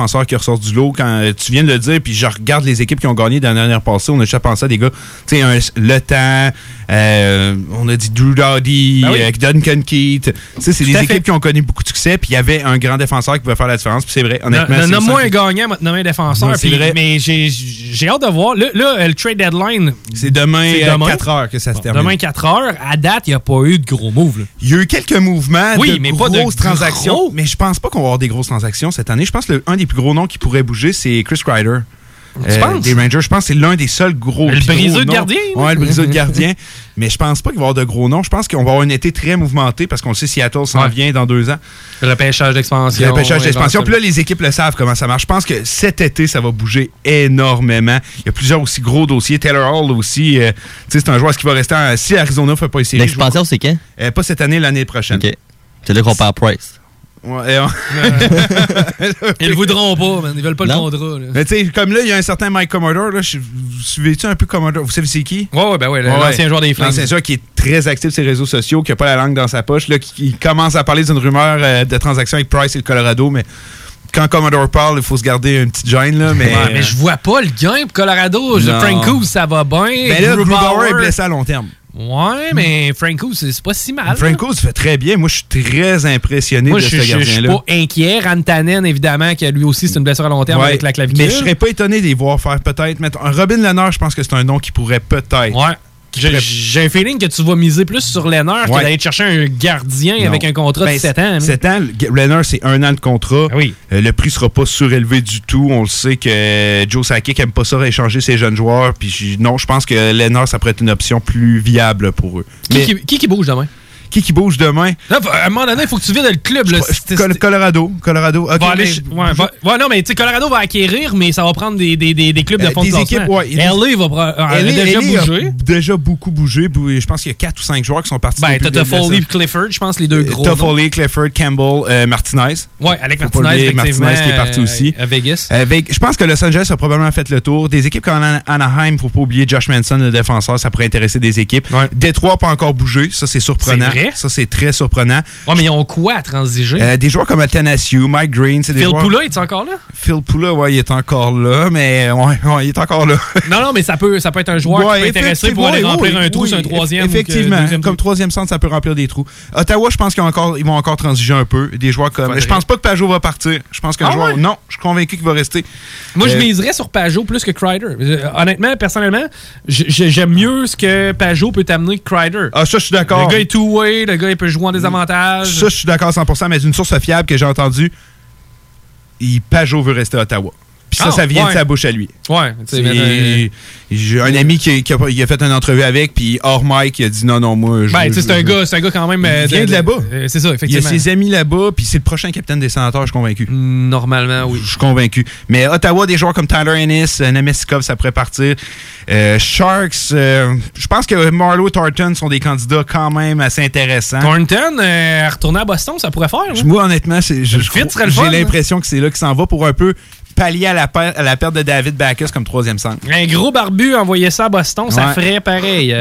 défenseurs qui ressortent du lot. Quand euh, tu viens de le dire, puis je regarde les équipes qui ont gagné dans la dernière passée, on a déjà pensé à des gars, tu sais, Le Temps, euh, on a dit Drew Doughty, Ben oui. euh, Duncan Keith. Tu sais, c'est des équipes fait. qui ont connu beaucoup de succès, puis il y avait un grand défenseur qui pouvait faire la différence, puis c'est vrai, honnêtement. Nomme-moi qui- un gagnant, nomme un défenseur. Puis- vrai. Mais j'ai- hâte de voir. Là, là, le trade deadline. C'est demain, demain. 4 heures que ça se termine. Demain 4 heures. À date, il n'y a pas eu de gros moves. Il y a eu quelques mouvements Oui, de mais pas de grosses transactions. gros. Mais je pense pas qu'on va avoir des grosses transactions cette année. Je pense que le- un des plus gros noms qui pourrait bouger, c'est Chris Kreider. Tu penses? Des Rangers. Je pense que c'est l'un des seuls gros. Le briseux de gardien. Ouais, le briseux de gardien. Mais je pense pas qu'il va y avoir de gros noms. Je pense qu'on va avoir un été très mouvementé parce qu'on le sait, Seattle s'en Ouais. vient dans deux ans. Repêchage d'expansion. Le repêchage d'expansion. Puis là, les équipes le savent comment ça marche. Je pense que cet été, ça va bouger énormément. Il y a plusieurs aussi gros dossiers. Taylor Hall aussi. euh, tu sais, c'est un joueur qui va rester en- si Arizona ne fait pas essayer. L'expansion, c'est quand? pas cette année, l'année prochaine. OK. C'est là qu'on parle Price. Ouais, et on- Ils le voudront pas, man. Ils veulent pas Non. le contrat. là. Mais tu sais, comme là, il y a un certain Mike Commodore. Là, je- vous suivez-tu un peu Commodore? Vous savez c'est qui? Ouais, ouais, ben ouais, Ouais, l'ancien ouais. joueur des Flames. L'ancien joueur qui est très actif sur les réseaux sociaux, qui n'a pas la langue dans sa poche, là, qui, qui commence à parler d'une rumeur euh, de transaction avec Price et le Colorado, mais quand Commodore parle, il faut se garder une petite gêne. Là, mais, Ouais, mais je vois pas le gain pour Colorado. Je- Non. Francouz, ça va bien. Ben là, Grubauer est blessé à long terme. Ouais, mais Francouz, c'est pas si mal. Franco se fait très bien. Moi, je suis très impressionné Moi, de ce je- je suis gardien-là. pas inquiet. Rantanen, évidemment, que lui aussi, c'est une blessure à long terme Ouais, avec la clavicule. Mais je serais pas étonné de les voir faire peut-être. Un Robin Lennard, je pense que c'est un nom qui pourrait peut-être. Ouais. J'ai un feeling que tu vas miser plus sur Lennard que Ouais. d'aller te chercher un gardien Non. avec un contrat de Ben, 7 ans. 7 ans. le- Lennard, c'est un an de contrat. oui. Euh, le prix sera pas surélevé du tout. On le sait que Joe Sakic aime pas ça échanger ses jeunes joueurs. Puis non, je pense que Lennard, ça pourrait être une option plus viable pour eux. Qui, Mais qui, qui qui bouge demain? Qui qui bouge demain? À un moment donné, il faut que tu vides le club. Là. C'est- Col- Colorado. Colorado. Va aller mais- ch- ouais, va- ouais, non, mais tu sais, Colorado va acquérir, mais ça va prendre des, des, des, des clubs de Euh, fond de équipes, ouais, LA va euh, est- déjà a déjà beaucoup bougé. Bou- Je pense qu'il y a 4 ou 5 joueurs qui sont partis. Ben, t'as la Toffoli et. Clifford, je pense, les deux gros. noms. Toffoli, Clifford, Campbell, euh, Martinez. Ouais, pas Martinez, Martinez qui est parti euh, aussi. À Vegas. Avec, je pense que Los Angeles a probablement fait le tour. Des équipes comme Ana- Anaheim, faut pas oublier Josh Manson, le défenseur, ça pourrait intéresser des équipes. Détroit pas encore bougé, ça c'est surprenant. Vrai? Ça c'est très surprenant. Ouais, mais ils ont quoi à transiger? Euh, des joueurs comme Athanasiou, Mike Green, c'est des Phil joueurs... Poula, est encore là? Phil Poula, ouais, il est encore là, mais ouais, ouais, il est encore là. Non, non, mais ça peut, ça peut être un joueur Ouais, qui peut intéresser pour aller remplir oui, un trou oui, sur un troisième. Effectivement, comme troisième centre, ça peut remplir des trous. Ottawa, je pense qu'ils vont encore, ils vont encore transiger un peu. Des joueurs comme. Faudrait. Je pense pas que Pajot va partir. Je pense qu'un Ah joueur. Non, je suis convaincu qu'il va rester. Moi, je Euh, miserais sur Pajot plus que Kreider. Euh, Honnêtement, personnellement, j'aime mieux ce que Pajot peut t'amener que Kreider. Ah, ça, je suis d'accord. Le gars est le gars, il peut jouer en désavantage. Ça, je suis d'accord à 100%, mais d'une source fiable que j'ai entendue, il, Pajot veut rester à Ottawa. Puis ça, Ah, ça vient ouais. de sa bouche à lui. Ouais, euh, J'ai un ami qui, qui a, il a fait une entrevue avec, puis hors Mike, il a dit non, non, moi. je- ben, c'est un gars, c'est un gars quand même. euh, Il vient de là-bas. euh, c'est ça, Il y a effectivement. ses amis là-bas, puis c'est le prochain capitaine des sénateurs, je suis convaincu. Normalement, oui. Je suis convaincu. Mais Ottawa, des joueurs comme Tyler Ennis, euh, Nemestikov, ça pourrait partir. Sharks, je pense que Marlowe et Thornton sont des candidats quand même assez intéressants. Thornton, retourner à Boston, ça pourrait faire. hein? Moi, honnêtement, j'ai hein? l'impression que c'est là qu'il s'en va pour un peu pallier à la, à la, perte de David Backus comme troisième centre. Un gros barbu envoyé ça à Boston, ça ferait pareil.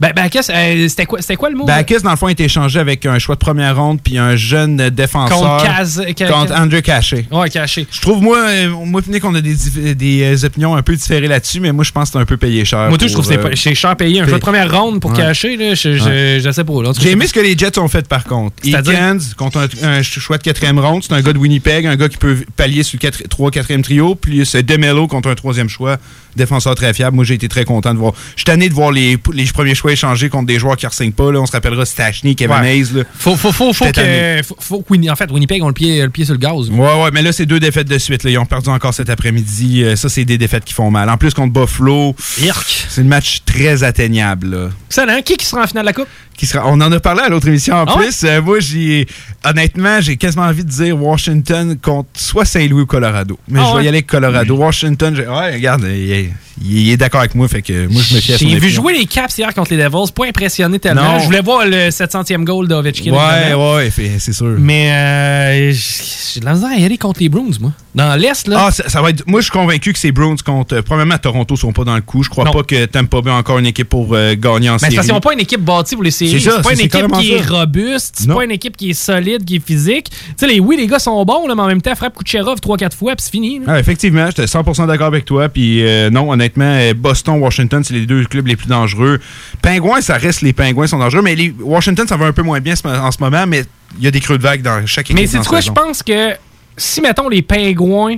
Ben, Backus, euh, c'était quoi, quoi, le mot? Backus, dans le fond, a été échangé avec un choix de première ronde puis un jeune défenseur. Contre, contre Andrew Caché. Ouais, Caché. Je trouve, moi, euh, moi qu'on a des, des, opinions un peu différées là-dessus, mais moi, je pense que c'est un peu payé cher. Moi, tout, je trouve que c'est cher payé. Un choix de première ronde pour ouais. Caché, là, je, je, sais pas. J'ai aimé ce que les Jets ont fait, par contre. Eakins, contre un, un, choix de quatrième ronde, c'est un gars de Winnipeg, un gars qui peut pallier sur 3 4 quatrième trio, plus Demelo contre un troisième choix, défenseur très fiable. Moi, j'ai été très content de voir. Je suis tanné de voir les, les premiers choix échangés contre des joueurs qui ne ressignent pas. Là. On se rappellera Stachny, Kevin ouais. Hayes. Là. Faut, faut, faut, faut, que, faut, faut en fait, Winnipeg ont le pied, le pied sur le gaz. Ouais, ouais, mais là, c'est deux défaites de suite. Là. Ils ont perdu encore cet après-midi. Euh, ça, c'est des défaites qui font mal. En plus, contre Buffalo, c'est un match très atteignable. Excellent. Qui, qui sera en finale de la Coupe? Qui sera. On en a parlé à l'autre émission en Ah ouais? plus. Euh, moi, j'ai. Honnêtement, j'ai quasiment envie de dire Washington contre soit Saint-Louis ou Colorado. Mais Ah je vais ouais? y aller avec Colorado. Washington, j'ai- ouais, regarde, il est, il est d'accord avec moi. Fait que moi, je me fie à son J'ai vu jouer les Caps hier contre les Devils. Pas impressionné tellement. Non. Je voulais voir le 700e goal d'Ovechkin. Ouais, ouais, c'est sûr. Mais euh, j'ai de la misère à y aller contre les Bruins, moi. Dans l'Est, là. Ah, ça, ça va être. Moi, je suis convaincu que ces Browns contre. euh, premièrement, Toronto sont pas dans le coup. Je crois Non. pas que Tampa Bay a encore une équipe pour euh, gagner en Mais c'est série. parce qu'ils n'ont pas une équipe bâtie pour les C'est pas une équipe qui est robuste, c'est pas une équipe qui est solide, qui est physique. Tu sais, les, oui, les gars sont bons, là, mais en même temps, frappe Kucherov 3-4 fois, puis c'est fini. Ah, effectivement, j'étais 100% d'accord avec toi. Puis euh, non, honnêtement, euh, Boston, Washington, c'est les deux clubs les plus dangereux. Pingouins, ça reste les Pingouins sont dangereux, mais les Washington, ça va un peu moins bien en ce moment, mais il y a des creux de vague dans chaque équipe. Mais c'est quoi, je pense que si, mettons, les Pingouins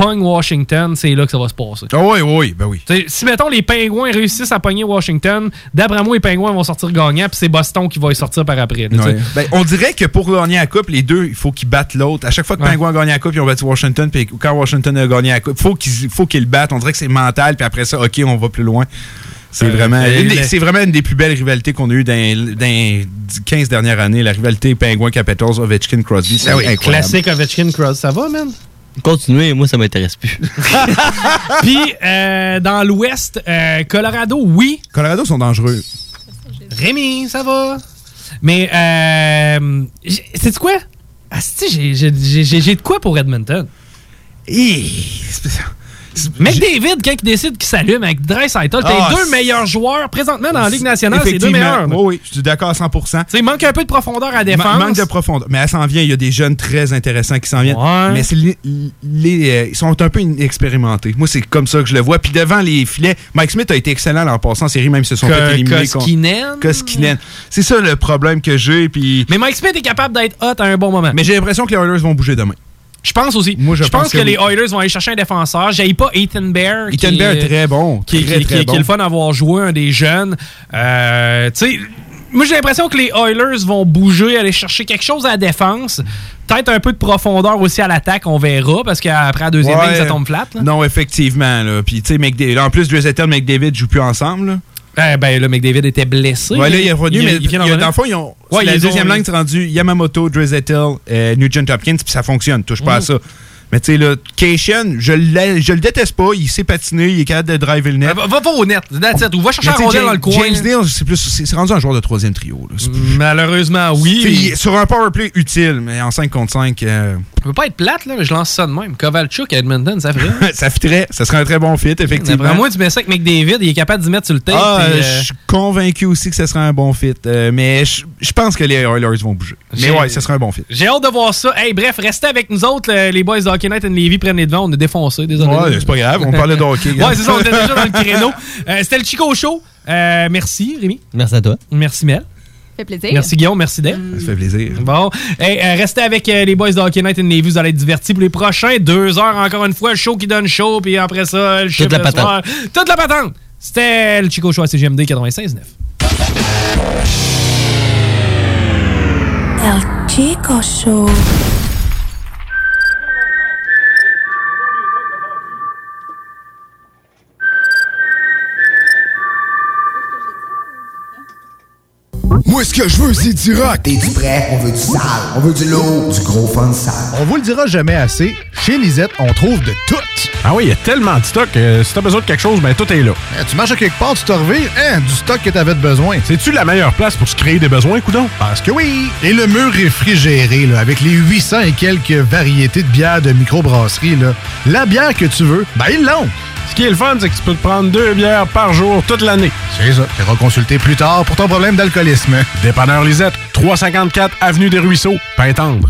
pognent Washington, c'est là que ça va se passer. Ah oui, oui, ben oui. T'sais, si, mettons, les Pingouins réussissent à pogner Washington, d'après moi, les Pingouins vont sortir gagnants, puis c'est Boston qui va y sortir par après. là, Ouais. Ben, on dirait que pour gagner la coupe, les deux, il faut qu'ils battent l'autre. À chaque fois que Ouais. Pingouin a gagné la coupe, ils ont battu Washington. Puis quand Washington a gagné la coupe, faut qu'ils faut qu'ils le battent. On dirait que c'est mental. Puis après ça, OK, on va plus loin. C'est Euh, vraiment, une des- le- c'est vraiment une des plus belles rivalités qu'on a eues dans, dans les 15 dernières années. La rivalité Pingouin-Capitals, Ovechkin-Crosby. C'est Ah oui, incroyable. classique Ovechkin Cross, ça va, man? Continuez, moi, ça m'intéresse plus. Puis, euh, dans l'Ouest, euh, Colorado, oui. Colorado sont dangereux. Rémi, ça va? Mais, euh, c'est quoi? Ah, j'ai- de quoi pour Edmonton? C'est- McDavid, quand il décide qu'il s'allume avec Dreisaitl, t'es Ah, deux meilleurs joueurs présentement dans la Ligue nationale, c'est les deux meilleurs. là. Oui, je suis d'accord à 100%. Tu sais, il manque un peu de profondeur à la Ma- défense. manque de profondeur. Mais elle s'en vient. Il y a des jeunes très intéressants qui s'en viennent. Ouais. Mais c'est les, les- euh, ils sont un peu inexpérimentés. Moi, c'est comme ça que je le vois. Puis devant les filets, Mike Smith a été excellent l'an passé en série, même s'ils se sont fait éliminer. Koskinen? Koskinen. C'est ça le problème que j'ai. Puis... Mais Mike Smith est capable d'être hot à un bon moment. Mais j'ai l'impression que les Oilers vont bouger demain. Je pense aussi. Moi, je pense, pense que, que les. Oilers vont aller chercher un défenseur. J'aille pas Ethan Bear. Ethan qui Bear est très bon. Qui, Très, qui- très qui- bon. qui est le fun d'avoir joué, un des jeunes. Euh, tu sais, moi, j'ai l'impression que les Oilers vont bouger, aller chercher quelque chose à la défense. Peut-être un peu de profondeur aussi à l'attaque, on verra, parce qu'après la deuxième Ouais. ligne, ça tombe flat. là. Non, effectivement. Là. Puis, tu sais, en plus, Dreisaitl et McDavid jouent plus ensemble. là. Eh ben, là, McDavid était blessé. Ouais, là, il est revenu, mais il dans le fond, ils ont. Ouais, la ont- deuxième ligne, c'est rendu Yamamoto, Dreisaitl, euh, Nugent Hopkins, puis ça fonctionne. Touche pas à Mhm. ça. Mais tu sais, là, Cation, je, le déteste pas. Il sait patiner, il est capable de driver le net. Va, va pas au net, that's it. Ou va chercher un rondelle James, dans le coin. James Neal, c'est plus- c'est rendu un joueur de troisième trio. là. Malheureusement, oui. sur un powerplay utile, mais en 5 contre 5, Ça peut pas être plate, là, mais je lance ça de même. Kovalchuk à Edmonton, ça ferait. ça fitterait. Ça serait un très bon fit, effectivement. Moi, tu mets ça avec McDavid, il est capable d'y mettre sur le tape. Ah, euh, euh, je suis convaincu aussi que ce serait un bon fit. euh, mais je je pense que les Oilers vont bouger. Mais ouais, ce serait un bon fit. J'ai hâte de voir ça. Hey, bref, restez avec nous autres, euh, les boys de Hockey Night and Levy prennent les devants. On est défoncés, désolé. Ouais, c'est pas grave. On parlait de hockey. ouais, c'est ça, on était déjà dans le créneau. Euh, C'était le Chico Show. Euh, merci, Rémi. Merci à toi. Merci, Mel. Fait plaisir. Merci, Guillaume. Merci, Dave. Ça fait plaisir. Bon, hey, euh, restez avec euh, les boys de Hockey Night and Levy. Vous allez être divertis pour les prochains deux heures. Encore une fois, le show qui donne chaud, puis après ça, le chiffre la patente. soir. Toute la patente. C'était le Chico Show à CGMD 96.9. El Chico Show. Moi, ce que je veux, c'est du rock. T'es-tu prêt? On veut du sale, on veut du lourd, du gros fun sale. On vous le dira jamais assez, chez Lisette, on trouve de tout. Ah oui, il y a tellement de stock. euh, si t'as besoin de quelque chose, ben tout est là. Eh, tu marches à quelque part, tu te revires, hein, du stock que t'avais de besoin. C'est-tu la meilleure place pour se créer des besoins, coudon? Parce que oui! Et le mur réfrigéré, là, avec les 800 et quelques variétés de bières de microbrasserie, là, la bière que tu veux, ben ils l'ont! Ce qui est le fun, c'est que tu peux te prendre deux bières par jour toute l'année. C'est ça, tu consulter plus tard pour ton problème d'alcoolisme. Dépanneur Lisette, 354 Avenue des Ruisseaux, Pintendre.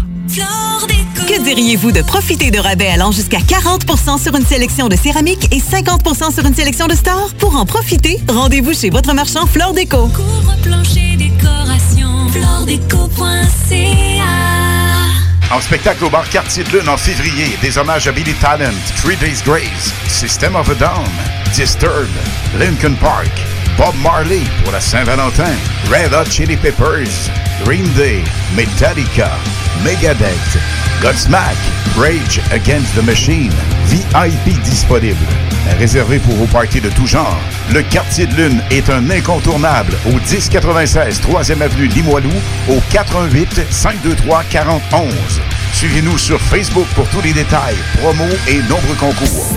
Que diriez-vous de profiter de rabais allant jusqu'à 40% sur une sélection de céramique et 50% sur une sélection de stores? Pour en profiter, rendez-vous chez votre marchand Flore Déco. Couvre-plancher décoration, floredeco.ca En spectacle au bar Quartier de Lune en février, des hommages à Billy Talent, Three Days Grace, System of a Down, Disturbed, Lincoln Park, Bob Marley pour la Saint-Valentin, Red Hot Chili Peppers, Green Day, Metallica, Megadeth, Godsmack, Rage Against the Machine, VIP disponible. Réservé pour vos parties de tout genre, le Quartier de Lune est un incontournable au 1096 3e Avenue Limoilou au 418 523 4011. Suivez-nous sur Facebook pour tous les détails, promos et nombreux concours.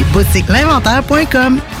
www.boutiquelinventaire.com.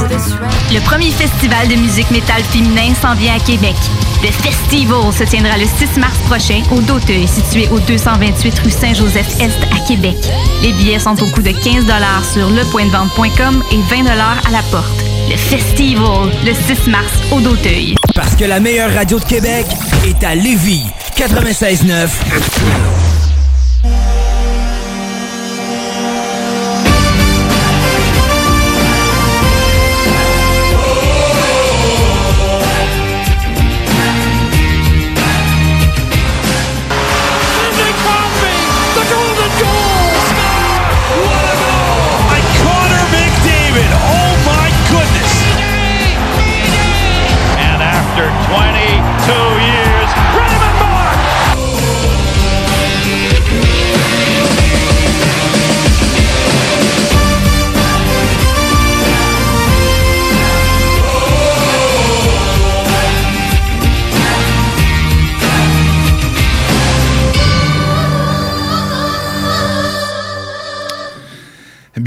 Le premier festival de musique métal féminin s'en vient à Québec. Le Festival se tiendra le 6 mars prochain au Doteuil, situé au 228 rue Saint-Joseph-Est à Québec. Les billets sont au coût de 15 sur lepointdevente.com et 20 à la porte. Le Festival, le 6 mars au Doteuil. Parce que la meilleure radio de Québec est à Lévis. 96.9.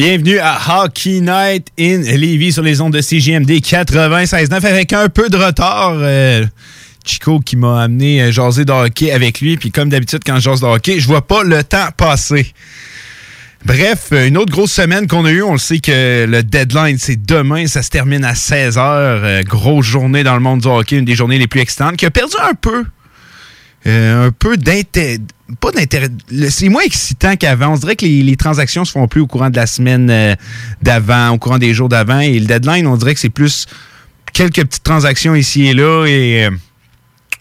Bienvenue à Hockey Night in Lévis sur les ondes de CGMD 96.9 avec un peu de retard. euh, Chico qui m'a amené euh, jaser de hockey avec lui. Puis comme d'habitude, quand je jase de hockey, je vois pas le temps passer. Bref, euh, une autre grosse semaine qu'on a eue. On le sait que le deadline, c'est demain. Ça se termine à 16h. grosse journée dans le monde du hockey. Une des journées les plus excitantes qui a perdu un peu euh, un peu d'intérêt. Pas d'intérêt. C'est moins excitant qu'avant. On dirait que les, les transactions se font plus au courant de la semaine euh, d'avant, au courant des jours d'avant. Et le deadline, on dirait que c'est plus quelques petites transactions ici et là et euh,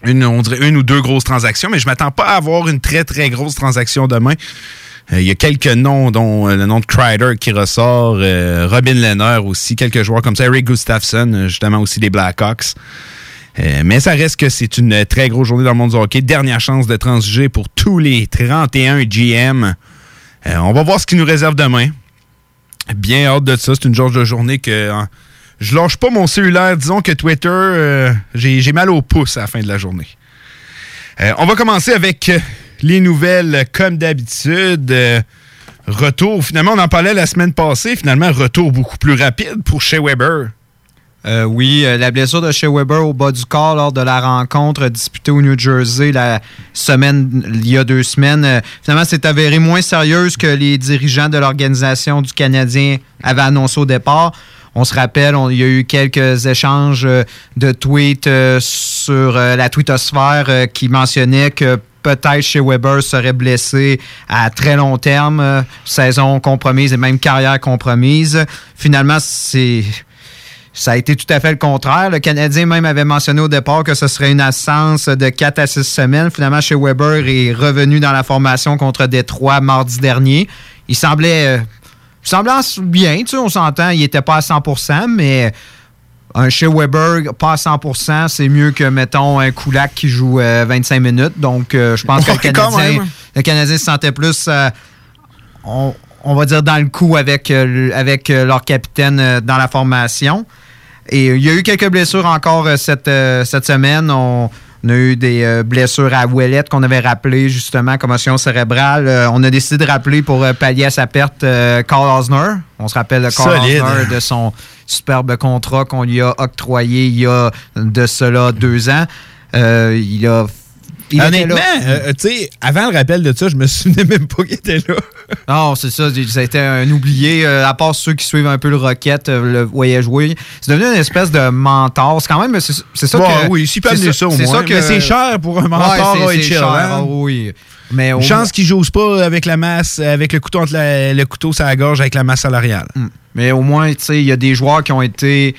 une, on dirait une ou deux grosses transactions. Mais je m'attends pas à avoir une très, très grosse transaction demain. Il y a quelques noms, dont le nom de Crider qui ressort, Robin Lehner aussi, quelques joueurs comme ça, Eric Gustafsson, justement aussi des Blackhawks. Euh, mais ça reste que c'est une euh, très grosse journée dans le monde du hockey. Dernière chance de transiger pour tous les 31 GM. Euh, on va voir ce qui nous réserve demain. Bien hâte de ça. C'est une genre journée que hein, je lâche pas mon cellulaire. Disons que Twitter, euh, j'ai mal au pouce à la fin de la journée. Euh, on va commencer avec euh, les nouvelles euh, comme d'habitude. Euh, retour, finalement, on en parlait la semaine passée. Finalement, retour beaucoup plus rapide pour chez Weber. Euh, oui, euh, la blessure de Shea Weber au bas du corps lors de la rencontre disputée au New Jersey la semaine, il y a deux semaines, euh, finalement, s'est avérée moins sérieuse que les dirigeants de l'organisation du Canadien avaient annoncé au départ. On se rappelle, il y a eu quelques échanges euh, de tweets euh, sur euh, la twittosphère qui mentionnaient que peut-être chez Weber serait blessé à très long terme, saison compromise et même carrière compromise. Finalement, c'est ça a été tout à fait le contraire. Le Canadien même avait mentionné au départ que ce serait une absence de 4 à 6 semaines. Finalement, chez Weber est revenu dans la formation contre Détroit mardi dernier. Il semblait, euh, il semblait bien, tu sais, on s'entend, il n'était pas à 100%, mais un chez Weber pas à 100%, c'est mieux que, mettons, un Kulak qui joue euh, 25 minutes. Donc, euh, je pense que le Canadien, même. le Canadien se sentait plus... euh, on, on va dire dans le coup avec, euh, avec euh, leur capitaine euh, dans la formation. Et euh, il y a eu quelques blessures encore euh, cette, euh, cette semaine. On, on a eu des euh, blessures à Ouellette qu'on avait rappelé justement, commotion cérébrale. Euh, on a décidé de rappeler pour euh, pallier à sa perte Carl Osner. On se rappelle Carl Solide. Osner de son superbe contrat qu'on lui a octroyé il y a de cela deux ans. Il a Il Honnêtement, là. euh, tu sais, avant le rappel de ça, je me souvenais même pas qu'il était là. Non, c'est ça. Ça a été un oublié. euh, à part ceux qui suivent un peu le Rocket, euh, le voyaient jouer. C'est devenu une espèce de mentor. C'est quand même. C'est ça que. oui, s'il peut c'est amener ça, au moins. que- Mais c'est cher pour un mentor Ouais, c'est- cher, hein. oh oui. Mais Une chance qu'il n'ose pas avec la masse, avec le couteau entre la- le couteau sur la gorge avec la masse salariale. Mais au moins, tu sais, il y a des joueurs qui ont été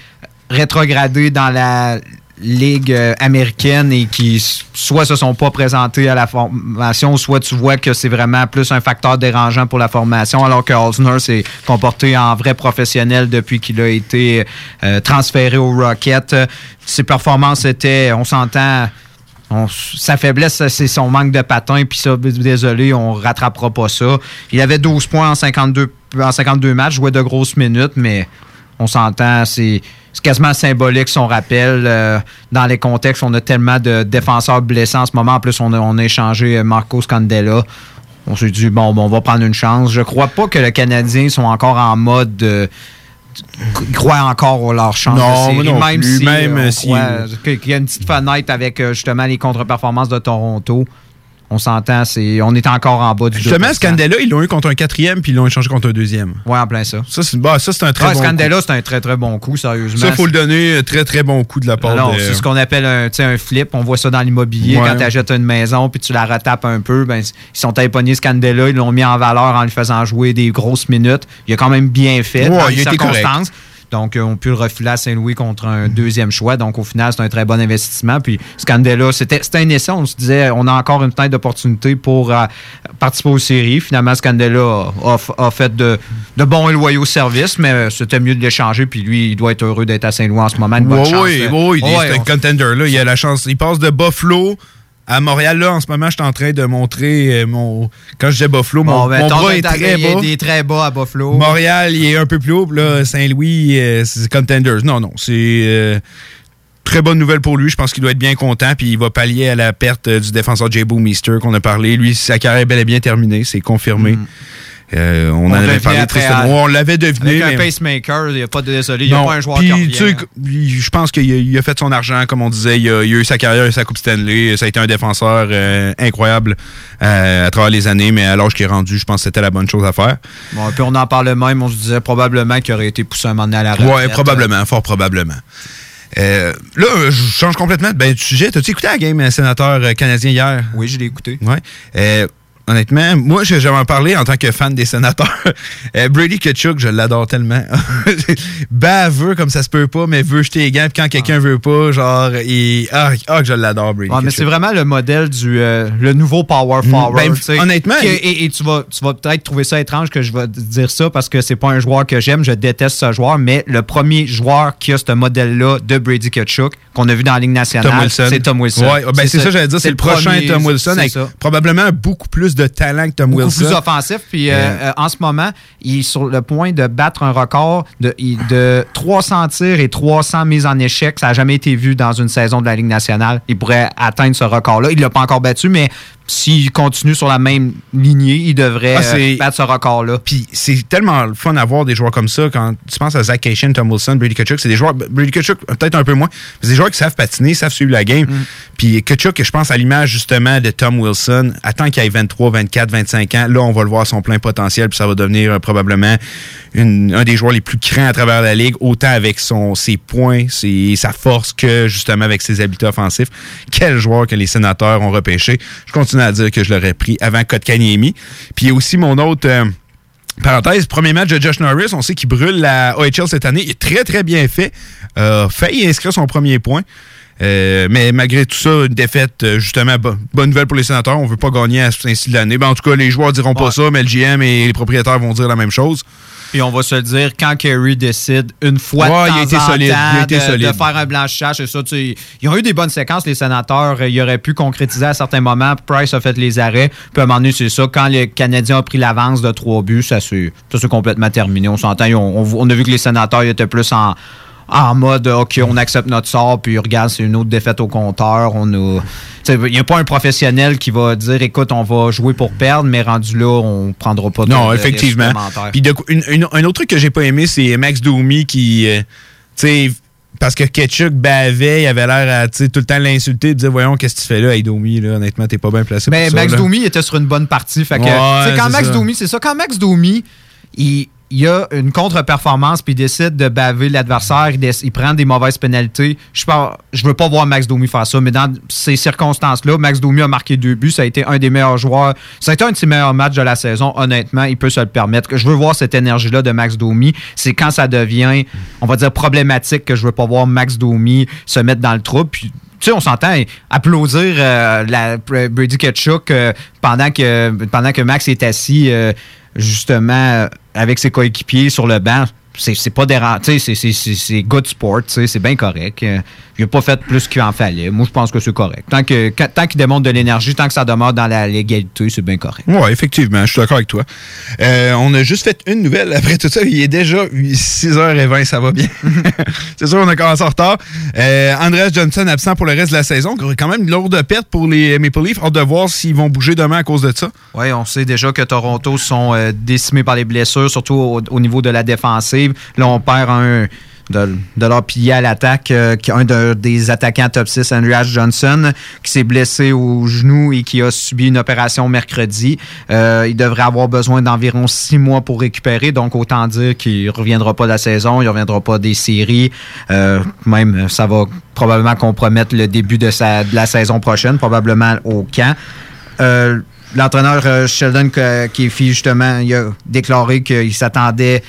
rétrogradés dans la ligue euh, américaine et qui soit se sont pas présentés à la formation, soit tu vois que c'est vraiment plus un facteur dérangeant pour la formation, alors que Osner s'est comporté en vrai professionnel depuis qu'il a été euh, transféré au Rocket. Ses performances étaient, on s'entend, sa faiblesse, c'est son manque de patin. Puis ça, désolé, on rattrapera pas ça. Il avait 12 points en 52, en 52 matchs, jouait de grosses minutes, mais on s'entend, c'est quasiment symbolique son rappel. euh, dans les contextes, on a tellement de défenseurs blessés en ce moment. En plus, on a, on a échangé Marco Scandella. On s'est dit, bon, bon, on va prendre une chance. Je crois pas que les Canadiens sont encore en mode... euh, ils croient encore leur chance Non, de série, moi non même plus, si, même euh, si- qu'il y a une petite fenêtre avec euh, justement les contre-performances de Toronto. On s'entend, c'est on est encore en bas du Justement, 2%. Scandella, ils l'ont eu contre un quatrième, puis ils l'ont échangé contre un deuxième. Ouais, en plein ça. Ça, c'est bah, ça, c'est un très Ouais, bon Scandella, c'est un très très bon coup, sérieusement. Ça, faut le donner, un très très bon coup de la part de... c'est ce qu'on appelle un, un flip. On voit ça dans l'immobilier. Ouais. Quand tu achètes une maison puis tu la retapes un peu, ben, ils sont pogner Scandella. Ils l'ont mis en valeur en lui faisant jouer des grosses minutes. Il a quand même bien fait Ouais, dans il les a été correct. Donc, euh, on peut le refiler à Saint-Louis contre un deuxième choix. Donc, au final, c'est un très bon investissement. Puis, Scandella, c'était un essai. On se disait, on a encore une fenêtre d'opportunité pour euh, participer aux séries. Finalement, Scandella a, a- a fait de, de bons et loyaux services, mais euh, c'était mieux de l'échanger. Puis, lui, il doit être heureux d'être à Saint-Louis en ce moment. Une bonne Ouais, chance, oui, oui, oui, c'est un on- contender. Là. Il a la chance. Il passe de Buffalo à Montréal. Là, en ce moment, je suis en train de montrer euh, mon. Quand je dis Buffalo, mon, ben, mon bras est très bas. Il est très bas à Buffalo. Montréal, il est un peu plus haut. Là, Saint-Louis, euh, c'est contenders. Non, non, c'est. euh, Très bonne nouvelle pour lui. Je pense qu'il doit être bien content. Puis il va pallier à la perte du défenseur Jay Boomister qu'on a parlé. Lui, sa carrière est bel et bien terminée. C'est confirmé. Euh, on, en avait parlé tristement. On l'avait deviné. Avec un mais- pacemaker, il n'y a pas de désolé, il n'y a pas un joueur Puis, tu sais, je pense qu'il a, fait son argent, comme on disait. Il a, il a eu sa carrière, sa Coupe Stanley. Ça a été un défenseur euh, incroyable euh, à travers les années, mais à l'âge qu'il est rendu, je pense que c'était la bonne chose à faire. Bon, puis on en parlait même, on se disait probablement qu'il aurait été poussé un moment donné à la retraite. Ouais, probablement, fort probablement. Euh, là, je change complètement ben, de sujet. T'as-tu écouté la game sénateur canadien hier? Oui, je l'ai écouté. Ouais. Euh, honnêtement, moi, je- j'avais en parler en tant que fan des sénateurs. Euh, Brady Kachuk, je l'adore tellement. Baveux comme ça se peut pas, mais veut jeter les gants. Puis quand quelqu'un veut pas, genre, il... ah, ah, que je l'adore, Brady mais c'est vraiment le modèle du euh, le nouveau power Mm, forward. ben, honnêtement, Que- et, et tu vas, tu vas peut-être trouver ça étrange que je vais te dire ça parce que c'est pas un joueur que j'aime, je déteste ce joueur, mais le premier joueur qui a ce modèle-là de Brady Kachuk qu'on a vu dans la Ligue nationale, Tom Wilson. c'est Tom Wilson. Ouais, ben c'est ça, j'allais dire, c'est le prochain Tom Wilson c'est avec ça. probablement beaucoup plus de talent que Tom beaucoup Wilson. plus offensif. Puis euh, Euh, en ce moment, il est sur le point de battre un record de, de 300 tirs et 300 mises en échec. Ça n'a jamais été vu dans une saison de la Ligue nationale. Il pourrait atteindre ce record-là. Il ne l'a pas encore battu, mais s'il continue sur la même lignée, il devrait Ah, euh, battre ce record-là. Puis c'est tellement le fun d'avoir des joueurs comme ça. Quand tu penses à Zach Cation, Tom Wilson, Brady Kachuk, c'est des joueurs, Brady Kachuk peut-être un peu moins, mais c'est des joueurs qui savent patiner, savent suivre la game. Mm. Puis Kachuk, je pense à l'image justement de Tom Wilson, attends qu'il ait 23, 24, 25 ans, là on va le voir à son plein potentiel, puis ça va devenir euh, probablement une- un des joueurs les plus craints à travers la ligue, autant avec son, ses points, ses, sa force que justement avec ses habiletés offensifs. Quel joueur que les sénateurs ont repêché. Je continue à dire que je l'aurais pris avant Kotkaniemi. Puis il y a aussi mon autre... euh, Parenthèse, premier match de Josh Norris, on sait qu'il brûle la OHL cette année. Il est très, très bien fait. Euh, failli inscrire son premier point. Euh, mais malgré tout ça, une défaite, euh, justement, bo- bonne nouvelle pour les sénateurs. On veut pas gagner à ce ainsi de l'année. Ben, en tout cas, les joueurs diront pas ça, mais le GM et les propriétaires vont dire la même chose. Puis on va se le dire, quand Kerry décide une fois Ouais, de temps en solide, temps il a été de, faire un blanchissage, c'est ça. tu sais, Ils ont eu des bonnes séquences, les sénateurs. Ils auraient pu concrétiser à certains moments. Price a fait les arrêts. Puis à un moment donné, c'est ça. Quand les Canadiens ont pris l'avance de trois buts, ça s'est complètement terminé. On s'entend. On, on a vu que les sénateurs ils étaient plus en en mode OK, on accepte notre sort, puis regarde, c'est une autre défaite au compteur. On Il n'y a pas un professionnel qui va dire écoute, on va jouer pour perdre, mais rendu là, on prendra pas de Non, effectivement. Puis un autre truc que j'ai pas aimé, c'est Max Domi qui, euh, tu sais, parce que Ketchuk bavait, il avait l'air à tout le temps l'insulter, de dire Voyons, qu'est-ce que tu fais là, hey Domi, là, honnêtement, t'es pas bien placé. Mais pour ça, Ben, Max là. Domi était sur une bonne partie. Fait que, Ouais, tu sais, quand c'est Max ça. Domi, c'est ça. Quand Max Domi, il, il y a une contre-performance puis il décide de baver l'adversaire, il, prend des mauvaises pénalités. Je je veux pas voir Max Domi faire ça, mais dans ces circonstances-là, Max Domi a marqué deux buts. Ça a été un des meilleurs joueurs. Ça a été un de ses meilleurs matchs de la saison. Honnêtement, il peut se le permettre. Je veux voir cette énergie-là de Max Domi. C'est quand ça devient, on va dire, problématique que je veux pas voir Max Domi se mettre dans le trou. On s'entend applaudir euh, la, Brady Ketchuk euh, pendant, que, pendant que Max est assis, euh, justement, euh, avec ses coéquipiers sur le banc. C'est pas sais, c'est- good sport. C'est bien correct. Euh, Il a pas fait plus qu'il en fallait. Moi, je pense que c'est correct. Tant que quand- tant qu'il démontre de l'énergie, tant que ça demeure dans la légalité, c'est bien correct. Oui, effectivement, je suis d'accord avec toi. Euh, on a juste fait une nouvelle après tout ça. Il est déjà 6h20, ça va bien. c'est sûr, on a commencé en retard. Euh, Andreas Johnson absent pour le reste de la saison. Quand même une lourde perte pour les Maple Leafs. Hâte de voir s'ils vont bouger demain à cause de ça. Oui, on sait déjà que Toronto sont euh, décimés par les blessures, surtout au, au niveau de la défensive. Là, on perd un de, de leur à l'attaque, euh, un de- des attaquants top 6, Andreas Johnson, qui s'est blessé au genou et qui a subi une opération mercredi. Euh, il devrait avoir besoin d'environ six mois pour récupérer, donc autant dire qu'il ne reviendra pas de la saison, il ne reviendra pas des séries. Euh, même, ça va probablement compromettre le début de, la saison prochaine, probablement au camp. L'entraîneur Sheldon Keefe, justement, a déclaré qu'il s'attendait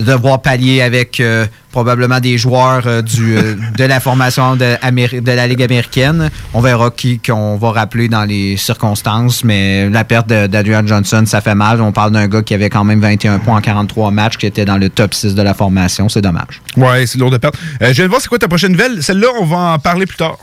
de voir pallier avec euh, probablement des joueurs euh, du, euh, de la formation de, Améri- de la Ligue américaine. On verra qui qu'on va rappeler dans les circonstances, mais la perte d'Adrian Johnson, ça fait mal. On parle d'un gars qui avait quand même 21 points en 43 matchs, qui était dans le top 6 de la formation. C'est dommage. Ouais, c'est lourd de perte. Je viens de voir c'est quoi ta prochaine nouvelle? Celle-là, on va en parler plus tard.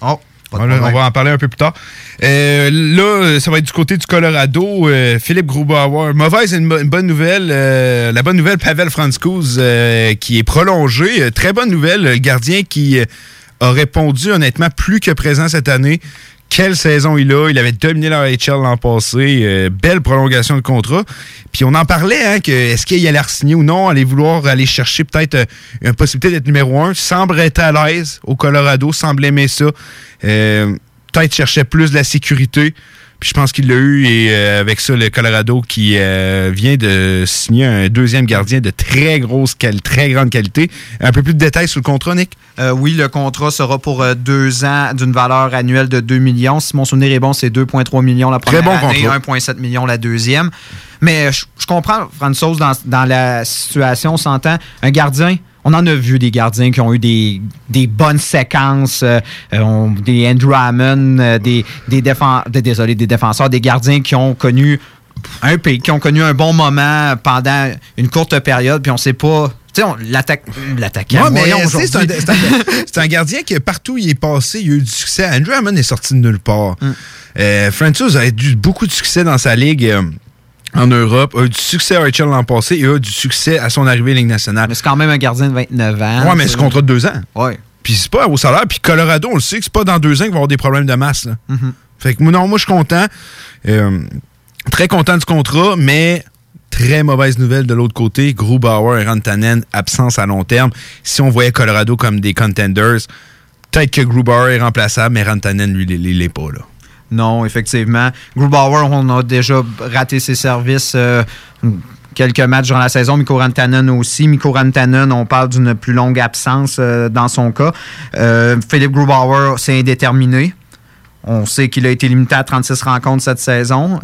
Oh, pas on va en parler un peu plus tard. Euh, là, ça va être du côté du Colorado. Euh, Philippe Grubauer. Mauvaise et une, bo- une bonne nouvelle. Euh, la bonne nouvelle, Pavel Francouz, euh, qui est prolongé. Euh, très bonne nouvelle. Le gardien qui euh, a répondu honnêtement plus que présent cette année. Quelle saison il a. Il avait dominé la HL l'an passé. Euh, belle prolongation de contrat. Puis on en parlait, hein, que est-ce qu'il allait signer ou non, aller vouloir aller chercher peut-être euh, une possibilité d'être numéro un. Semble être à l'aise au Colorado, semble aimer ça. Euh, peut-être cherchait plus de la sécurité. Puis je pense qu'il l'a eu et euh, avec ça, le Colorado qui euh, vient de signer un deuxième gardien de très grosse très grande qualité. Un peu plus de détails sur le contrat, Nick? Euh, oui, le contrat sera pour deux ans d'une valeur annuelle de 2 millions. Si mon souvenir est bon, c'est 2,3 millions la Très première bon année, contrat. 1,7 millions la deuxième. Mais je, je comprends, François, dans, dans la situation, on s'entend. Un gardien, on en a vu des gardiens qui ont eu des, des bonnes séquences, euh, euh, on- des Andrew Hammond, euh, des, des, des- désolé, des défenseurs, des gardiens qui ont connu un pays, qui ont connu un bon moment pendant une courte période, puis on sait pas. Tu sais, l'attaque, l'attaquant. Ouais, c'est un, un- gardien qui, partout où il est passé, il a eu du succès. Andrew Hammond est sorti de nulle part. Euh, Francis a eu beaucoup de succès dans sa ligue. En Europe, a eu du succès à Rachel l'an passé et a eu du succès à son arrivée à Ligue nationale. Mais c'est quand même un gardien de 29 ans. Ouais, mais c'est contrat de deux ans. Ouais. Puis c'est pas au salaire. Puis Colorado, on le sait que c'est pas dans deux ans qu'il va y avoir des problèmes de masse. là. Mhm. Fait que moi, non, moi, je suis content. Euh, très content du contrat, mais très mauvaise nouvelle de l'autre côté. Grubauer et Rantanen, absence à long terme. Si on voyait Colorado comme des contenders, peut-être que Grubauer est remplaçable, mais Rantanen, lui, il il l'est pas, là. Non, effectivement. Grubauer, on a déjà raté ses services euh, quelques matchs durant la saison. Mikko Rantanen aussi. Mikko Rantanen, on parle d'une plus longue absence euh, dans son cas. Euh, Philippe Grubauer, c'est indéterminé. On sait qu'il a été limité à 36 rencontres cette saison.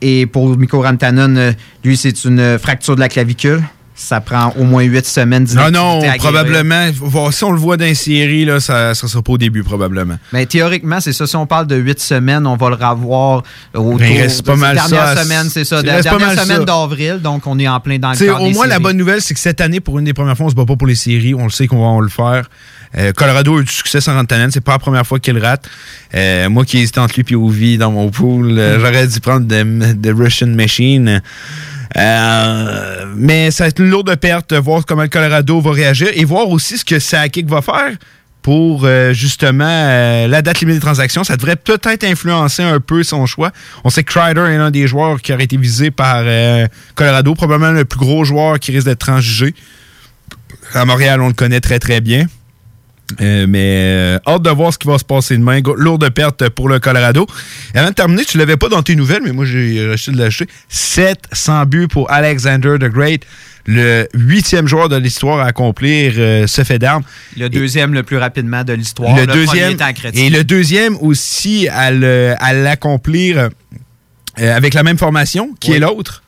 Et pour Mikko Rantanen, lui, c'est une fracture de la clavicule. Ça prend au moins 8 semaines Non, non, probablement. Si on le voit dans une série, là, ça ne sera pas au début, probablement. Mais théoriquement, c'est ça. Si on parle de huit semaines, on va le revoir autour Ben, reste pas de mal dernière ça. semaine, c'est ça. La dernière mal semaine d'avril, donc on est en plein dans le au moins, la séries. bonne nouvelle, c'est que cette année, pour une des premières fois, on se bat pas pour les séries. On le sait qu'on va on le faire. Euh, Colorado a eu du succès sans Rantanen. C'est pas la première fois qu'il rate. Euh, moi qui hésite entre lui et Ovi dans mon pool, euh, j'aurais dû prendre The Russian Machine. Euh, mais ça va être une lourde perte de voir comment le Colorado va réagir et voir aussi ce que Sakic va faire pour euh, justement euh, la date limite des transactions. Ça devrait peut-être influencer un peu son choix. On sait que Crider est l'un des joueurs qui aurait été visé par Colorado, probablement le plus gros joueur qui risque d'être transjugé. À Montréal, on le connaît très très bien. Euh, mais euh, hâte de voir ce qui va se passer demain. Lourde perte pour le Colorado. Et avant de terminer, tu l'avais pas dans tes nouvelles, mais moi j'ai reçu de l'acheter. 700 buts pour Alexander the Great, le huitième joueur de l'histoire à accomplir euh, ce fait d'armes. Le deuxième le plus rapidement de l'histoire. Le, deuxième et le deuxième aussi à l'accomplir euh, avec la même formation, qui Oui. est l'autre.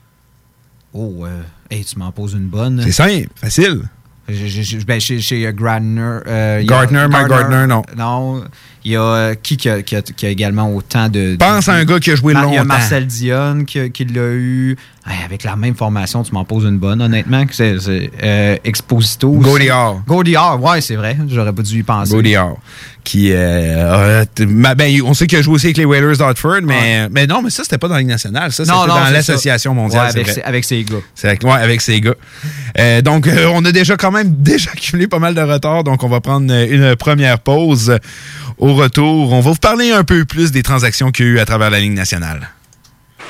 Oh, euh, hey, tu m'en poses une bonne. C'est simple, facile. J'ai- ben, chez, chez euh, Gardner. euh, Gardner, Mike Gardner, non. Non. Il y a euh, qui qui a, qui a- qui a également autant de. Pense à un gars qui a joué Mar- Il y a longtemps. Marcel Dion qui, l'a eu. Hey, avec la même formation, tu m'en poses une bonne, honnêtement. C'est euh, Exposito. Gaudiard. Gaudiard, ouais, c'est vrai. J'aurais pas dû y penser. Gaudiard. Qui, euh, ma- ben, on sait qu'il a joué aussi avec les Whalers d'Hartford, mais, mais non, mais ça, c'était pas dans la Ligue nationale. Ça, c'était dans l'Association mondiale. Ouais, avec, ses- avec ses gars. Avec, ouais, avec ces gars. Euh, donc, euh, on a déjà quand même déjà accumulé pas mal de retard. Donc, on va prendre euh, une première pause. Au retour, on va vous parler un peu plus des transactions qu'il y a eu à travers la Ligue nationale.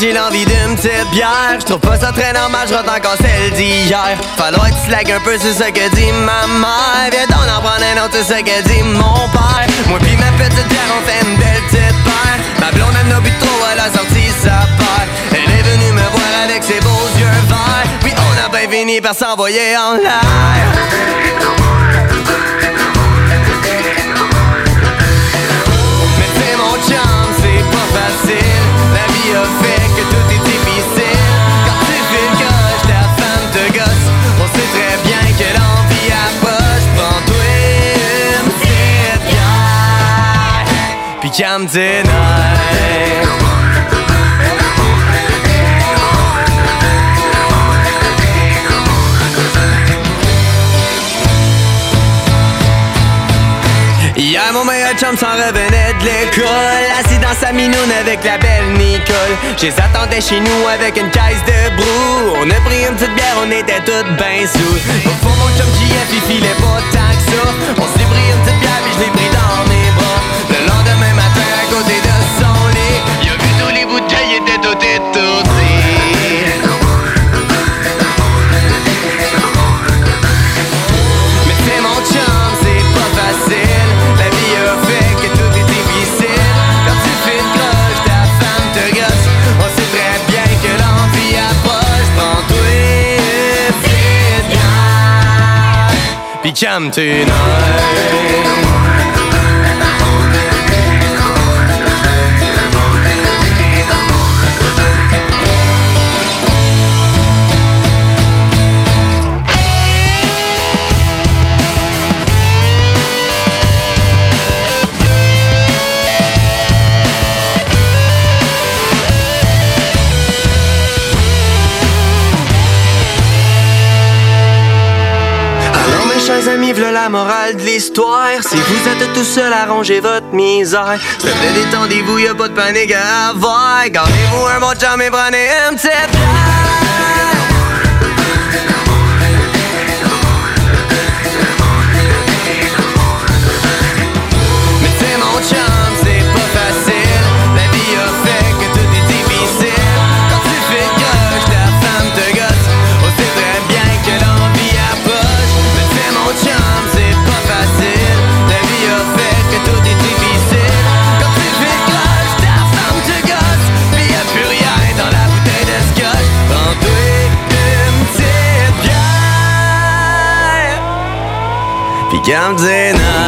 J'ai l'envie d'une petite bière. Je trouve pas ça très normal, je encore celle d'hier. Falloir que tu slagues un peu, c'est ce que dit ma mère. Viens donc en prendre un autre, c'est ce que dit mon père. Moi pis ma petite bière, on fait une belle petite paire. Ma blonde, elle n'a bu trop, elle a sorti sa paire. Elle est venue me voir avec ses beaux yeux verts. Puis on a bien fini par s'envoyer en l'air. Tes nerfs. Hier, mon meilleur chum s'en revenait de l'école. Assis dans sa minoune avec la belle Nicole. Je les attendais chez nous avec une caisse de brou. On a pris une petite bière, on était toutes ben sous Au fond, mon chum JF, il filait pas tant que ça. On s'est pris une petite bière, puis je l'ai pris dans mes bras. Le lendemain matin, Puis calme la morale de l'histoire. Si vous êtes tout seul à ranger votre misère. S'il vous détendez-vous, y'a pas de panique à avoir. Gardez-vous un bon chum et prenez une petite Puis calme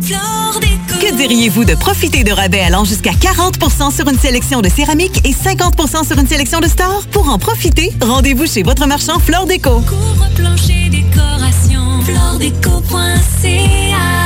Que diriez-vous de profiter de rabais allant jusqu'à 40% sur une sélection de céramique et 50% sur une sélection de stores? Pour en profiter, rendez-vous chez votre marchand Flore Déco. Couvre-plancher décoration. Floredeco.ca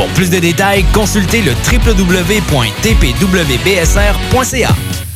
Pour plus de détails, consultez le www.tpwbsr.ca.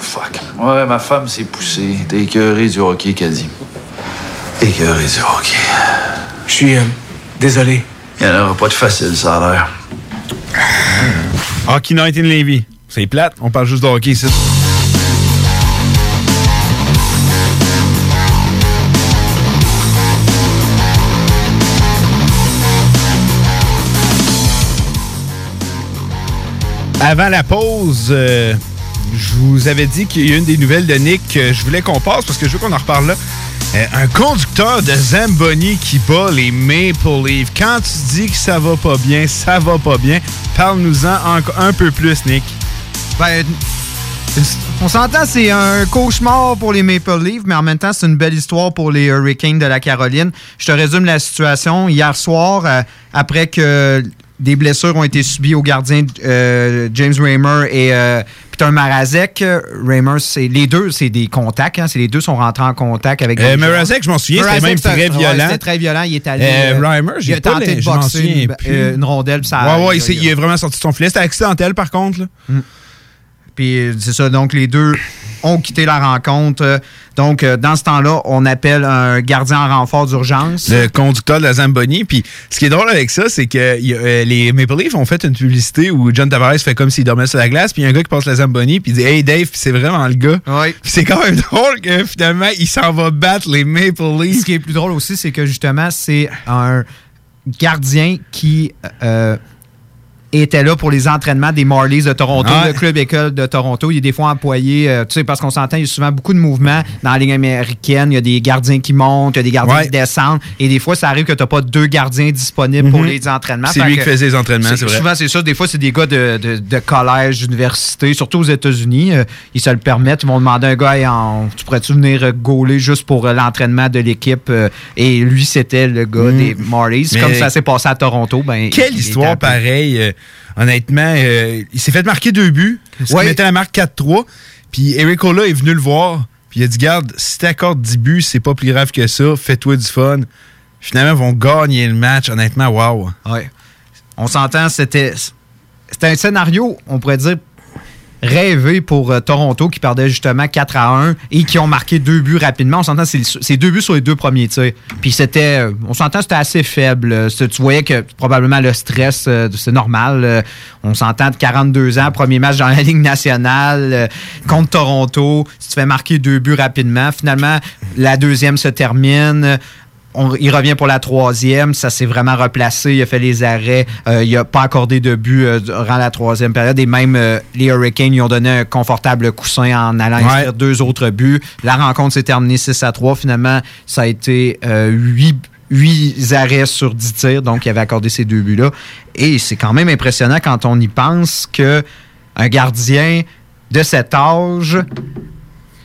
Fuck. Ouais, ma femme s'est poussée. T'es écœuré du hockey, qu'elle dit. Écœuré du hockey. Je suis euh, désolé. Il n'y en aura pas de facile, ça a l'air. Hockey Night in Levy. C'est plate, on parle juste de hockey ici. Avant la pause, euh, je vous avais dit qu'il y a une des nouvelles de Nick que je voulais qu'on passe parce que je veux qu'on en reparle là. Euh, un conducteur de Zamboni qui bat les Maple Leafs. Quand tu dis que ça va pas bien, ça va pas bien. Parle-nous-en un, un peu plus, Nick. Ben, on s'entend, c'est un cauchemar pour les Maple Leafs, mais en même temps, c'est une belle histoire pour les Hurricanes de la Caroline. Je te résume la situation. Hier soir, euh, après que des blessures ont été subies aux gardiens euh, James Raymer et euh, Peter Marazek. Raymer, c'est les deux, c'est des contacts. hein, c'est les deux sont rentrés en contact avec. Euh. Marazek, je m'en souviens, c'était même très ouais, violent. c'était très violent. Il est allé. Euh, Reimer, j'ai il a tenté les- de boxer une, euh, rondelle. puis Ça, ouais, ouais, il, est vraiment sorti de son filet. C'était accidentel, par contre. là. Puis euh, c'est ça, donc les deux ont quitté la rencontre. Euh, Donc, euh, dans ce temps-là, on appelle un gardien en renfort d'urgence. Le conducteur de la Zamboni. Puis ce qui est drôle avec ça, c'est que il y a, euh, les Maple Leafs ont fait une publicité où John Tavares fait comme s'il dormait sur la glace. Puis il y a un gars qui passe la Zamboni. Puis il dit Hey Dave, c'est vraiment le gars. Puis c'est quand même drôle que finalement, il s'en va battre les Maple Leafs. Ce qui est plus drôle aussi, c'est que justement, c'est un gardien qui euh, était là pour les entraînements des Marlies de Toronto, Ouais. le club école de Toronto. Il est des fois employé, euh, tu sais, parce qu'on s'entend, il y a souvent beaucoup de mouvements dans la ligne américaine. Il y a des gardiens qui montent, il y a des gardiens Ouais. qui descendent. Et des fois, ça arrive que tu n'as pas deux gardiens disponibles pour Mhm. les entraînements. C'est lui qui faisait les entraînements, c'est vrai. Souvent, c'est ça. Des fois, c'est des gars de, de- de collège, d'université, surtout aux États-Unis. euh, ils se le permettent. Ils vont demander à un gars Hey, Tu pourrais-tu venir euh, gauler juste pour euh, l'entraînement de l'équipe? Et lui, c'était le gars Mhm. des Marlies. Comme ça s'est passé à Toronto. Ben, Quelle histoire pareille. Honnêtement, euh, il s'est fait marquer deux buts. Ce qui Ouais. mettait la marque 4-3. Puis Eric Ola est venu le voir. Puis il a dit Garde, si t'accordes 10 buts, c'est pas plus grave que ça. Fais-toi du fun. Finalement, ils vont gagner le match. Honnêtement, waouh. Ouais. On s'entend, c'était c'était un scénario, on pourrait dire, rêvé pour euh, Toronto qui perdait justement 4 à 1 et qui ont marqué deux buts rapidement. On s'entend, c'est deux buts sur les deux premiers tirs. Puis c'était, euh, on s'entend, c'était assez faible. Euh, Tu voyais que probablement le stress, c'est normal. On s'entend de 42 ans, premier match dans la Ligue nationale contre Toronto. Si tu fais marquer deux buts rapidement, finalement, la deuxième se termine. On- il revient pour la troisième. Ça s'est vraiment replacé. Il a fait les arrêts. Euh, il n'a pas accordé de but euh, durant la troisième période. Et même euh, les Hurricanes lui ont donné un confortable coussin en allant Ouais. inscrire deux autres buts. La rencontre s'est terminée 6 à 3. Finalement, ça a été euh, 8 huit arrêts sur 10 tirs, donc il avait accordé ces deux buts-là. Et c'est quand même impressionnant quand on y pense que un gardien de cet âge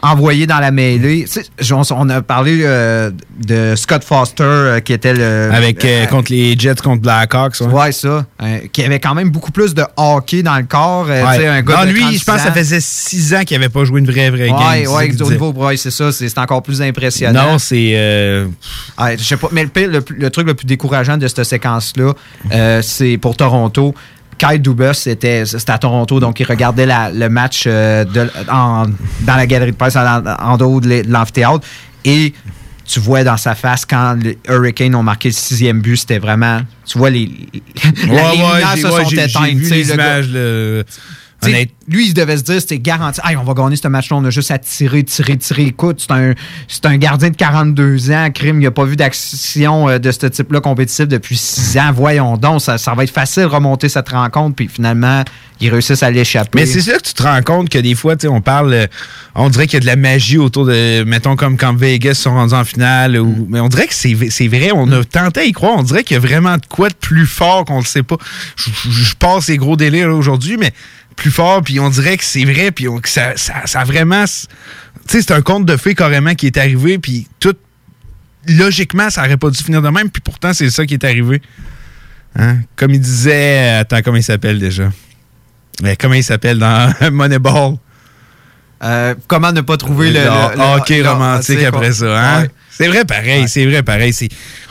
envoyé dans la mêlée. On, on a parlé euh, de Scott Foster euh, qui était le Avec, euh, contre les Jets, contre Blackhawks. Ouais, Ouais, ça. Qui avait quand même beaucoup plus de hockey dans le corps. Ouais. un gars non, de lui, 36 je pense que ça faisait six ans qu'il n'avait pas joué une vraie, vraie game. Ouais, ça ouais, au niveau, c'est ça, c'est encore plus impressionnant. Non, c'est. je sais pas, mais le, pire, le, plus- le truc le plus décourageant de cette séquence-là, c'est pour Toronto. Kyle Dubas, c'était à Toronto, donc il regardait la- le match euh, de- en- dans la galerie de presse, en, en dehors de l'amphithéâtre. Et tu vois dans sa face, quand les Hurricanes ont marqué le sixième but, c'était vraiment. Tu vois, les, ouais, les lumières ouais, j'ai- se ouais, sont j'ai- j'ai éteintes. vu tu sais, les images, le- honnête- lui, il devait se dire, c'était garanti. Hey, on va gagner ce match-là, on a juste à tirer, tirer, tirer. Écoute, c'est un, un gardien de 42 ans, crime, il n'a pas vu d'action euh, de ce type-là compétitif depuis 6 ans. Voyons donc, ça, ça va être facile de remonter cette rencontre, puis finalement, ils réussissent à l'échapper. Mais c'est ça que tu te rends compte que des fois, on parle, euh, on dirait qu'il y a de la magie autour de, mettons, comme quand Vegas sont rendus en finale, Mm. mais on dirait que c'est vrai, on a tenté à y croire, on dirait qu'il y a vraiment de quoi de plus fort qu'on le sait pas. Je, je- je passe ces gros délires aujourd'hui, mais plus fort, puis on dirait que c'est vrai, puis on- que ça, ça, vraiment... Tu sais, c'est un conte de fées carrément qui est arrivé, puis tout... Logiquement, ça aurait pas dû finir de même, puis pourtant, c'est ça qui est arrivé. Hein? Comme il disait... Attends, comment il s'appelle déjà? Mais comment il s'appelle dans Moneyball? Euh, comment ne pas trouver le, le- le- hockey le- romantique c'est après quoi. ça, hein? Ouais. C'est vrai pareil, c'est vrai pareil. C'est,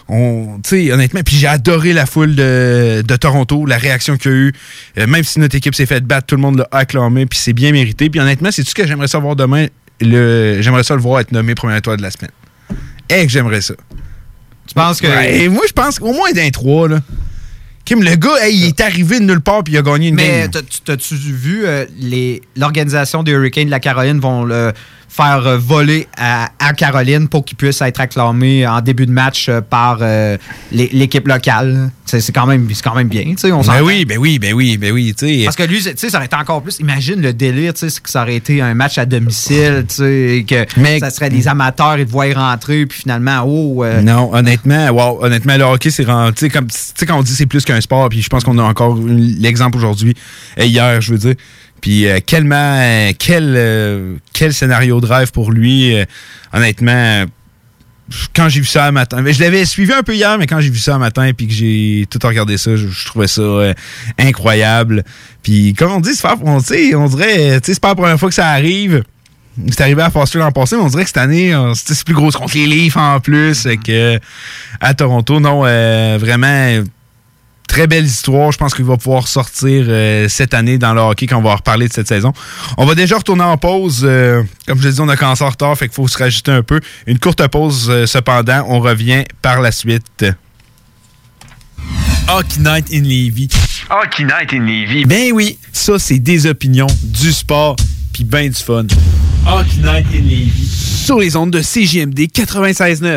on, tu sais, honnêtement, puis j'ai adoré la foule de, de Toronto, la réaction qu'il y a eu. Euh, même si notre équipe s'est fait battre, tout le monde l'a acclamé, puis c'est bien mérité. Puis honnêtement, c'est tout ce que j'aimerais savoir demain. Le, j'aimerais ça le voir être nommé première étoile de la semaine. Et que j'aimerais ça. Tu penses que. Ouais, et moi, je pense qu'au moins d'un 3, là. Kim, le gars, hey, il est arrivé de nulle part, puis il a gagné une Mais game. tu- t'as-tu vu, euh, les- l'organisation des Hurricanes de la Caroline vont le faire euh, voler à, à Caroline pour qu'il puisse être acclamé en début de match euh, par euh, l'é- l'équipe locale. C'est quand, même- quand même bien, tu sais, on Ben oui, ben oui, ben oui, ben oui, tu sais. Parce que lui, tu sais, ça aurait été encore plus. Imagine le délire, tu sais, c'est que ça aurait été un match à domicile, tu sais, et que ça serait des amateurs, ils te voient rentrer, puis finalement, oh. euh, Non, honnêtement, wow, honnêtement, le hockey, c'est rendu. Tu sais, comme- quand on dit c'est plus qu'un sport, puis je pense qu'on a encore l'exemple aujourd'hui, euh, hier, je veux dire. Puis, euh, euh, quel, euh, quel scénario de rêve pour lui. honnêtement, quand j'ai vu ça un matin, je l'avais suivi un peu hier, mais quand j'ai vu ça un matin, puis que j'ai tout regardé ça, je, trouvais ça incroyable. Puis, comme on dit, c'est pas, on, dirait, c'est pas la première fois que ça arrive. C'est arrivé à Foster l'an passé, mais on dirait que cette année, c'est plus gros contre les Leafs en plus que à Toronto. Non, vraiment, très belle histoire. Je pense qu'il va pouvoir sortir euh, cette année dans le hockey quand on va reparler de cette saison. On va déjà retourner en pause. euh, comme je l'ai dit, on a commencé en retard, fait qu'il faut se rajouter un peu. Une courte pause euh, cependant. On revient par la suite. Hockey Night in Levy. Hockey Night in Levy. Ben oui, ça c'est des opinions, du sport, puis ben du fun. Hockey Night in Levy. Sur les ondes de CJMD 96.9.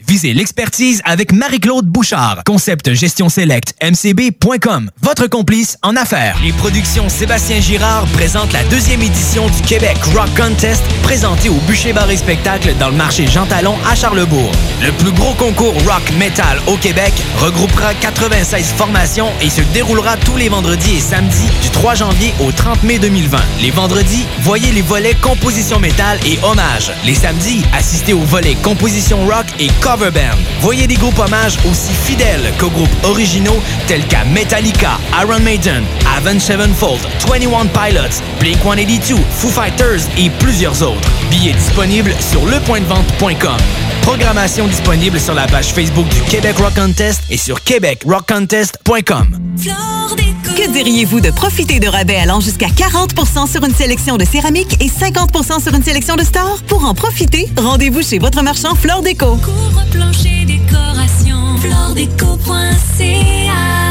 Visez l'expertise avec Marie-Claude Bouchard. Concept gestion select mcb.com. Votre complice en affaires. Les productions Sébastien Girard présentent la deuxième édition du Québec Rock Contest présentée au Bûcher Bar Spectacle dans le marché Jean Talon à Charlebourg. Le plus gros concours rock metal au Québec regroupera 96 formations et se déroulera tous les vendredis et samedis du 3 janvier au 30 mai 2020. Les vendredis, voyez les volets composition métal et hommage. Les samedis, assistez aux volets composition rock et cover band. Voyez des groupes hommages aussi fidèles qu'aux groupes originaux tels qu'à Metallica, Iron Maiden, Avenged Sevenfold, 21 Pilots, Blink-182, Foo Fighters et plusieurs autres. Billets disponibles sur lepointdevente.com. Programmation disponible sur la page Facebook du Québec Rock Contest et sur québecrockcontest.com. Que diriez-vous de profiter de rabais allant jusqu'à 40% sur une sélection de céramique et 50% sur une sélection de stores? Pour en profiter, rendez-vous chez votre marchand Flore Déco. Couvre-plancher décoration. Floredeco.ca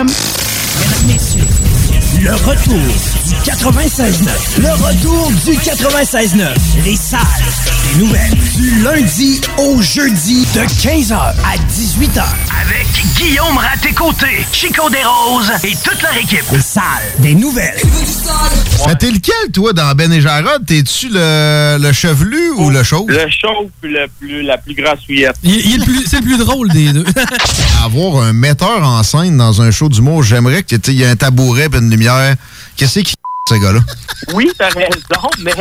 Mesdames, messieurs, le retour du 96.9. Le retour du 96.9. Les salles des nouvelles. Du lundi au jeudi de 15h à 18h. Avec Guillaume Raté-Côté, Chico Desroses et toute leur équipe. Les salles des nouvelles. Mais t'es lequel, toi, dans Ben et Jarod? T'es-tu le, le chevelu ou le chauve? Le chauve puis le plus, la plus grassouillette. c'est le plus drôle des deux. Avoir un metteur en scène dans un show d'humour, j'aimerais qu'il y ait un tabouret et une lumière. Qu'est-ce qui ce gars-là? Oui, t'as raison, mais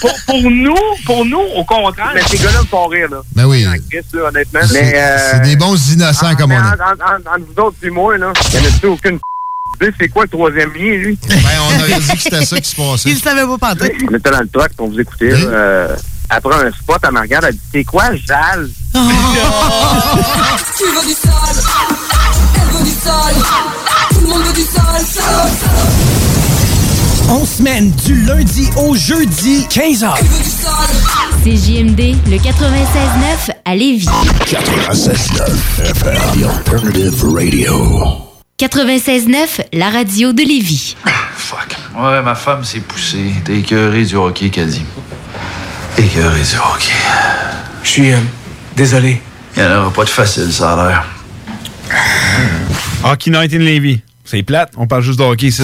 pour, pour nous, pour nous, au contraire, mais ces gars-là me font rire, là. Ben oui. C'est euh, c'est des bons innocents comme on en- Entre vous autres et moi, là, il n'y en a aucune idée c'est quoi le troisième lien, lui? Ben, on aurait dit que c'était ça qui se passait. Il savait pas pantoute. On était dans le truck, on vous écoutait, là, euh, après un spot, elle me regarde, elle dit C'est quoi, Jal? Tu veux du sale Elle veut du sale Tout le monde veut du sale sale. On semaine du lundi au jeudi, 15h. C'est JMD, le 96.9 à Lévis. 96.9 FM, The Alternative Radio. 96.9, la radio de Lévis. Ouais, ma femme s'est poussée. T'es écœuré du hockey, Caddy. Écœuré du hockey. Je suis euh, désolé. Il n'y en aura pas de facile, ça a l'air. Hockey Night in Levy. C'est plate, on parle juste de hockey ici.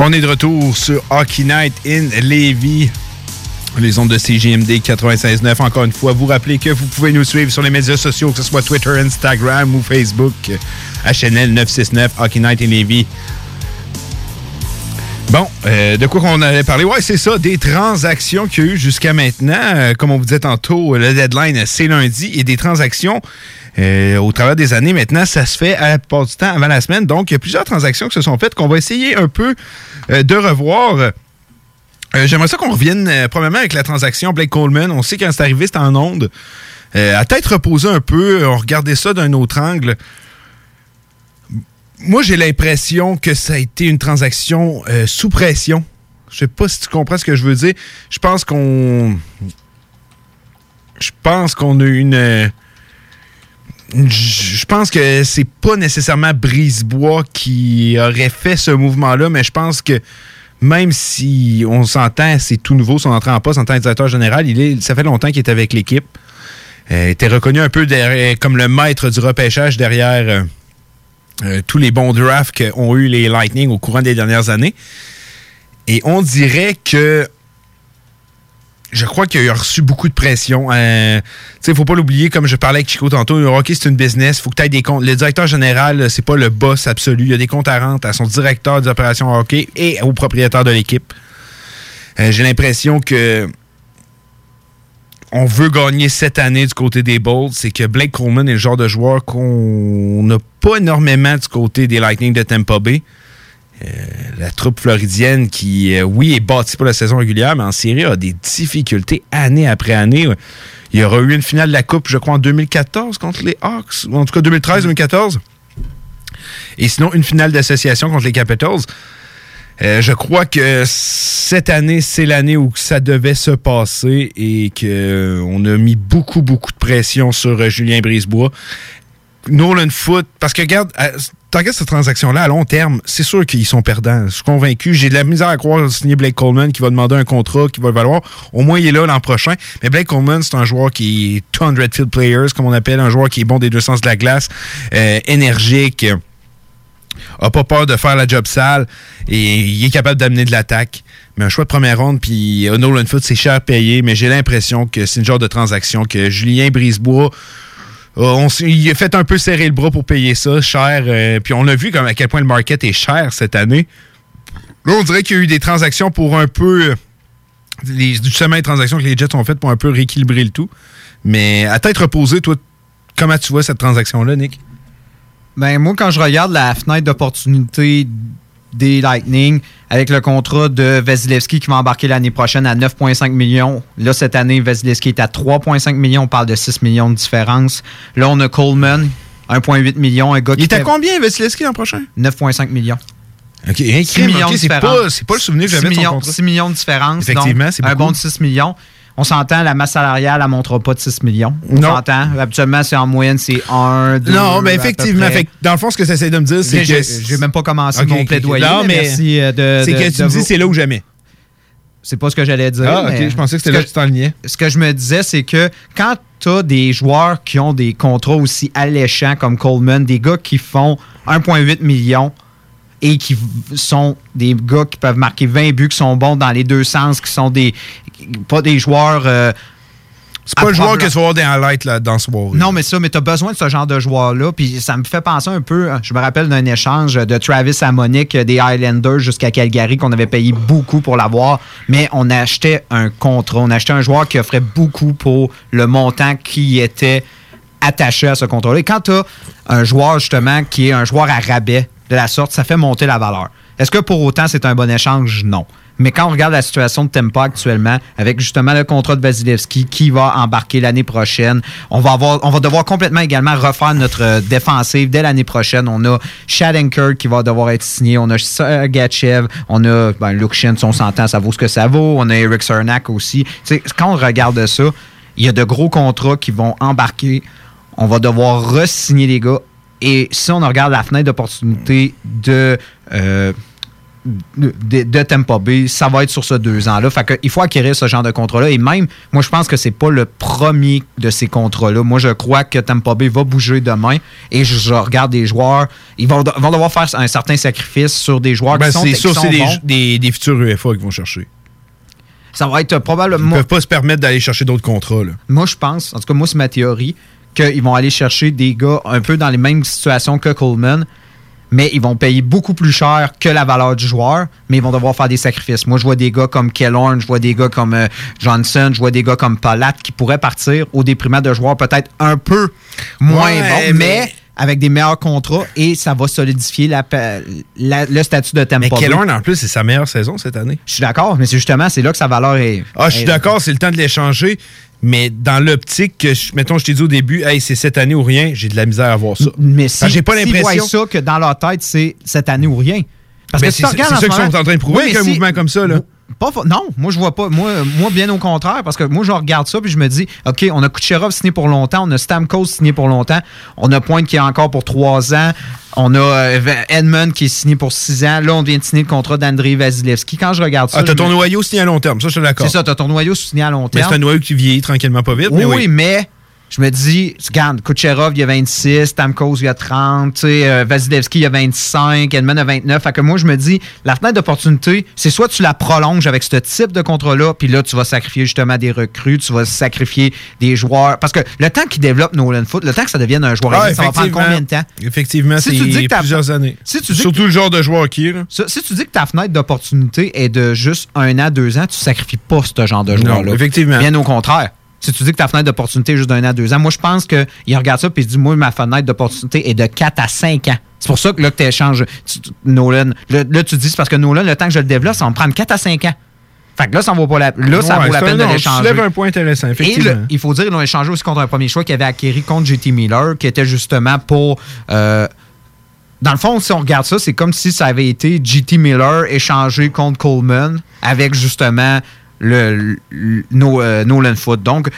On est de retour sur Hockey Night in Levy. Les ondes de CGMD 96.9. Encore une fois, vous rappelez que vous pouvez nous suivre sur les médias sociaux, que ce soit Twitter, Instagram ou Facebook. HNL 969, Hockey Night in Levy. Bon, euh, de quoi qu'on allait parler? Ouais, c'est ça, des transactions qu'il y a eu jusqu'à maintenant. Euh, comme on vous disait tantôt, le deadline, c'est lundi. Et des transactions, euh, au travers des années, maintenant, ça se fait à la plupart du temps avant la semaine. Donc, il y a plusieurs transactions qui se sont faites qu'on va essayer un peu de revoir. J'aimerais ça qu'on revienne, premièrement, avec la transaction Blake Coleman. On sait quand c'est arrivé, c'était en onde. À tête reposer un peu, on regardait ça d'un autre angle. Moi, j'ai l'impression que ça a été une transaction euh, sous pression. Je sais pas si tu comprends ce que je veux dire. Je pense qu'on. Je pense qu'on a une. euh, Je pense que c'est pas nécessairement Brisebois qui aurait fait ce mouvement-là, mais je pense que même si on s'entend, c'est tout nouveau son entrée en poste en tant que directeur général, il est, ça fait longtemps qu'il est avec l'équipe. Euh, il était reconnu un peu comme le maître du repêchage derrière euh, tous les bons drafts qu'ont eu les Lightning au courant des dernières années. Et on dirait que je crois qu'il a reçu beaucoup de pression. Euh, tu sais, faut pas l'oublier, comme je parlais avec Chico tantôt, le hockey, c'est une business. faut que tu aies des comptes. Le directeur général, c'est pas le boss absolu. Il y a des comptes à rente à son directeur des opérations hockey et au propriétaire de l'équipe. Euh, J'ai l'impression que on veut gagner cette année du côté des Bolts. C'est que Blake Coleman est le genre de joueur qu'on n'a pas énormément du côté des Lightning de Tampa Bay. Euh, la troupe floridienne qui, euh, oui, est bâtie pour la saison régulière, mais en série a des difficultés année après année. Il y aura eu une finale de la Coupe, je crois, en 2014 contre les Hawks, ou en tout cas 2013-2014. Et sinon, une finale d'association contre les Capitals. Euh, je crois que cette année, c'est l'année où ça devait se passer et qu'on a mis beaucoup, beaucoup de pression sur Julien Brisebois. Nolan Foot, parce que regarde, euh, tu regardes cette transaction-là à long terme, c'est sûr qu'ils sont perdants. Je suis convaincu. J'ai de la misère à croire signer Blake Coleman qui va demander un contrat qui va le valoir. Au moins, il est là l'an prochain. Mais Blake Coleman, c'est un joueur qui est 200 field players, comme on appelle, un joueur qui est bon des deux sens de la glace, euh, énergique, euh, a pas peur de faire la job sale et il est capable d'amener de l'attaque. Mais un choix de première ronde, puis Nolan Foot, c'est cher payé, mais j'ai l'impression que c'est une genre de transaction que Julien Brisebois on s- il a fait un peu serrer le bras pour payer ça, cher. euh, puis on a vu comme à quel point le market est cher cette année. Là, on dirait qu'il y a eu des transactions pour un peu. euh, Les, justement, les transactions que les Jets ont faites pour un peu rééquilibrer le tout. Mais à tête reposée, toi, comment tu vois cette transaction-là, Nick? Ben, moi, quand je regarde la fenêtre d'opportunité des Lightning avec le contrat de Vasilevski qui va embarquer l'année prochaine à 9,5 millions. Là, cette année, Vasilevski est à 3,5 millions. On parle de 6 millions de différence. Là, on a Coleman, 1,8 millions. Un gars Il qui est à combien, Vasilevski, l'an prochain? 9,5 millions. OK, un 6 millions ok, de c'est pas, c'est pas le souvenir que 6 j'avais de son millions, contrat. 6 millions de différence. Effectivement, c'est Un bon de 6 millions. On s'entend, la masse salariale, elle ne montera pas de 6 millions. On s'entend. Habituellement, c'est en moyenne, c'est 1, 2. Non, mais effectivement. Fait dans le fond, ce que tu essaies de me dire, c'est que. j'ai même pas commencé mon plaidoyer. Non, mais merci euh, de. C'est que tu me dis, c'est là ou jamais. C'est pas ce que j'allais dire. Ah, ok, je pensais que c'était là que tu t'enlignais. Ce que je me disais, c'est que quand tu as des joueurs qui ont des contrats aussi alléchants comme Coleman, des gars qui font 1,8 million et qui sont des gars qui peuvent marquer 20 buts, qui sont bons dans les deux sens, qui sont des pas des joueurs. euh, C'est pas le joueur tu vas voir des highlights là, dans ce soir. non, mais ça, mais tu as besoin de ce genre de joueur-là. Puis ça me fait penser un peu, je me rappelle d'un échange de Travis à Monique des Highlanders jusqu'à Calgary qu'on avait payé beaucoup pour l'avoir, mais on achetait un contrat. On achetait un joueur qui offrait beaucoup pour le montant qui était attaché à ce contrat-là. Et quand tu as un joueur, justement, qui est un joueur à rabais de la sorte, ça fait monter la valeur. Est-ce que pour autant c'est un bon échange? Non. Mais quand on regarde la situation de Tempa actuellement, avec justement le contrat de Vasilevski qui va embarquer l'année prochaine, on va, devoir complètement également refaire notre euh, défensive dès l'année prochaine. On a Shadenker qui va devoir être signé, on a Sergachev, on a ben, Luke Shin, si on s'entend, ça vaut ce que ça vaut. On a Eric Cernak aussi. Quand on regarde ça, il y a de gros contrats qui vont embarquer. On va devoir re-signer les gars. Et si on regarde la fenêtre d'opportunité de, euh, de, Bay, ça va être sur ce deux ans-là. Fait que il faut acquérir ce genre de contrat-là. Et même, moi, je pense que c'est pas le premier de ces contrats-là. Moi, je crois que Tampa Bay va bouger demain. Et je, je regarde des joueurs, ils vont, vont devoir faire un certain sacrifice sur des joueurs Ben, qui sont, c'est sûr, c'est des, des, des futurs UFA qu'ils vont chercher. Ça va être Ils probablement... peuvent pas se permettre d'aller chercher d'autres contrats. Là. Moi, je pense, en tout cas, moi, c'est ma théorie, qu'ils vont aller chercher des gars un peu dans les mêmes situations que Coleman, mais ils vont payer beaucoup plus cher que la valeur du joueur, mais ils vont devoir faire des sacrifices. Moi, je vois des gars comme Kellorn, je vois des gars comme euh, Johnson, je vois des gars comme Palat qui pourraient partir au déprimant de joueurs peut-être un peu moins Ouais, bons, mais... mais- avec des meilleurs contrats et ça va solidifier la, pa- la- le statut de Tampa Mais. Kellorn, en plus, c'est sa meilleure saison cette année. Je suis d'accord, mais c'est justement, c'est là que sa valeur est... Ah, je suis d'accord, c'est le temps de l'échanger. Mais dans l'optique que, je- mettons, je t'ai dit au début, hey, c'est cette année ou rien, j'ai de la misère à voir ça. Mais si, j'ai pas s'ils l'impression. ça que dans leur tête, c'est cette année ou rien. Parce Ben, que si c'est- en ça ce qu'ils sont en train de prouver Oui, avec mais un si- mouvement comme ça, là. Pas non, moi je vois pas. Moi, moi, bien au contraire, parce que moi je regarde ça puis je me dis, OK, on a Kucherov signé pour longtemps, on a Stamkos signé pour longtemps, on a Pointe qui est encore pour trois ans, on a euh, Edmund qui est signé pour six ans. Là, on vient de signer le contrat d'Andrei Vasilevski. Quand je regarde ça. Ah, t'as ton me- noyau signé à long terme, ça, je suis d'accord. C'est ça, t'as ton noyau signé à long Mais terme. c'est un noyau qui vieillit tranquillement pas vite. Oui, mais oui. oui, mais je me dis, regarde, Kucherov, il y a 26, Stamkos, il y a 30, tu sais, euh, Vasilevski, il y a 25, Edmund a 29. Fait que moi, je me dis, la fenêtre d'opportunité, c'est soit tu la prolonges avec ce type de contrat-là, puis là, tu vas sacrifier justement des recrues, tu vas sacrifier des joueurs. Parce que le temps qu'il développe Nolan Foot, le temps que ça devienne un joueur, Ah, ça va prendre combien de temps? Effectivement, Si c'est plusieurs années. Si tu dis Surtout le genre de joueur qui est. Là. Si tu dis que ta fenêtre d'opportunité est de juste un an, deux ans, tu sacrifies pas ce genre de Non, joueur-là. effectivement. Bien au contraire. Si tu dis que ta fenêtre d'opportunité est juste d'un an, deux ans, moi, je pense qu'il regarde ça et il dit, moi, ma fenêtre d'opportunité est de 4 à 5 ans. C'est pour ça que là, que tu échanges Nolan. Là, là, tu dis, c'est parce que Nolan, le temps que je le développe, ça va me prendre 4 à 5 ans. Fait que là, ça vaut pas la, là, ça vaut la peine un- de non, l'échanger. Tu lèves un point intéressant, Et le- il faut dire, ils l'ont échangé aussi contre un premier choix qu'ils avaient acquéri contre JT Miller, qui était justement pour. euh, dans le fond, si on regarde ça, c'est comme si ça avait été JT Miller échangé contre Coleman avec justement le, le- No- euh, Nolan Foot. Donc,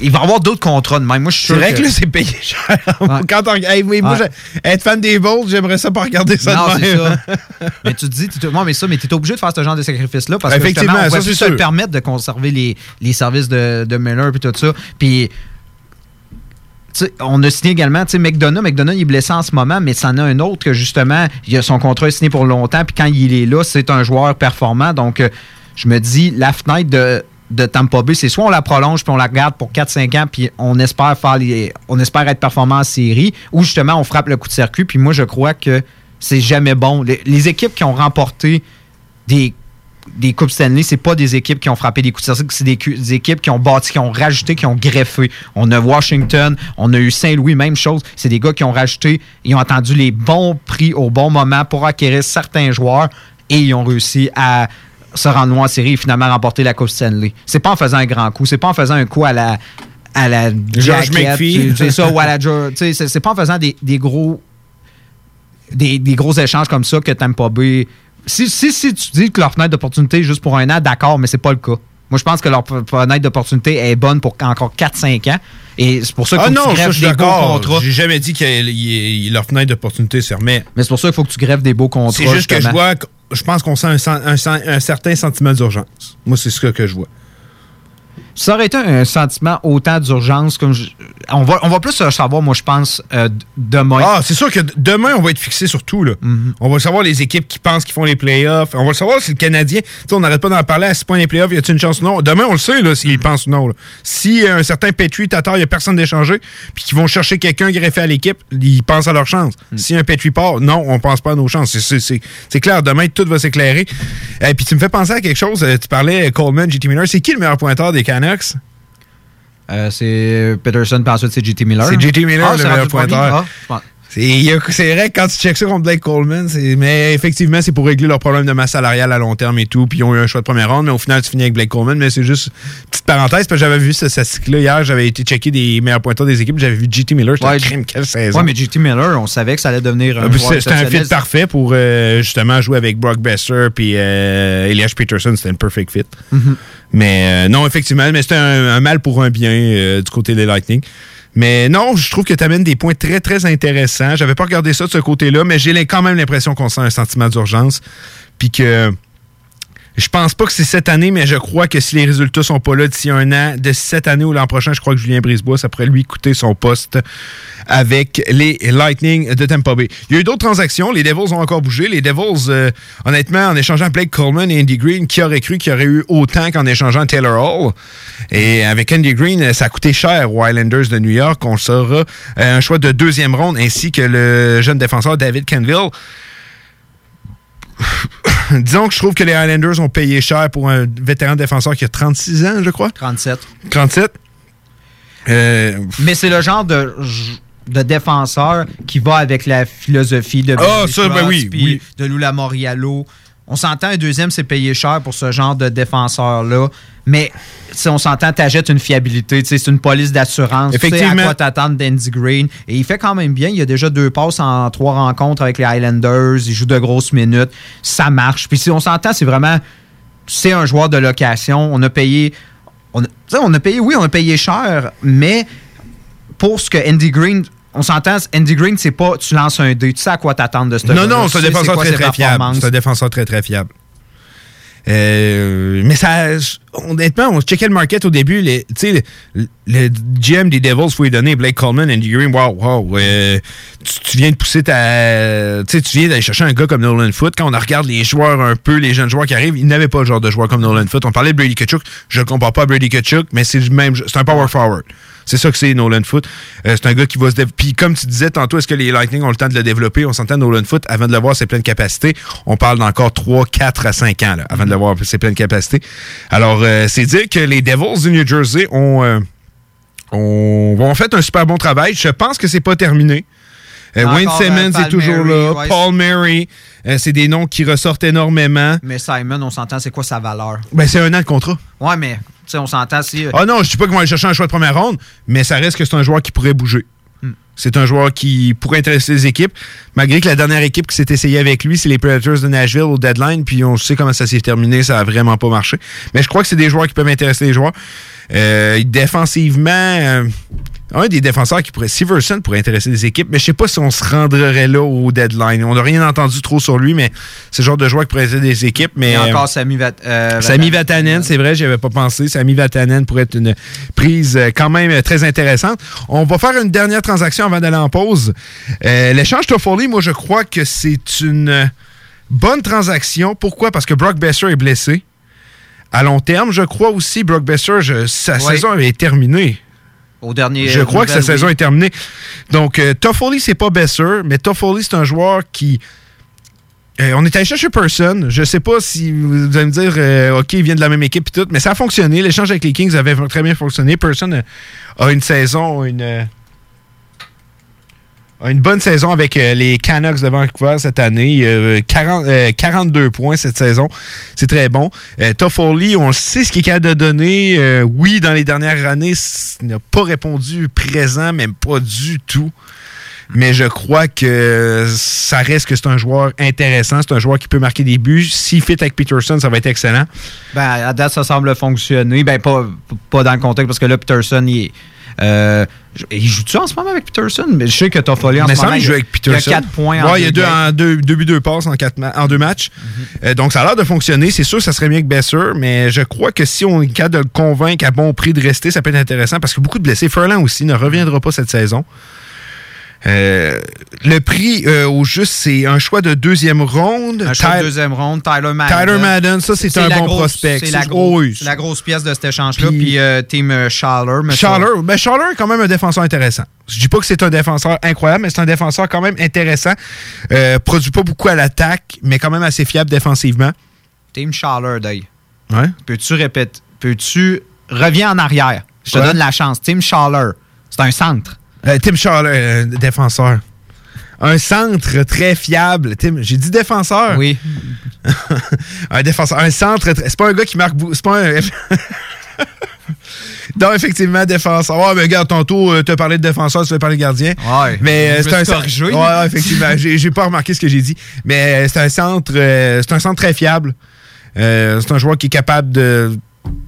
il va y avoir d'autres contrats de même. Moi, je suis C'est sûr vrai que là, c'est payé cher. Quand on, hey, oui, moi, Ouais. être fan des Bulls, j'aimerais ça pas regarder ça non, de c'est même. ça. mais tu te dis, tu mais ça, mais tu es obligé de faire ce genre de sacrifice-là parce que justement, on ça, va c'est le sûr. permettre de conserver les, les services de, de Miller et tout ça. Puis, tu sais, on a signé également, tu sais, McDonough. McDonough, il est blessé en ce moment, mais c'en a un autre que justement, il a son contrat est signé pour longtemps, puis quand il est là, c'est un joueur performant. Donc, euh, je me dis, la fenêtre de, de Tampa Bay, c'est soit on la prolonge, puis on la regarde pour 4-5 ans, puis on espère faire on espère être performant en série, ou justement, on frappe le coup de circuit. Puis moi, je crois que c'est jamais bon. Les, équipes qui ont remporté des Coupes Stanley, c'est pas des équipes qui ont frappé des coups de circuit, c'est des, des équipes qui ont bâti, qui ont rajouté, qui ont greffé. On a Washington, on a eu Saint-Louis, même chose. C'est des gars qui ont rajouté, ils ont attendu les bons prix au bon moment pour acquérir certains joueurs et ils ont réussi à se rendre loin en série et finalement remporter la Coupe Stanley. C'est pas en faisant un grand coup, c'est pas en faisant un coup à la à la George McPhee. c'est ça, ou à la c'est c'est pas en faisant des, des gros des, des gros échanges comme ça que Tampa Bay. Si, si, si tu dis que leur fenêtre d'opportunité est juste pour un an, d'accord, mais c'est pas le cas. Moi, je pense que leur fenêtre d'opportunité est bonne pour encore 4-5 ans. Et c'est pour ça qu'il Ah faut que non, tu ça, greffes je suis des beaux d'accord. contrats. J'ai jamais dit que leur fenêtre d'opportunité se remet. Mais c'est pour ça qu'il faut que tu greffes des beaux contrats. C'est juste que je vois, je pense qu'on sent un, sen- un sen- un certain sentiment d'urgence. Moi, c'est ce que je vois. Ça aurait été un sentiment autant d'urgence comme je- on va on va plus le savoir moi je pense euh, demain. Ah, c'est sûr que demain, on va être fixé sur tout. Là. Mhm. On va savoir les équipes qui pensent qu'ils font les playoffs. On va savoir si le Canadien. On n'arrête pas d'en parler à 6 points des playoffs. Y a-t-il une chance ou non? Demain, on le sait là, s'ils pensent ou non. là. Si euh, un certain Petrie, Tatar, il n'y a personne d'échanger, puis qu'ils vont chercher quelqu'un greffé à l'équipe, ils pensent à leur chance. Mhm. Si un Petrie part, non, on pense pas à nos chances. C'est- clair. Demain, tout va s'éclairer. Et puis, tu me fais penser à quelque chose. Euh, Tu parlais euh, Coleman, JT Miller. C'est qui le meilleur pointeur des Canucks? Euh, c'est Peterson puis ensuite c'est JT Miller. C'est JT Miller, Ah, le c'est meilleur pointeur. Ah. C'est vrai que quand tu checks ça contre Blake Coleman, mais effectivement, c'est pour régler leur problème de masse salariale à long terme et tout. Puis ils ont eu un choix de première ronde, mais au final, tu finis avec Blake Coleman. Mais c'est juste petite parenthèse, parce que j'avais vu ce statistique-là hier. J'avais été checker des meilleurs pointeurs des équipes. J'avais vu JT Miller. C'était Ouais, crime, quelle saison. Ouais, mais JT Miller, on savait que ça allait devenir un Ah, C'était un fit parfait pour euh, justement jouer avec Brock Besser puis euh, Elias Peterson. C'était un perfect fit. Mhm. Mais euh, non, effectivement, mais c'était un, un mal pour un bien euh, du côté des Lightning. Mais non, je trouve que tu amènes des points très, très intéressants. J'avais pas regardé ça de ce côté-là, mais j'ai quand même l'impression qu'on sent un sentiment d'urgence. Puis que je pense pas que c'est cette année, mais je crois que si les résultats sont pas là d'ici un an, de cette année ou l'an prochain, je crois que Julien Brisebois, ça pourrait lui coûter son poste avec les Lightning de Tampa Bay. Il y a eu d'autres transactions. Les Devils ont encore bougé. Les Devils, euh, honnêtement, en échangeant Blake Coleman et Andy Green, qui aurait cru qu'il y aurait eu autant qu'en échangeant Taylor Hall? Et avec Andy Green, ça a coûté cher aux Islanders de New York. On saura. Euh, un choix de deuxième ronde ainsi que le jeune défenseur David Canville. Disons que je trouve que les Highlanders ont payé cher pour un vétéran défenseur qui a 36 ans, je crois. 37. 37. Euh, Mais c'est le genre de, de défenseur qui va avec la philosophie de Ah, ça, ben oui, oui. de Lula Moriallo. On s'entend, un deuxième, c'est payé cher pour ce genre de défenseur-là. Mais si on s'entend, t'achètes une fiabilité. C'est une police d'assurance. Tu sais Effectivement. à quoi t'attendre d'Andy Green. Et il fait quand même bien. Il a déjà deux passes en trois rencontres avec les Highlanders. Il joue de grosses minutes. Ça marche. Puis si on s'entend, c'est vraiment c'est un joueur de location. On a payé. On a, on payé, oui, on a payé cher, mais pour ce que Andy Green. On s'entend, Andy Green, c'est pas tu lances un dé, tu sais à quoi t'attendre de ce Non, non, c'est un défenseur très, très fiable. C'est un défenseur très, très fiable. Euh, mais ça, honnêtement, on checkait le market au début. Tu sais, le, le GM des Devils, faut lui donner Blake Coleman, Andy Green. Wow, wow. euh, tu, viens de pousser ta. Tu viens d'aller chercher un gars comme Nolan Foot. Quand on regarde les joueurs un peu, les jeunes joueurs qui arrivent, ils n'avaient pas le genre de joueur comme Nolan Foot. On parlait de Brady Kachuk. Je ne compare pas Brady Kachuk, mais c'est le même. C'est un power forward. C'est ça que c'est Nolan Foot. Euh, c'est un gars qui va se développer. Puis comme tu disais tantôt, est-ce que les Lightning ont le temps de le développer? On s'entend Nolan Foot, avant de le voir ses pleines capacités, on parle d'encore 3, 4 à 5 ans, là, avant de le voir ses pleines capacités. Alors, euh, c'est dire que les Devils du New Jersey ont, euh, ont, ont fait un super bon travail. Je pense que c'est pas terminé. Euh, Wayne euh, Simmons est toujours là. ouais. Paul Mary. euh, c'est des noms qui ressortent énormément. Mais Simon, on s'entend, c'est quoi sa valeur? Ben, c'est un an de contrat. Ouais, mais on s'entend si. euh, Ah non, je dis pas qu'ils vont aller chercher un choix de première ronde, mais ça reste que c'est un joueur qui pourrait bouger. Hmm. C'est un joueur qui pourrait intéresser les équipes, malgré que la dernière équipe qui s'est essayée avec lui, c'est les Predators de Nashville au deadline, puis on sait comment ça s'est terminé, ça a vraiment pas marché. Mais je crois que c'est des joueurs qui peuvent intéresser les joueurs. Euh, défensivement, euh, un des défenseurs qui pourrait, Severson pourrait intéresser les équipes, mais je sais pas si on se rendrait là au deadline. On n'a rien entendu trop sur lui, mais c'est le genre de joueur qui pourrait intéresser des équipes. Mais, y a encore Sami Vat- euh, Vatanen, c'est vrai, j'y avais pas pensé. Sami Vatanen pourrait être une prise euh, quand même euh, très intéressante. On va faire une dernière transaction avant d'aller en pause. Euh, L'échange Toffoli, moi, je crois que c'est une euh, bonne transaction. Pourquoi? Parce que Brock Besser est blessé. À long terme, je crois aussi, Brock Besser, je- sa Ouais. saison est terminée. Au dernier. Je crois que sa saison est terminée. Donc, euh, Toffoli, c'est pas Besser, mais Toffoli, c'est un joueur qui. Euh, on est allé chercher Person. Je sais pas si vous allez me dire, euh, OK, il vient de la même équipe et tout, mais ça a fonctionné. L'échange avec les Kings avait très bien fonctionné. Person euh, a une saison, une. Euh, une bonne saison avec euh, les Canucks de Vancouver cette année. Euh, 40, euh, 42 points cette saison. C'est très bon. Euh, Toffoli, on sait ce qu'il est capable de donner. Euh, oui, dans les dernières années, il n'a pas répondu présent, même pas du tout. Mais je crois que ça reste que c'est un joueur intéressant. C'est un joueur qui peut marquer des buts. S'il fit avec Peterson, ça va être excellent. Ben, à date, ça semble fonctionner. Ben, pas, pas dans le contexte, parce que là, Peterson, il est. euh, il joue-tu en ce moment avec Peterson? Mais je sais que Toffoli en Mais ce moment. il joue avec Peterson. Il y a 4 points en il y a deux deux, games. en deux, deux buts, deux passes en, quatre ma- en deux matchs. Euh, donc, ça a l'air de fonctionner. C'est sûr, ça serait mieux que Besser, mais je crois que si on est capable de le convaincre à bon prix de rester, ça peut être intéressant parce que beaucoup de blessés. Furlan aussi ne reviendra pas cette saison. Euh, le prix euh, au juste, c'est un choix de deuxième ronde. Un choix de deuxième ronde, Tyler Madden. Tyler Madden, ça, c'est un bon grosse- prospect. C'est la, C'est- grosse- oh oui. c'est la grosse pièce de cet échange-là. Puis- Puis, euh, Team euh, Schaller. mais ça- ben Schaller est quand même un défenseur intéressant. Je dis pas que c'est un défenseur incroyable, mais c'est un défenseur quand même intéressant. Produit pas beaucoup à l'attaque, mais quand même assez fiable défensivement. Team Schaller, Day. Ouais. Peux-tu répéter? Peux-tu. Reviens en arrière? Je te Ouais. donne la chance. Team Schaller. C'est un centre. Euh, Tim Schaller, euh, défenseur. Un centre très fiable. Tim, j'ai dit défenseur. Oui. un défenseur. Un centre. très- C'est pas un gars qui marque. C'est pas un. non, effectivement, défenseur. Ouais, mais regarde, tantôt, tu as parlé de défenseur, tu veux parler de gardien. Ouais. Mais euh, c'est un corrigé. Ouais, ouais, effectivement. j'ai pas remarqué ce que j'ai dit. Mais euh, c'est un centre. euh, c'est un centre très fiable. Euh, c'est un joueur qui est capable de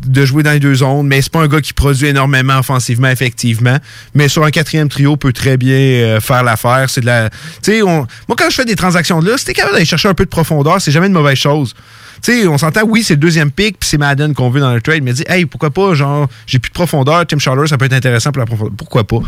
de jouer dans les deux zones, mais c'est pas un gars qui produit énormément offensivement, effectivement. Mais sur un quatrième trio, peut très bien euh, faire l'affaire. C'est la. On- moi, quand je fais des transactions de là, t'es capable d'aller chercher un peu de profondeur, c'est jamais une mauvaise chose. On s'entend, oui, c'est le deuxième pick, puis c'est Madden qu'on veut dans le trade, mais dit, hey, pourquoi pas, genre, j'ai plus de profondeur, Tim Schaller, ça peut être intéressant pour la profondeur. Pourquoi pas?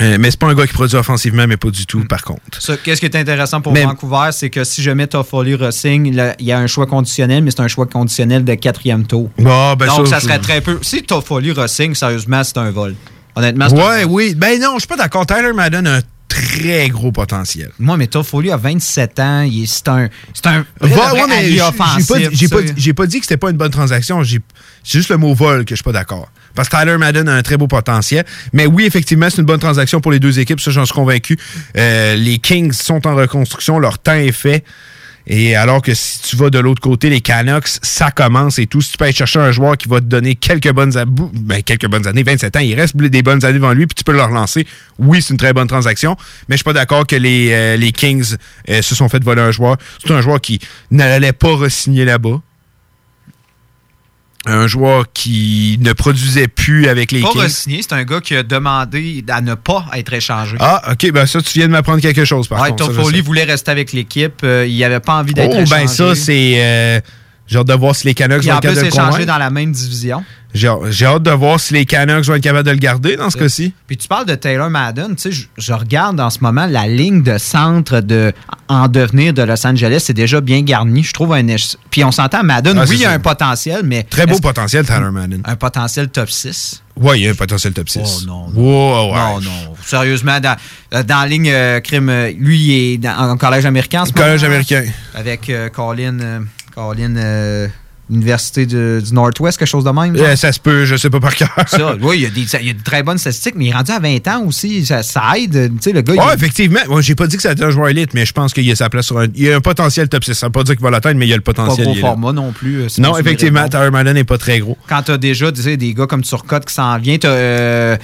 Euh, mais c'est pas un gars qui produit offensivement, mais pas du tout, par contre. Qu'est-ce qui est intéressant pour Mais- Vancouver, c'est que si jamais Toffoli re-signe, là, il y a un choix conditionnel, mais c'est un choix conditionnel de quatrième tour. Ben Donc, ça, ça, serait très peu. Si Toffoli re-signe, sérieusement, c'est un vol. Honnêtement, c'est un Ouais, vol. oui. Ben non, je suis pas d'accord. Tyler Madden a un très gros potentiel. Moi, mais Toffoli a 27 ans. C'est un, c'est un ouais, mais allié j'ai- offensif. j'ai pas, pas, dit que c'était pas une bonne transaction. C'est juste le mot vol que je suis pas d'accord. Parce que Tyler Madden a un très beau potentiel. Mais oui, effectivement, c'est une bonne transaction pour les deux équipes. Ça, j'en suis convaincu. Euh, les Kings sont en reconstruction. Leur temps est fait. Et alors que si tu vas de l'autre côté, les Canucks, ça commence et tout. Si tu peux aller chercher un joueur qui va te donner quelques bonnes, ben, années, 27 ans, il reste des bonnes années devant lui, puis tu peux le relancer. Oui, c'est une très bonne transaction, mais je suis pas d'accord que les, euh, Kings euh, se sont fait voler un joueur. C'est un joueur qui n'allait pas re-signer là-bas. Un joueur qui ne produisait plus avec les Pas c'est un gars qui a demandé à ne pas être échangé. Ah, ok, ben ça, tu viens de m'apprendre quelque chose, par ouais, contre. Toffoli voulait rester avec l'équipe. euh, il n'avait pas envie d'être Oh, échangé. ben ça, c'est. euh, j'ai hâte de voir si les Canucks vont être capables de le convaincre. dans la même division. J'ai hâte de voir si les Canucks vont être capables de le garder dans ce cas-ci. Puis tu parles de Taylor Madden, tu sais, je, je regarde en ce moment la ligne de centre de, en devenir de Los Angeles, c'est déjà bien garni. Je trouve un Puis on s'entend, Madden, Ah, oui, il y a un potentiel, mais. Très beau potentiel, Tyler Madden. Un potentiel top 6. Ouais, il y a un potentiel top 6. Oh non. Wow, ouais. Non, non. Sérieusement, dans, euh, dans la ligne euh, crime, euh, lui, il est dans- en collège américain. en ce Collège moment, américain. Avec euh, Colin, euh, Colin euh, Université de- du Northwest, quelque chose de même. Euh, ça se peut, je sais pas par cœur. Ça, oui, il y, a y de très bonnes statistiques, mais il est rendu à 20 ans aussi. Ça, ça aide. Le gars, Ouais, effectivement. Moi, j'ai pas dit que c'était un joueur élite, mais je pense qu'il a sa place sur un. Il y a un potentiel top 6. Ça veut pas dire qu'il va l'atteindre, mais il y a le pas potentiel. gros est là. format non plus. euh, si Non, effectivement. Tyler Madden n'est pas très gros. Quand tu as déjà tu sais, des gars comme Turcotte qui s'en vient, tu as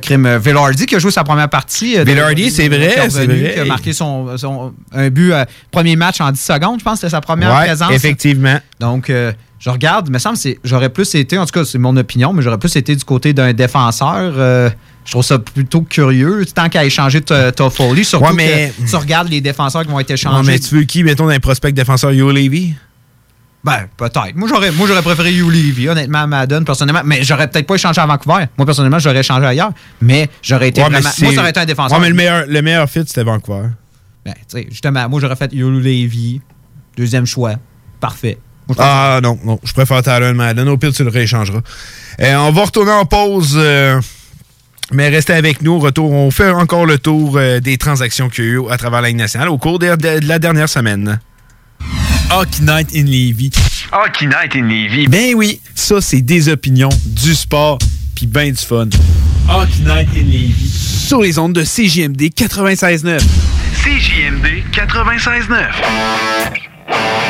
Crime euh, Velarde qui a joué sa première partie. euh, Velarde, c'est vrai, c'est vrai. Qui a marqué son, son- un but, euh, premier match en 10 secondes, je pense, c'était sa première Ouais, présence. effectivement. Donc, euh, je regarde, il me semble, que j'aurais plus été, en tout cas, c'est mon opinion, mais j'aurais plus été du côté d'un défenseur. euh, je trouve ça plutôt curieux. Tant qu'à échanger Ta- Toffoli, surtout Ouais, mais- que tu regardes les défenseurs qui vont être Ouais, échangés. mais tu veux qui, mettons, dans les prospects défenseurs, Yo Levy? Ben, peut-être. Moi, j'aurais, moi, j'aurais préféré Hugh Levy, honnêtement, à Madden, personnellement. Mais j'aurais peut-être pas échangé à Vancouver. Moi, personnellement, j'aurais échangé ailleurs. Mais j'aurais été Ouais, vraiment- Moi, ça aurait été un défenseur. Ouais, mais le meilleur, le meilleur fit, c'était Vancouver. Ben, tu sais, justement, moi, j'aurais fait Hugh Levy. Deuxième choix. Parfait. Ah non, non, je préfère Tyler Madden. Au pire, tu le rééchangeras. Euh, on va retourner en pause, euh, mais restez avec nous. Au retour, on fait encore le tour euh, des transactions qu'il y a eu à travers la Ligue nationale au cours de, de- de la dernière semaine. Hockey Night in Levy. Hockey Night in Levy. Ben oui, ça, c'est des opinions, du sport, puis ben du fun. Hockey Night in Levy. Sur les ondes de CJMD 96.9. CJMD 96.9.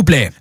plaît.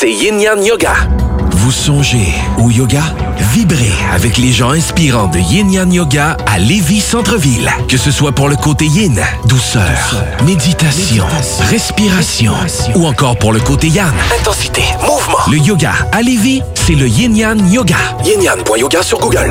c'est Yin Yang Yoga. Vous songez au yoga? Vibrez avec les gens inspirants de Yin Yang Yoga à Lévis Centre-Ville. Que ce soit pour le côté yin, douceur, méditation, respiration, ou encore pour le côté yang, intensité, mouvement. Le yoga à Lévis, c'est le Yin Yang Yoga. Yin sur Google.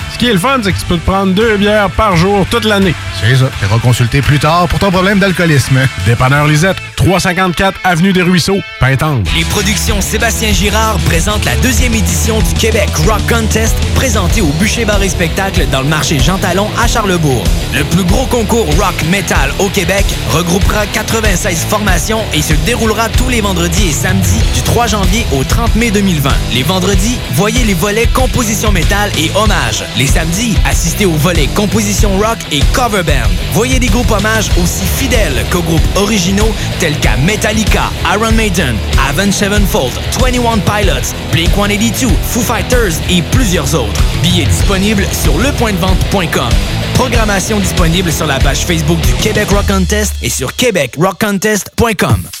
Ce qui est le fun, c'est que tu peux te prendre deux bières par jour toute l'année. C'est ça. Tu consulter plus tard pour ton problème d'alcoolisme. Dépanneur Lisette, 354 Avenue des Ruisseaux, Pintendre. Les productions Sébastien Girard présentent la deuxième édition du Québec Rock Contest présentée au Bûcher Bar et Spectacle dans le marché Jean Talon à Charlebourg. Le plus gros concours rock metal au Québec regroupera 96 formations et se déroulera tous les vendredis et samedis du 3 janvier au 30 mai 2020. Les vendredis, voyez les volets composition métal et hommage. Les samedis, assistez aux volets composition rock et cover band. Voyez des groupes hommages aussi fidèles qu'aux groupes originaux tels qu'à Metallica, Iron Maiden, Avenged Sevenfold, 21 Pilots, Blink-182, Foo Fighters et plusieurs autres. Billets disponibles sur lepointdevente.com. Programmation disponible sur la page Facebook du Québec Rock Contest et sur québecrockcontest.com.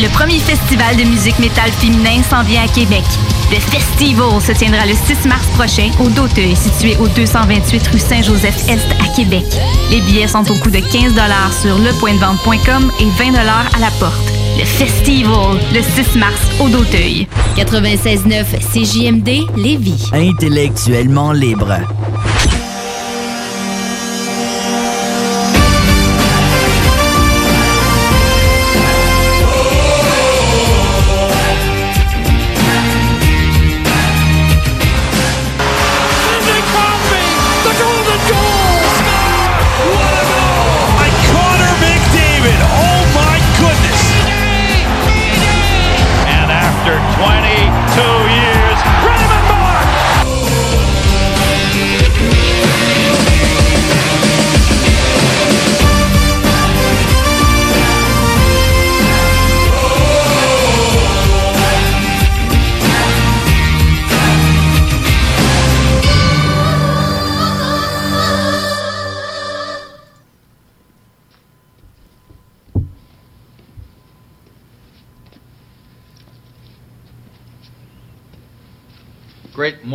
Le premier festival de musique métal féminin s'en vient à Québec. Le Festival se tiendra le 6 mars prochain au Doteuil, situé au 228 rue Saint-Joseph-Est à Québec. Les billets sont au coût de 15 sur lepointdevente.com et 20 à la porte. Le Festival, le 6 mars au Doteuil. 96.9 CJMD Lévis. Intellectuellement libre.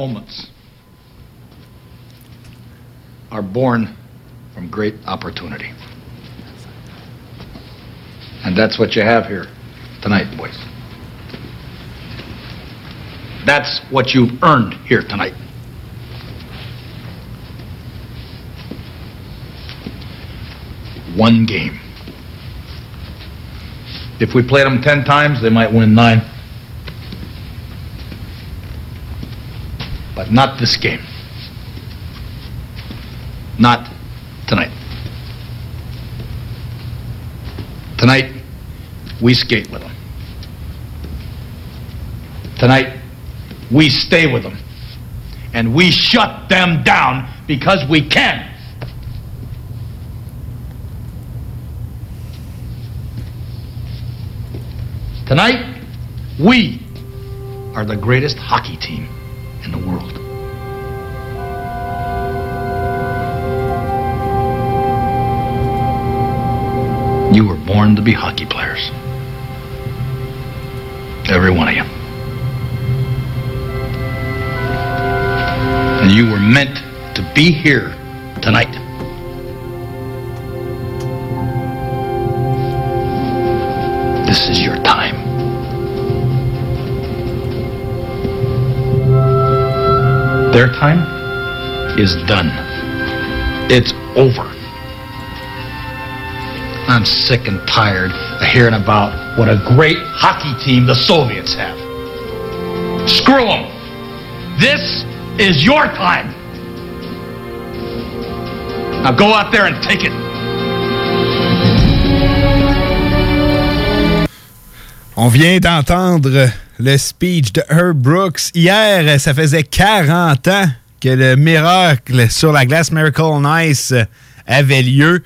Moments are born from great opportunity. And that's what you have here tonight, boys. That's what you've earned here tonight. One game. If we played them ten times, they might win nine. But not this game. Not tonight. Tonight, we skate with them. Tonight, we stay with them. And we shut them down because we can. Tonight, we are the greatest hockey team You were born to be hockey players. Every one of you. And you were meant to be here tonight. This is your time. Their time is done. It's over. I'm sick and tired of hearing about what a great hockey team the Soviets have. Screw them. This is your time. Now go out there and take it. On vient d'entendre le speech de Herb Brooks. Hier, ça faisait 40 ans que le miracle sur la glace Miracle on Ice avait lieu.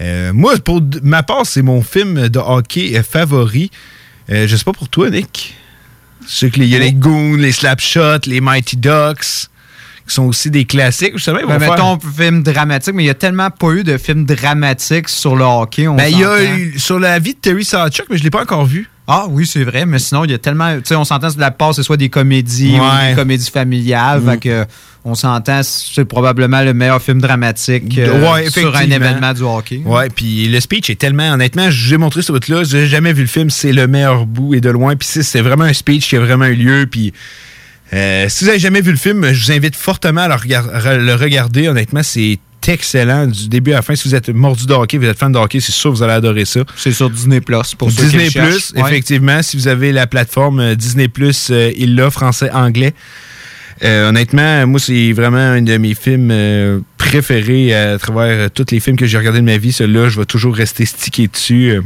Euh, moi, pour ma part, c'est mon film de hockey euh, favori. Euh, je sais pas pour toi, Nick. Je sais qu'il y a les Goons, les Slapshots, les Mighty Ducks, qui sont aussi des classiques. Je savais, ils vont Ben, faire- mettons, film dramatique, mais il y a tellement pas eu de films dramatiques sur le hockey. On Ben, il y a eu sur la vie de Terry Sawchuk, mais je l'ai pas encore vu. Ah oui, c'est vrai, mais sinon, il y a tellement. Tu sais, on s'entend la part, c'est soit des comédies ou des comédies familiales. Mm. Fait que, on s'entend, c'est probablement le meilleur film dramatique euh, Ouais, sur un événement du hockey. Ouais, puis le speech est tellement, honnêtement, j'ai montré ce bout-là, j'ai jamais vu le film, c'est le meilleur bout et de loin, puis c'est- c'est vraiment un speech qui a vraiment eu lieu, puis euh, si vous avez jamais vu le film, je vous invite fortement à le, regard- re- le regarder, honnêtement, c'est excellent du début à la fin. Si vous êtes mordu de hockey, vous êtes fan de hockey, c'est sûr que vous allez adorer ça. C'est sur Disney Plus pour ceux qui Disney. Plus, Ouais. effectivement. Si vous avez la plateforme euh, Disney Plus, euh, il l'a, français, anglais. Euh, honnêtement, moi, c'est vraiment un de mes films euh, préférés à travers tous les films que j'ai regardés de ma vie. Celui-là, je vais toujours rester stické dessus.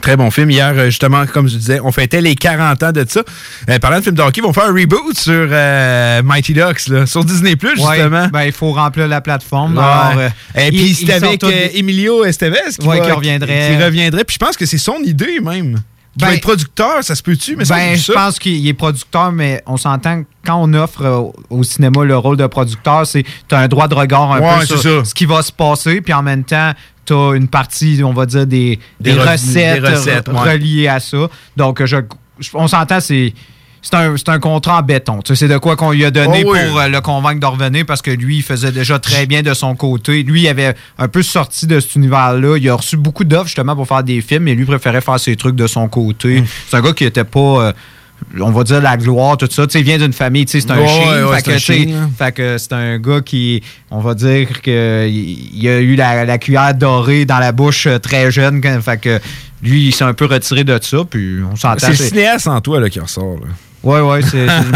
Très bon film. Hier, euh, justement, comme je disais, on fêtait les 40 ans de ça. Euh, parlant de films de hockey, ils vont faire un reboot sur euh, Mighty Ducks, là, sur Disney Ouais, justement. ben, il faut remplir la plateforme. Ouais. Alors, euh, Et puis sortent avec des- Emilio Estevez qui, Ouais, va- qui reviendrait. Qui reviendrait. Puis je pense que c'est son idée même. Qui va Ben- être producteur, ça se peut-tu? Mais Ben, je pense qu'il est producteur, mais on s'entend que quand on offre euh, au cinéma le rôle de producteur, c'est tu as un droit de regard un Ouais, peu sur ça. ce qui va se passer, puis en même temps, tu as une partie, on va dire, des, Des recettes, des recettes, re- ouais. reliées à ça. Donc, je, je- on s'entend, c'est. C'est un, contrat en béton. Tu sais, c'est de quoi qu'on lui a donné Oh oui. pour euh, le convaincre de revenir parce que lui, il faisait déjà très bien de son côté. Lui, il avait un peu sorti de cet univers-là. Il a reçu beaucoup d'offres justement pour faire des films, mais lui préférait faire ses trucs de son Mm. côté. C'est un gars qui était pas. euh, on va dire la gloire, tout ça. Tu sais, il vient d'une famille, tu sais, c'est un Ouais, chien. ouais, fait, c'est un fait que c'est gars qui, on va dire que il il a eu la, la cuillère dorée dans la bouche euh, très jeune. Fait que lui, il s'est un peu retiré de ça, puis on s'entend. C'est le cinéaste en toi là, qui ressort. Là. Ouais, ouais, c'est c'est-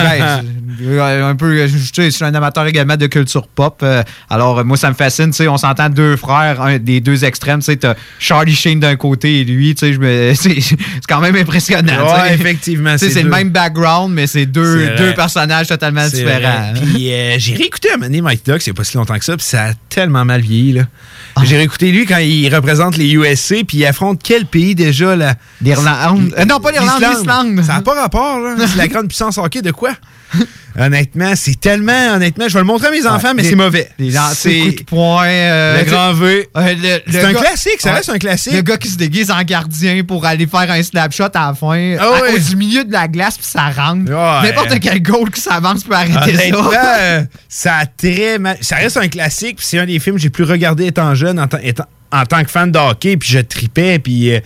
c'est- un peu. Je, sais, je suis un amateur également de culture pop. euh, alors, euh, moi, ça me fascine. Tu sais, on s'entend deux frères, un, des deux extrêmes. Tu sais, t'as Charlie Sheen d'un côté et lui. Tu sais, c'est c'est quand même impressionnant. effectivement, Tu sais, c'est c'est le même background, mais c'est deux, C'est personnages totalement C'est différents. vrai. Puis euh, j'ai réécouté donné Mike Ducks il n'y a pas si longtemps que ça, puis ça a tellement mal vieilli. là. Ah. J'ai réécouté lui quand il représente les USA, puis il affronte quel pays déjà là L'Irlande. Euh, non, pas l'Irlande, l'Islande. Ça n'a pas rapport, là. C'est la grande puissance hockey de quoi? Honnêtement, c'est tellement, honnêtement, je vais le montrer à mes enfants, mais c'est mauvais. Des lancers coups de poing. euh, le grand V. Ouais, le C'est un gars- classique, ça Ouais. reste un classique. Le gars qui se déguise en gardien pour aller faire un snapshot à la fin, Ah à- du milieu de la glace, puis ça rentre. N'importe quel goal qui s'avance peut arrêter ça. euh, ça a très mal. Ça reste un classique, puis c'est un des films que j'ai plus regardé étant jeune, en, tant- étant- en tant que fan de hockey, puis je tripais, puis. euh,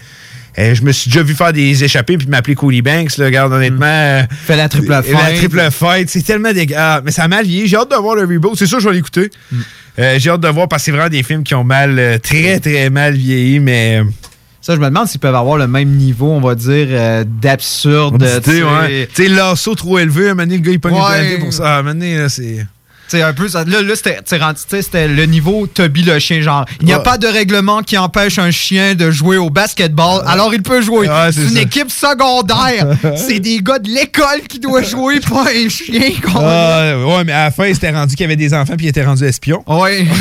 Euh, je me suis déjà vu faire des échappées puis m'appeler Cody Banks. Là, regarde, honnêtement. euh, Fait la triple La fight. triple fight. C'est tellement dégueu. Ah, mais ça a mal vieilli. J'ai hâte de voir le reboot. C'est sûr, je vais l'écouter. Euh, J'ai hâte de voir parce que c'est vraiment des films qui ont mal, euh, très, très mal vieilli, mais. Ça, je me demande s'ils peuvent avoir le même niveau, on va dire, euh, d'absurde. Tu sais. ouais. L'assaut trop élevé, à un moment donné, le gars, il pogne Ouais. pour ça. À un moment donné, là, c'est. Sais, un peu, ça- là, là c'était le niveau Toby le chien, genre. Il n'y a Ouais. pas de règlement qui empêche un chien de jouer au basketball, alors il peut jouer. Ouais, c'est c'est une ça. équipe secondaire. c'est des gars de l'école qui doivent jouer, pas un chien. Ah, ouais, mais à la fin, c'était rendu qu'il y avait des enfants puis il était rendu espion. Ouais.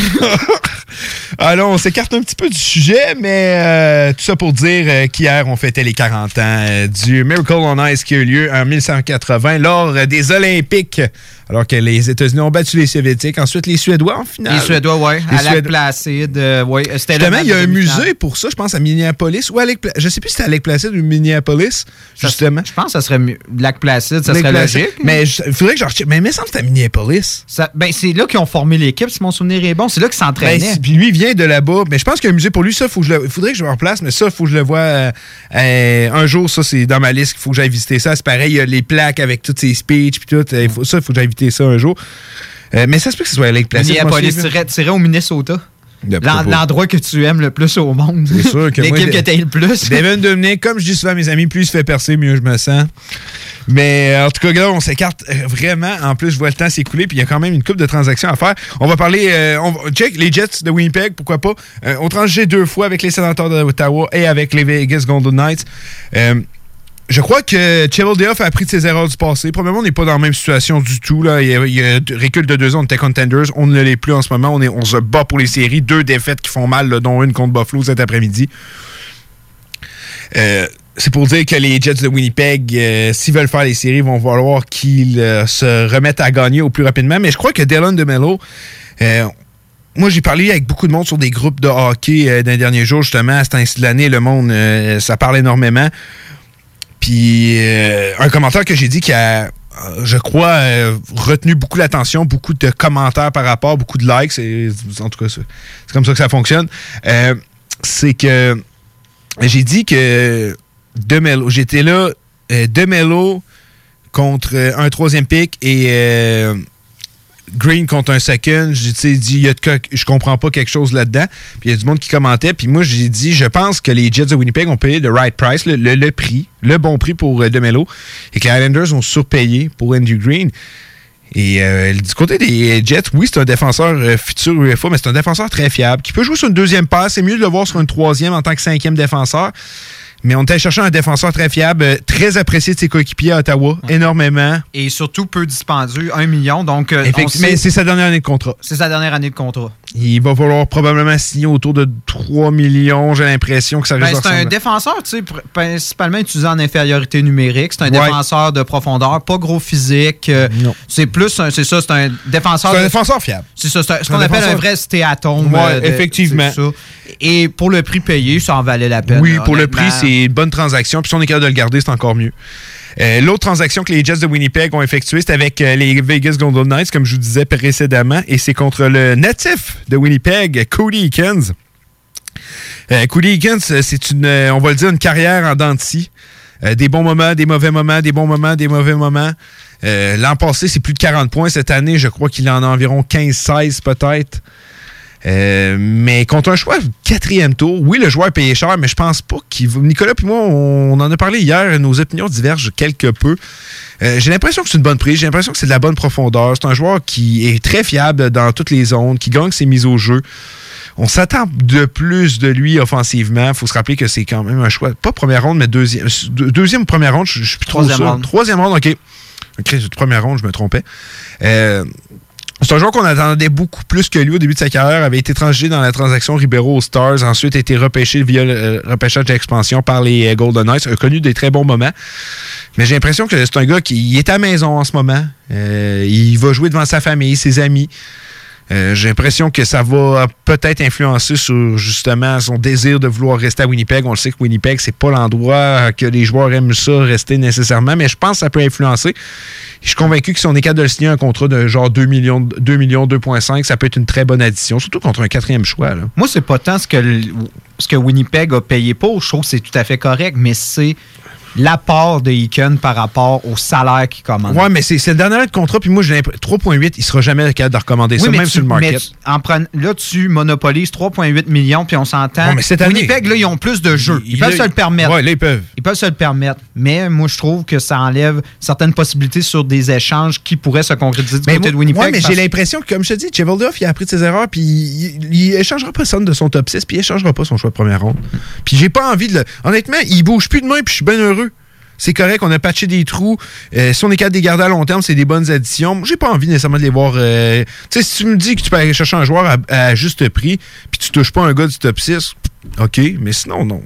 Alors, on s'écarte un petit peu du sujet, mais euh, tout ça pour dire euh, qu'hier, on fêtait les 40 ans euh, du Miracle on Ice qui a eu lieu en 1980 lors des Olympiques, alors que les États-Unis ont battu les Soviétiques. Ensuite, les Suédois en finale. Les Suédois. Les à Lac Suédois. Placide, euh, ouais. C'était Justement, il y a un musée pour ça, je pense, à Minneapolis ou à Je sais plus si c'était à Lake Placid ou Minneapolis, justement. Je pense que ça serait. Lac Placide, ça Lake serait logique. Mais il faudrait que je. Mais il me semble que c'était à Minneapolis. Ça- ben, c'est là qu'ils ont formé l'équipe, si mon souvenir est bon. C'est là qu'ils Ben, s'entraînaient. puis lui vient de là-bas. Mais je pense qu'il y a un musée pour lui. Ça, faut que je le- il faudrait que je me replace, mais ça, il faut que je le vois euh, euh, un jour. Ça, c'est dans ma liste. Il faut que j'aille visiter ça. C'est pareil, il y a les plaques avec toutes ses speeches. Puis tout. Euh, faut- ça, il faut que j'aille visiter ça un jour. Euh, mais ça se peut que ce soit à Lake Placid. Minneapolis, tirais au Minnesota. L'endroit que tu aimes le plus au monde. C'est sûr que L'équipe que t'aimes le plus. Devin Dominic, comme je dis souvent à mes amis, plus il se fait percer, mieux je me sens. Mais euh, en tout cas, là, on s'écarte euh, vraiment. En plus, je vois le temps s'écouler, puis il y a quand même une coupe de transactions à faire. On va parler, euh, on va- check les Jets de Winnipeg, pourquoi pas. Euh, on transgé deux fois avec les sénateurs d'Ottawa et avec les Vegas Golden Knights. Euh, je crois que Cheveldayoff a appris de ses erreurs du passé. Premièrement, on n'est pas dans la même situation du tout. Là. Il, y a, un recul de deux ans, on était contenders. On ne l'est plus en ce moment. On, est, on se bat pour les séries. Deux défaites qui font mal, dont une contre Buffalo cet après-midi. Euh, c'est pour dire que les Jets de Winnipeg, euh, s'ils veulent faire les séries, vont falloir qu'ils euh, se remettent à gagner au plus rapidement. Mais je crois que Dylan DeMello, euh, moi j'ai parlé avec beaucoup de monde sur des groupes de hockey dans les derniers jours, justement, à cet ainsi de l'année, le monde, ça parle énormément. Puis euh, un commentaire que j'ai dit qui a, euh, je crois, euh, retenu beaucoup l'attention, beaucoup de commentaires par rapport, beaucoup de likes. en tout cas, c'est comme ça que ça fonctionne. C'est que j'ai dit que j'étais là, Demelo contre un troisième pick et Green contre un second. J'ai dit, y a de je comprends pas quelque chose là-dedans. Puis il y a du monde qui commentait. Puis moi, j'ai dit, je pense que les Jets de Winnipeg ont payé le right price, le, prix, le bon prix pour euh, Demelo. Et que les Islanders ont surpayé pour Andrew Green. Et euh, du côté des Jets, oui, c'est un défenseur euh, futur UFA, mais c'est un défenseur très fiable, qui peut jouer sur une deuxième passe. C'est mieux de le voir sur une troisième en tant que cinquième défenseur. Mais on était chercher un défenseur très fiable, euh, très apprécié de ses coéquipiers à Ottawa, énormément. Et surtout peu dispendieux, un million. Donc, euh, on Effectivement, sait- mais c'est sa dernière année de contrat. c'est sa dernière année de contrat. Il va falloir probablement signer autour de 3 millions. J'ai l'impression que ça Ben, risque de c'est un défenseur, tu sais, pr- principalement utilisé en infériorité numérique. C'est un Ouais. défenseur de profondeur, pas gros physique. euh, C'est plus, un- c'est ça, c'est un défenseur. C'est un défenseur fiable. C'est ça, c'est ce qu'on appelle un vrai stéatome. Ouais, euh, de- effectivement. Et pour le prix payé, ça en valait la peine. Oui, là, pour le prix, c'est une bonne transaction. Puis si on est capable de le garder, c'est encore mieux. Euh, L'autre transaction que les Jets de Winnipeg ont effectuée, c'est avec euh, les Vegas Golden Knights, comme je vous disais précédemment, et c'est contre le natif de Winnipeg, Cody Eakins. Euh, Cody Eakins, c'est une, on va le dire, une carrière en dents des bons moments, des mauvais moments, des bons moments, des mauvais moments. L'an passé, c'est plus de 40 points. Cette année, je crois qu'il en a environ 15-16 peut-être. Euh, mais contre un choix quatrième tour, oui, le joueur est payé cher, mais je pense pas qu'il va. Nicolas et moi, on en a parlé hier, nos opinions divergent quelque peu. Euh, j'ai l'impression que c'est une bonne prise, j'ai l'impression que c'est de la bonne profondeur. C'est un joueur qui est très fiable dans toutes les zones, qui gagne ses mises au jeu. On s'attend de plus de lui offensivement. Il faut se rappeler que c'est quand même un choix, pas première ronde, mais deuxième, deux- deuxième ou première ronde, je, je suis plus trop Troisième sûr. ronde. Troisième ronde, OK. OK, première ronde, je me trompais. Euh, c'est un joueur qu'on attendait beaucoup plus que lui au début de sa carrière. avait été transgé dans la transaction Ribeiro aux Stars. Ensuite, été repêché via le euh, repêchage d'expansion par les euh, Golden Knights. A connu des très bons moments. Mais j'ai l'impression que c'est un gars qui est à maison en ce moment. Euh, il va jouer devant sa famille, ses amis. Euh, J'ai l'impression que ça va peut-être influencer sur justement son désir de vouloir rester à Winnipeg. On le sait que Winnipeg, c'est pas l'endroit que les joueurs aiment ça rester nécessairement, mais je pense que ça peut influencer. Je suis convaincu que si on est capable de le signer un contrat de genre 2 millions, 2 millions 2,5, ça peut être une très bonne addition, surtout contre un quatrième choix. là. Moi, c'est pas tant ce que, ce que Winnipeg a payé pour. Je trouve que c'est tout à fait correct, mais c'est l'apport de Eakin par rapport au salaire qu'il commande. Ouais, mais c'est le dernier de contrat, puis moi, j'ai l'impression 3,8, il sera jamais capable de recommander ça, même tu- sur le market. mais en prenant- là, tu monopolises 3,8 millions, puis on s'entend. Mais cette année- Winnipeg, là, ils ont plus de jeux. Ils, il- peuvent là, se le permettre. Ouais, là, ils peuvent. Ils peuvent se le permettre. Mais moi, je trouve que ça enlève certaines possibilités sur des échanges qui pourraient se concrétiser du Mais côté moi- de Winnipeg. ouais, mais parce- j'ai l'impression que, comme je te dis, Cheveldoff, il a appris de ses erreurs, puis il, il échangera pas son de son top 6, puis il échangera pas son choix de première ronde. Puis j'ai pas envie de le. Honnêtement, il bouge plus de main, puis je suis bien heureux. C'est correct, on a patché des trous. Euh, si on est capable de les garder à long terme, c'est des bonnes additions. J'ai pas envie nécessairement de les voir. euh, Tu sais, si tu me dis que tu peux aller chercher un joueur à, à juste prix, puis tu touches pas un gars du top 6, ok, mais sinon, non.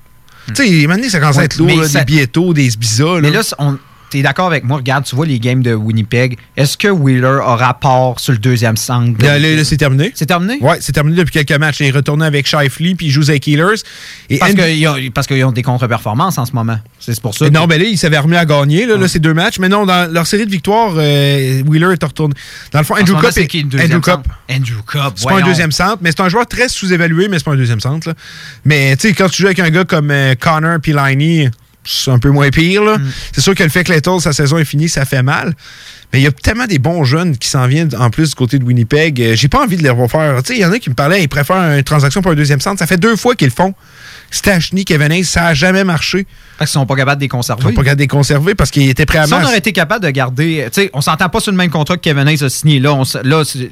Tu sais, maintenant, ça commence à être lourd, là, ça- des biétos, des Sbiza. Mais là, on- t'es d'accord avec moi? Regarde, tu vois les games de Winnipeg. Est-ce que Wheeler a rapport sur le deuxième centre? Là, là, là, c'est terminé. C'est terminé? Ouais, c'est terminé depuis quelques matchs. Il est retourné avec Shifley, puis il joue avec Healers. Et Parce qu'ils ont, parce qu'ils ont des contre-performances en ce moment. C'est pour ça. Mais que- non, ben là, il s'avait remis à gagner, là, là, ces deux matchs. Mais non, dans leur série de victoires, euh, Wheeler est retourné. Dans le fond, Andrew Cup. c'est Andrew Cup. centre? Andrew Cup, C'est pas un deuxième centre, mais c'est un joueur très sous-évalué, mais c'est pas un deuxième centre. là. Mais tu sais, quand tu joues avec un gars comme euh, Connor puis Liney, c'est un peu moins pire. là. Mm. C'est sûr que le fait que Little, sa saison est finie, ça fait mal. Mais il y a tellement des bons jeunes qui s'en viennent en plus du côté de Winnipeg. Euh, J'ai pas envie de les refaire. Il y en a qui me parlaient, ils préfèrent une transaction pour un deuxième centre. Ça fait deux fois qu'ils le font. Stachny, Kevin Hayes, ça a jamais marché. Parce qu'ils sont pas capables de les conserver. Ils sont pas capables de les conserver parce qu'ils étaient prêts à Si on aurait été capable de garder. Tu sais, on s'entend pas sur le même contrat que Kevin Hayes a signé. Là, on s- là, c'est-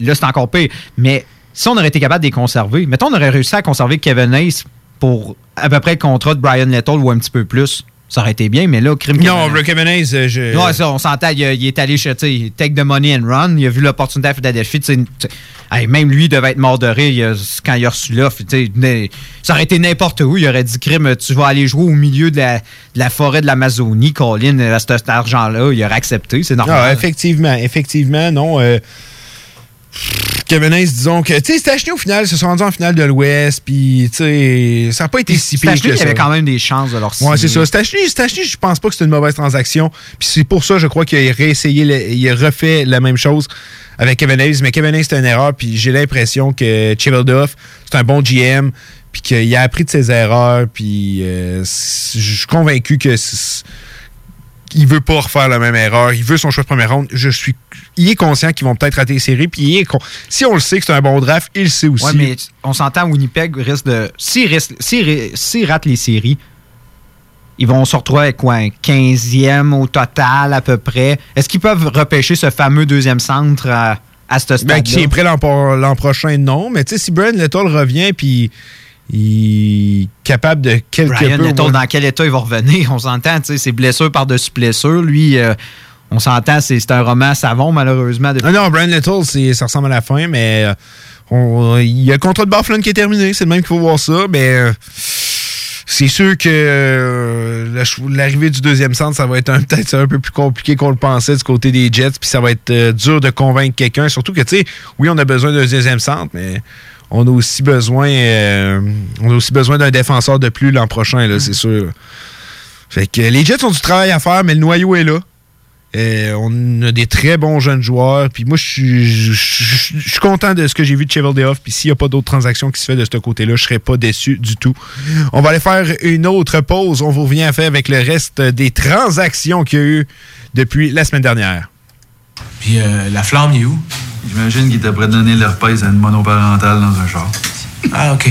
là, c'est encore pire. Mais si on aurait été capable de les conserver, mettons, on aurait réussi à conserver Kevin Hayes pour à peu près le contrat de Brian Little ou un petit peu plus. Ça aurait été bien, mais là, crime Non, Rick Hayes, euh, je. Ouais, ça, on s'entend. Il, est allé sais, take the money and run. Il a vu l'opportunité à Philadelphie. hey, même lui devait être mort de rire quand il a reçu l'offre. Ça aurait été n'importe où. Il aurait dit, crime, tu vas aller jouer au milieu de la, de la forêt de l'Amazonie, Colin, à cet, cet argent-là. Il aurait accepté. C'est normal. Ah, effectivement, effectivement, non. euh, Kevin Hayes, disons que, tu sais, Stachny, au final, se sont rendus en finale de l'Ouest, puis, tu sais, ça n'a pas été si pire Stachny, que il ça. avait quand même des chances de leur Ouais, c'est signer. ça. Stachny, Stachny, je pense pas que c'est une mauvaise transaction. Puis c'est pour ça, je crois qu'il a réessayé, le- il a refait la même chose avec Kevin Hayes. Mais Kevin Hayes, c'est une erreur. Puis j'ai l'impression que Cheveldoff, c'est un bon GM. Puis qu'il a appris de ses erreurs. Puis euh, je suis convaincu que il veut pas refaire la même erreur. Il veut son choix de première ronde. Je suis, il est conscient qu'ils vont peut-être rater les séries. Puis il est con- si on le sait que c'est un bon draft, il le sait aussi. Ouais, mais on s'entend, Winnipeg risque de. Ri- s'ils ratent les séries, ils vont se retrouver avec quoi, un 15e au total à peu près. Est-ce qu'ils peuvent repêcher ce fameux deuxième centre à, à ce stade-là? Ben, qui est prêt l'an pro- l'an prochain, non. Mais tu sais, si Brian Little revient, puis il est capable de quelque Brian peu... Little, ouais. dans quel état il va revenir? On s'entend, tu sais, c'est blessure par-dessus blessure. Lui, euh, on s'entend, c'est un roman savon, malheureusement. depuis- Ah non, Brian Little, ça ressemble à la fin, mais euh, il y a le contrat de Buffalo qui est terminé. C'est le même qu'il faut voir ça, mais... euh, c'est sûr que euh, l'arrivée du deuxième centre, ça va être un- peut-être un peu plus compliqué qu'on le pensait du côté des Jets, puis ça va être euh, dur de convaincre quelqu'un. Surtout que, tu sais, oui, on a besoin d'un deuxième centre, mais on a aussi besoin, euh, on a aussi besoin d'un défenseur de plus l'an prochain, là, c'est sûr. Fait que les Jets ont du travail à faire, mais le noyau est là. Euh, on a des très bons jeunes joueurs. Puis moi, je suis- content de ce que j'ai vu de Cheveldayoff. Puis s'il n'y a pas d'autres transactions qui se fait de ce côté-là, je ne serais pas déçu du tout. On va aller faire une autre pause. On vous revient à faire avec le reste des transactions qu'il y a eu depuis la semaine dernière. Puis euh, la flamme, il est où? J'imagine qu'il était prêt de donner l'herpès à une monoparentale dans un char. Ah, OK.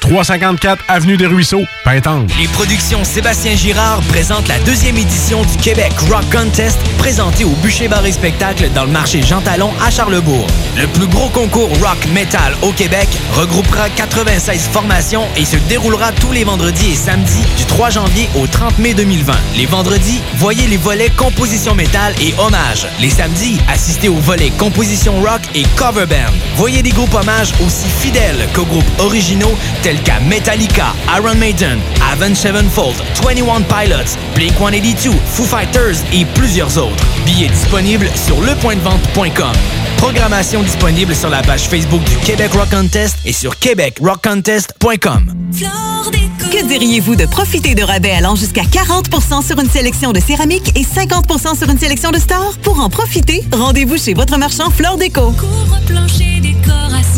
354 Avenue des Ruisseaux, Pintendre. Les productions Sébastien Girard présentent la deuxième édition du Québec Rock Contest présentée au Bûcher Bar Spectacle dans le marché Jean Talon à Charlebourg. Le plus gros concours rock metal au Québec regroupera 96 formations et se déroulera tous les vendredis et samedis du 3 janvier au 30 mai 2020. Les vendredis, voyez les volets composition métal et hommage. Les samedis, assistez aux volets composition rock et cover band. Voyez des groupes hommages aussi fidèles qu'aux groupes originaux tels qu'à Metallica, Iron Maiden, Avenged Sevenfold, 21 Pilots, Blink-182, Foo Fighters et plusieurs autres. Billets disponibles sur lepointdevente.com. Programmation disponible sur la page Facebook du Québec Rock Contest et sur québecrockcontest.com. Que diriez-vous de profiter de rabais allant jusqu'à 40% sur une sélection de céramique et 50% sur une sélection de stores? Pour en profiter, rendez-vous chez votre marchand Flore Déco. Floredeco.ca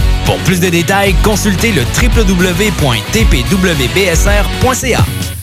Pour plus de détails, consultez le www.tpwbsr.ca.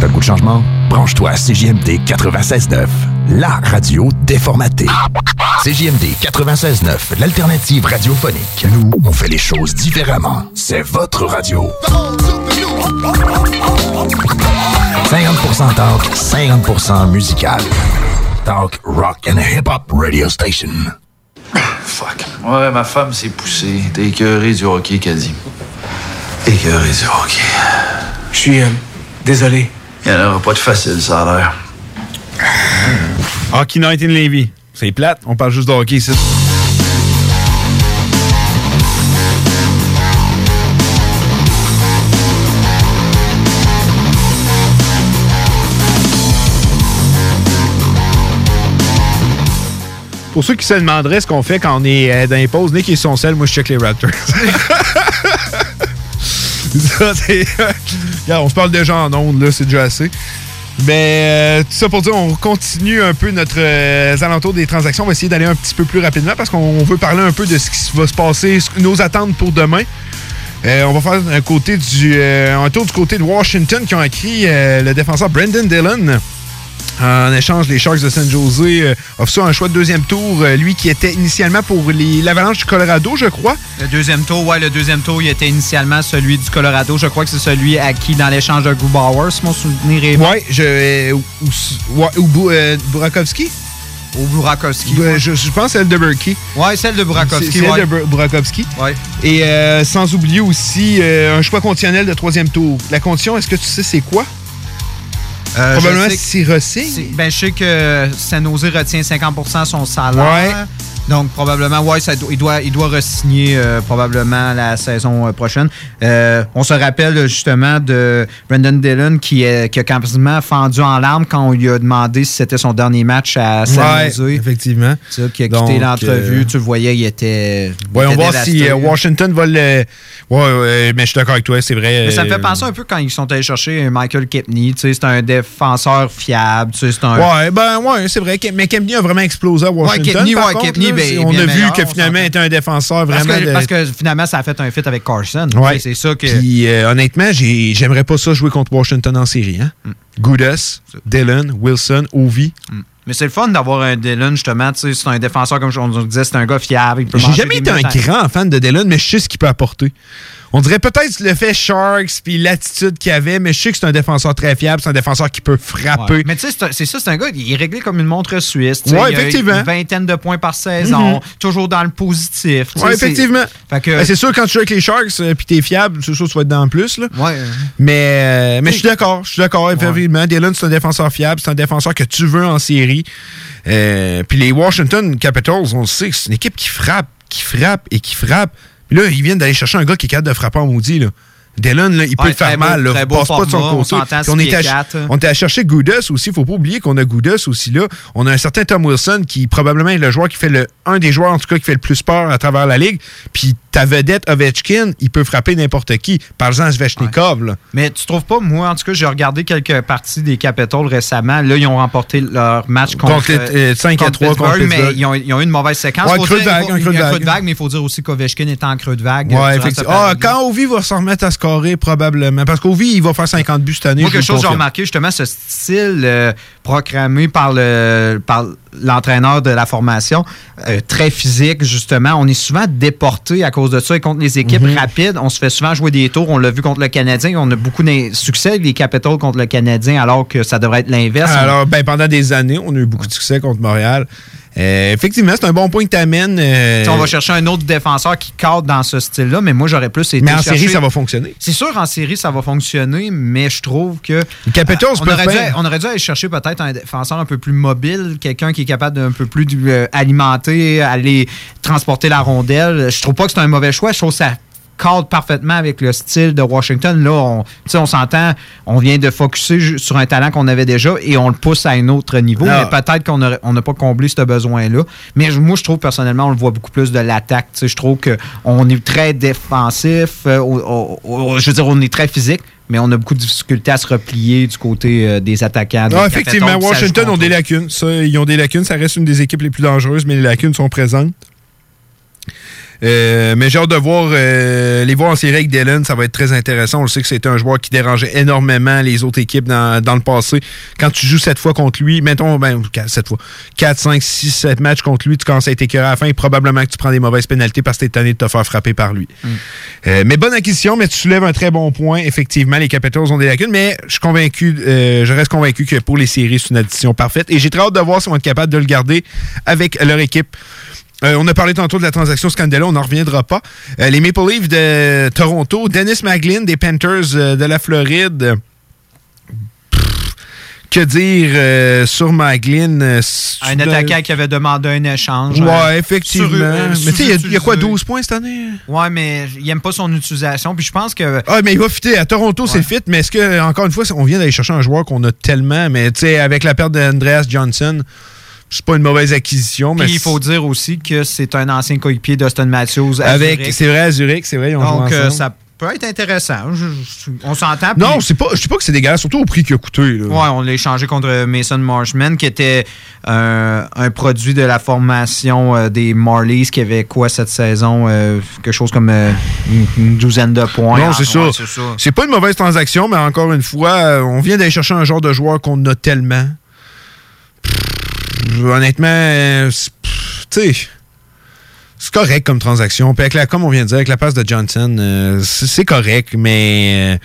T'as le goût de changement? Branche-toi à CJMD 96.9, la radio déformatée. CJMD 96.9, l'alternative radiophonique. Nous, on fait les choses différemment. C'est votre radio. 50% talk, 50% musical. Talk, rock and hip-hop radio station. Fuck. Ouais, ma femme s'est poussée. T'es écœuré du hockey, Caddy. Écœuré du hockey. Je suis euh, désolé. Il n'y en aura pas de facile, ça a l'air. Hockey Night in Levy. C'est plate, on parle juste de hockey ici. Pour ceux qui se demanderaient ce qu'on fait quand on est euh, dans les pauses, Nick et son sel, moi je check les Raptors. On se parle déjà en ondes, là, c'est déjà assez. Mais euh, tout ça pour dire, on continue un peu notre euh, alentour des transactions. On va essayer d'aller un petit peu plus rapidement parce qu'on veut parler un peu de ce qui va se passer, nos attentes pour demain. Euh, on va faire un, côté du, euh, un tour du côté de Washington qui ont écrit le défenseur Brendan Dillon. En échange, les Sharks de San Jose euh, offrent ça un choix de deuxième tour. euh, lui qui était initialement pour l'Avalanche du Colorado, je crois. Le deuxième tour, ouais, le deuxième tour, il était initialement celui du Colorado. Je crois que c'est celui acquis dans l'échange de Grubauer, si mon souvenir est bon. Ouais, je. euh, ou, ouais, ou euh, Burakovsky Ou Burakovsky. Ouais, je, je pense celle de Berkey. Ouais, celle de Burakovsky, C'est celle ouais. de Bur- Burakovsky. Ouais. Et euh, sans oublier aussi euh, un choix conditionnel de troisième tour. La condition, est-ce que tu sais c'est quoi? Euh, Probablement je sais que- c'est- Ben, je sais que San Jose retient 50% son salaire. Donc, probablement, ouais, ça il doit, il doit re-signer euh, probablement la saison euh, prochaine. Euh, on se rappelle justement de Brendan Dillon qui, est- qui a quasiment fendu en larmes quand on lui a demandé si c'était son dernier match à San Ouais, effectivement. Ça, qui a quitté l'entrevue. euh, Tu le voyais, il était. Voyons voir si Washington va le. Ouais, ouais, mais je suis d'accord avec toi, c'est vrai. Mais ça me fait penser un peu quand ils sont allés chercher Michael Kepney. Tu sais, c'est un défenseur fiable. Tu sais, c'est un. Ouais, ben ouais, c'est vrai. Mais Kempney a vraiment explosé à Washington. Ouais, contre, Kempney, là, ben, on a vu que finalement, il était un défenseur Parce vraiment. que, de- parce que finalement, ça a fait un fit avec Carson. Ouais. C'est ça que. Puis euh, honnêtement, j'ai- j'aimerais pas ça jouer contre Washington en série. Hein? Mm. Goudas, Dillon, Wilson, Ovi. Mais c'est le fun d'avoir un Dylan, justement. Tu sais, c'est un défenseur, comme on disait, c'est un gars fiable. J'ai jamais été un grand fan de Dillon, mais je sais ce qu'il peut apporter. On dirait peut-être le fait Sharks puis l'attitude qu'il avait, mais je sais que c'est un défenseur très fiable, c'est un défenseur qui peut frapper. Ouais. Mais tu sais, c'est ça, c'est un gars, il est réglé comme une montre suisse. Ouais, Il a effectivement. Une vingtaine de points par saison, Mhm. toujours dans le positif. c'est- effectivement. Ben, c'est sûr, quand tu joues avec les Sharks euh, puis t'es fiable, c'est sûr que tu vas être dans le plus. Là. Ouais. Mais, euh, mais je suis d'accord. Je suis d'accord, effectivement. Dillon, c'est un défenseur fiable. C'est un défenseur que tu veux en série. Euh, puis les Washington Capitals, on le sait, c'est une équipe qui frappe, qui frappe et qui frappe. Puis là, ils viennent d'aller chercher un gars qui est capable de frapper en maudit. Là. Dillon, là, il peut le faire beau- mal. Là. Passe pas de son on côté. on, six était à, on était à chercher Goudas aussi. faut pas oublier qu'on a Goudas aussi là. On a un certain Tom Wilson qui probablement est le joueur qui fait le un des joueurs en tout cas qui fait le plus peur à travers la ligue. Puis ta vedette Ovechkin, il peut frapper n'importe qui. Par exemple, Svechnikov. Mais tu trouves pas, moi, en tout cas, j'ai regardé quelques parties des Capitals récemment. Là, ils ont remporté leur match contre, Contre les- euh, 5 à 3 contre Pittsburgh, mais ils ont, ils ont eu une mauvaise séquence. Ouais, creux de vague, un creux de il y a vague. mais il faut dire aussi qu'Ovechkin était en creux de vague. euh, Ouais, effectivement. Ah, quand Ovi va se remettre à scorer, probablement. Parce qu'Ovi, il va faire 50 buts cette année. Moi, quelque chose que j'ai remarqué, justement, ce style euh, proclamé par le par l'entraîneur de la formation, euh, très physique, justement. On est souvent déporté à cause de ça. Et contre les équipes Mhm. rapides, on se fait souvent jouer des tours. On l'a vu contre le Canadien. On a beaucoup de succès, les Capitals contre le Canadien, alors que ça devrait être l'inverse. Alors, ben, pendant des années, on a eu beaucoup de succès contre Montréal. Euh, effectivement, c'est un bon point que tu amènes. Tu sais, On va chercher un autre défenseur qui cadre dans ce style-là, mais moi, j'aurais plus été. Mais en chercher- série, ça va fonctionner. C'est sûr, en série, ça va fonctionner, mais je trouve que. Capitals on, aurait dû, on aurait dû aller chercher peut-être un défenseur un peu plus mobile, quelqu'un qui est capable d'un peu plus euh, alimenter, aller transporter la rondelle. Je trouve pas que c'est un mauvais choix. Je trouve que ça cadre parfaitement avec le style de Washington. Là, on, on s'entend, on vient de focuser sur un talent qu'on avait déjà et on le pousse à un autre niveau. Ah. Mais peut-être qu'on on n'a pas comblé ce besoin-là. Mais moi, je trouve personnellement, on le voit beaucoup plus de l'attaque. Je trouve qu'on est très défensif. euh, au- au- au- je veux dire, on est très physique. Mais on a beaucoup de difficultés à se replier du côté euh, des attaquants. Ah, effectivement, Washington ont des lacunes. Ça, ils ont des lacunes. Ça reste une des équipes les plus dangereuses, mais les lacunes sont présentes. Euh, mais j'ai hâte de voir euh, les voir en série avec Dillon, ça va être très intéressant. On le sait que c'était un joueur qui dérangeait énormément les autres équipes dans, dans le passé. Quand tu joues cette fois contre lui, mettons, ben, cette fois, 4, 5, 6, 7 matchs contre lui, tu commences à être écœuré à la fin et probablement que tu prends des mauvaises pénalités parce que t'es tanné de te faire frapper par lui. Euh, mais bonne acquisition, mais tu soulèves un très bon point. Effectivement, les Capitals ont des lacunes, mais je suis convaincu, je reste convaincu que pour les séries, c'est une addition parfaite. Et j'ai très hâte de voir si on va être capable de le garder avec leur équipe. Euh, on a parlé tantôt de la transaction Scandella, on n'en reviendra pas. Euh, les Maple Leafs de Toronto, Dennis Maglin des Panthers euh, de la Floride. Pff, que dire sur Maglin? Un attaquant qui avait demandé un échange. Ouais, un- effectivement. sur- mais tu sais, il y a- quoi, sous-utilisé. 12 points cette année? Ouais, mais il aime pas son utilisation. Puis je pense que. Ah, mais il va fitter. À Toronto, c'est fit. Mais est-ce que, encore une fois, on vient d'aller chercher un joueur qu'on a tellement, mais tu sais, avec la perte d'Andreas Johnson, c'est pas une mauvaise acquisition. Mais Puis il faut dire aussi que c'est un ancien coéquipier d'Austin Matthews. à avec, Zurich. c'est vrai, à Zurich, c'est vrai, ils ont Donc, joué euh, ensemble. ça peut être intéressant. Je- je- on s'entend. Non, c'est pas, je dis pas que c'est dégueulasse, surtout au prix qu'il a coûté. là. Ouais, on l'a échangé contre Mason Marshman, qui était euh, un produit de la formation euh, des Marlies, qui avait quoi cette saison euh, Quelque chose comme une, douzaine de points. Non, Ah, c'est ouais, ça. C'est pas une mauvaise transaction, mais encore une fois, on vient d'aller chercher un genre de joueur qu'on a tellement. Pff, honnêtement, euh, tu sais, c'est correct comme transaction. Puis avec la, comme on vient de dire, avec la passe de Johnson, euh, c'est correct, mais euh,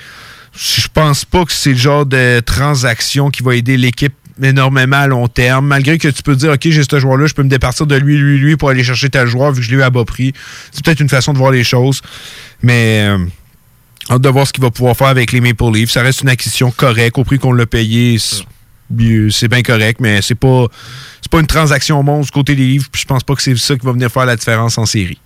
je pense pas que c'est le genre de transaction qui va aider l'équipe énormément à long terme, malgré que tu peux dire, OK, j'ai ce joueur-là, je peux me départir de lui, lui, lui pour aller chercher tel joueur vu que je l'ai eu à bas prix. C'est peut-être une façon de voir les choses, mais... euh, Hâte de voir ce qu'il va pouvoir faire avec les Maple Leafs. Ça reste une acquisition correcte. Au prix qu'on l'a payé, c'est bien correct, mais c'est pas, c'est pas une transaction monstre du côté des Leafs. puis Je pense pas que c'est ça qui va venir faire la différence en série.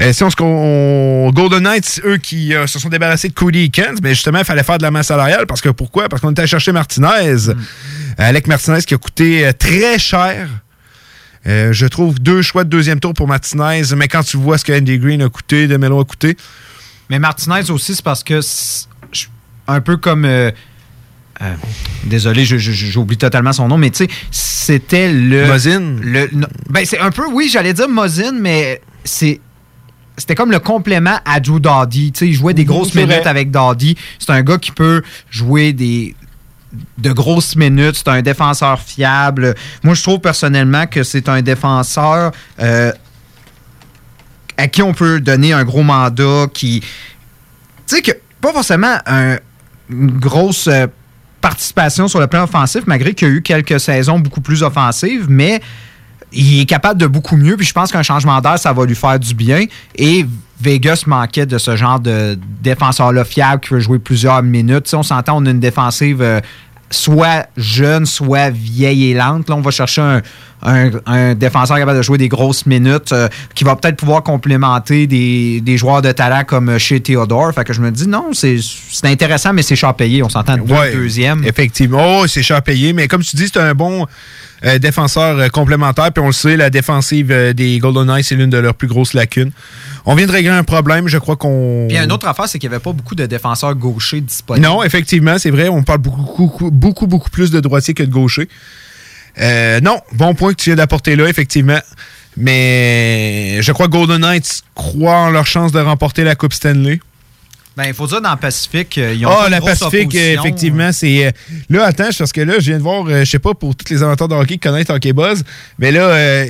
Euh, si on on- Golden Knights, eux qui euh, se sont débarrassés de Cody Eakins, mais justement, il fallait faire de la masse salariale parce que pourquoi? Parce qu'on était allé chercher Martinez. Mm. Alec Martinez qui a coûté euh, très cher. Euh, je trouve deux choix de deuxième tour pour Martinez, mais quand tu vois ce que Andy Green a coûté, Demelo a coûté. Mais Martinez aussi, c'est parce que, un peu comme. Euh, désolé, j'oublie totalement son nom, mais tu sais, c'était le. Mosin? Le, ben, c'est un peu, oui, j'allais dire Mosin, mais c'est. C'était comme le complément à Drew sais, il jouait des Mhm, grosses minutes vrai. avec Doughty. C'est un gars qui peut jouer des de grosses minutes. C'est un défenseur fiable. Moi, je trouve personnellement que c'est un défenseur euh, à qui on peut donner un gros mandat, qui. Tu sais, que pas forcément un- une grosse euh, participation sur le plan offensif, malgré qu'il y a eu quelques saisons beaucoup plus offensives, mais il est capable de beaucoup mieux. Puis je pense qu'un changement d'air, ça va lui faire du bien. Et Vegas manquait de ce genre de défenseur-là fiable qui veut jouer plusieurs minutes. Tu sais, on s'entend, on a une défensive euh, soit jeune, soit vieille et lente. Là, on va chercher un, un- un défenseur capable de jouer des grosses minutes euh, qui va peut-être pouvoir complémenter des, des joueurs de talent comme euh, chez Theodore. Fait que je me dis, non, c'est intéressant, mais c'est cher payé. On s'entend Ouais, deuxième. Effectivement. Oh, c'est cher payé, mais comme tu dis, c'est un bon euh, défenseur complémentaire. Puis on le sait, la défensive des Golden Knights, c'est l'une de leurs plus grosses lacunes. On vient de régler un problème. Je crois qu'on. Puis une autre affaire, c'est qu'il n'y avait pas beaucoup de défenseurs gauchers disponibles. Non, effectivement, c'est vrai. On parle beaucoup, beaucoup, beaucoup, beaucoup plus de droitier que de gaucher. Euh, non, bon point que tu viens d'apporter là, effectivement. Mais je crois que Golden Knights croient en leur chance de remporter la Coupe Stanley. Ben, il faut dire, dans le Pacifique, euh, ils ont Ah, la Pacifique, euh, effectivement, c'est. euh, là, attends, c'est parce que là, je viens de voir, je sais pas pour tous les amateurs de hockey qui connaissent Hockey Buzz, mais là, euh,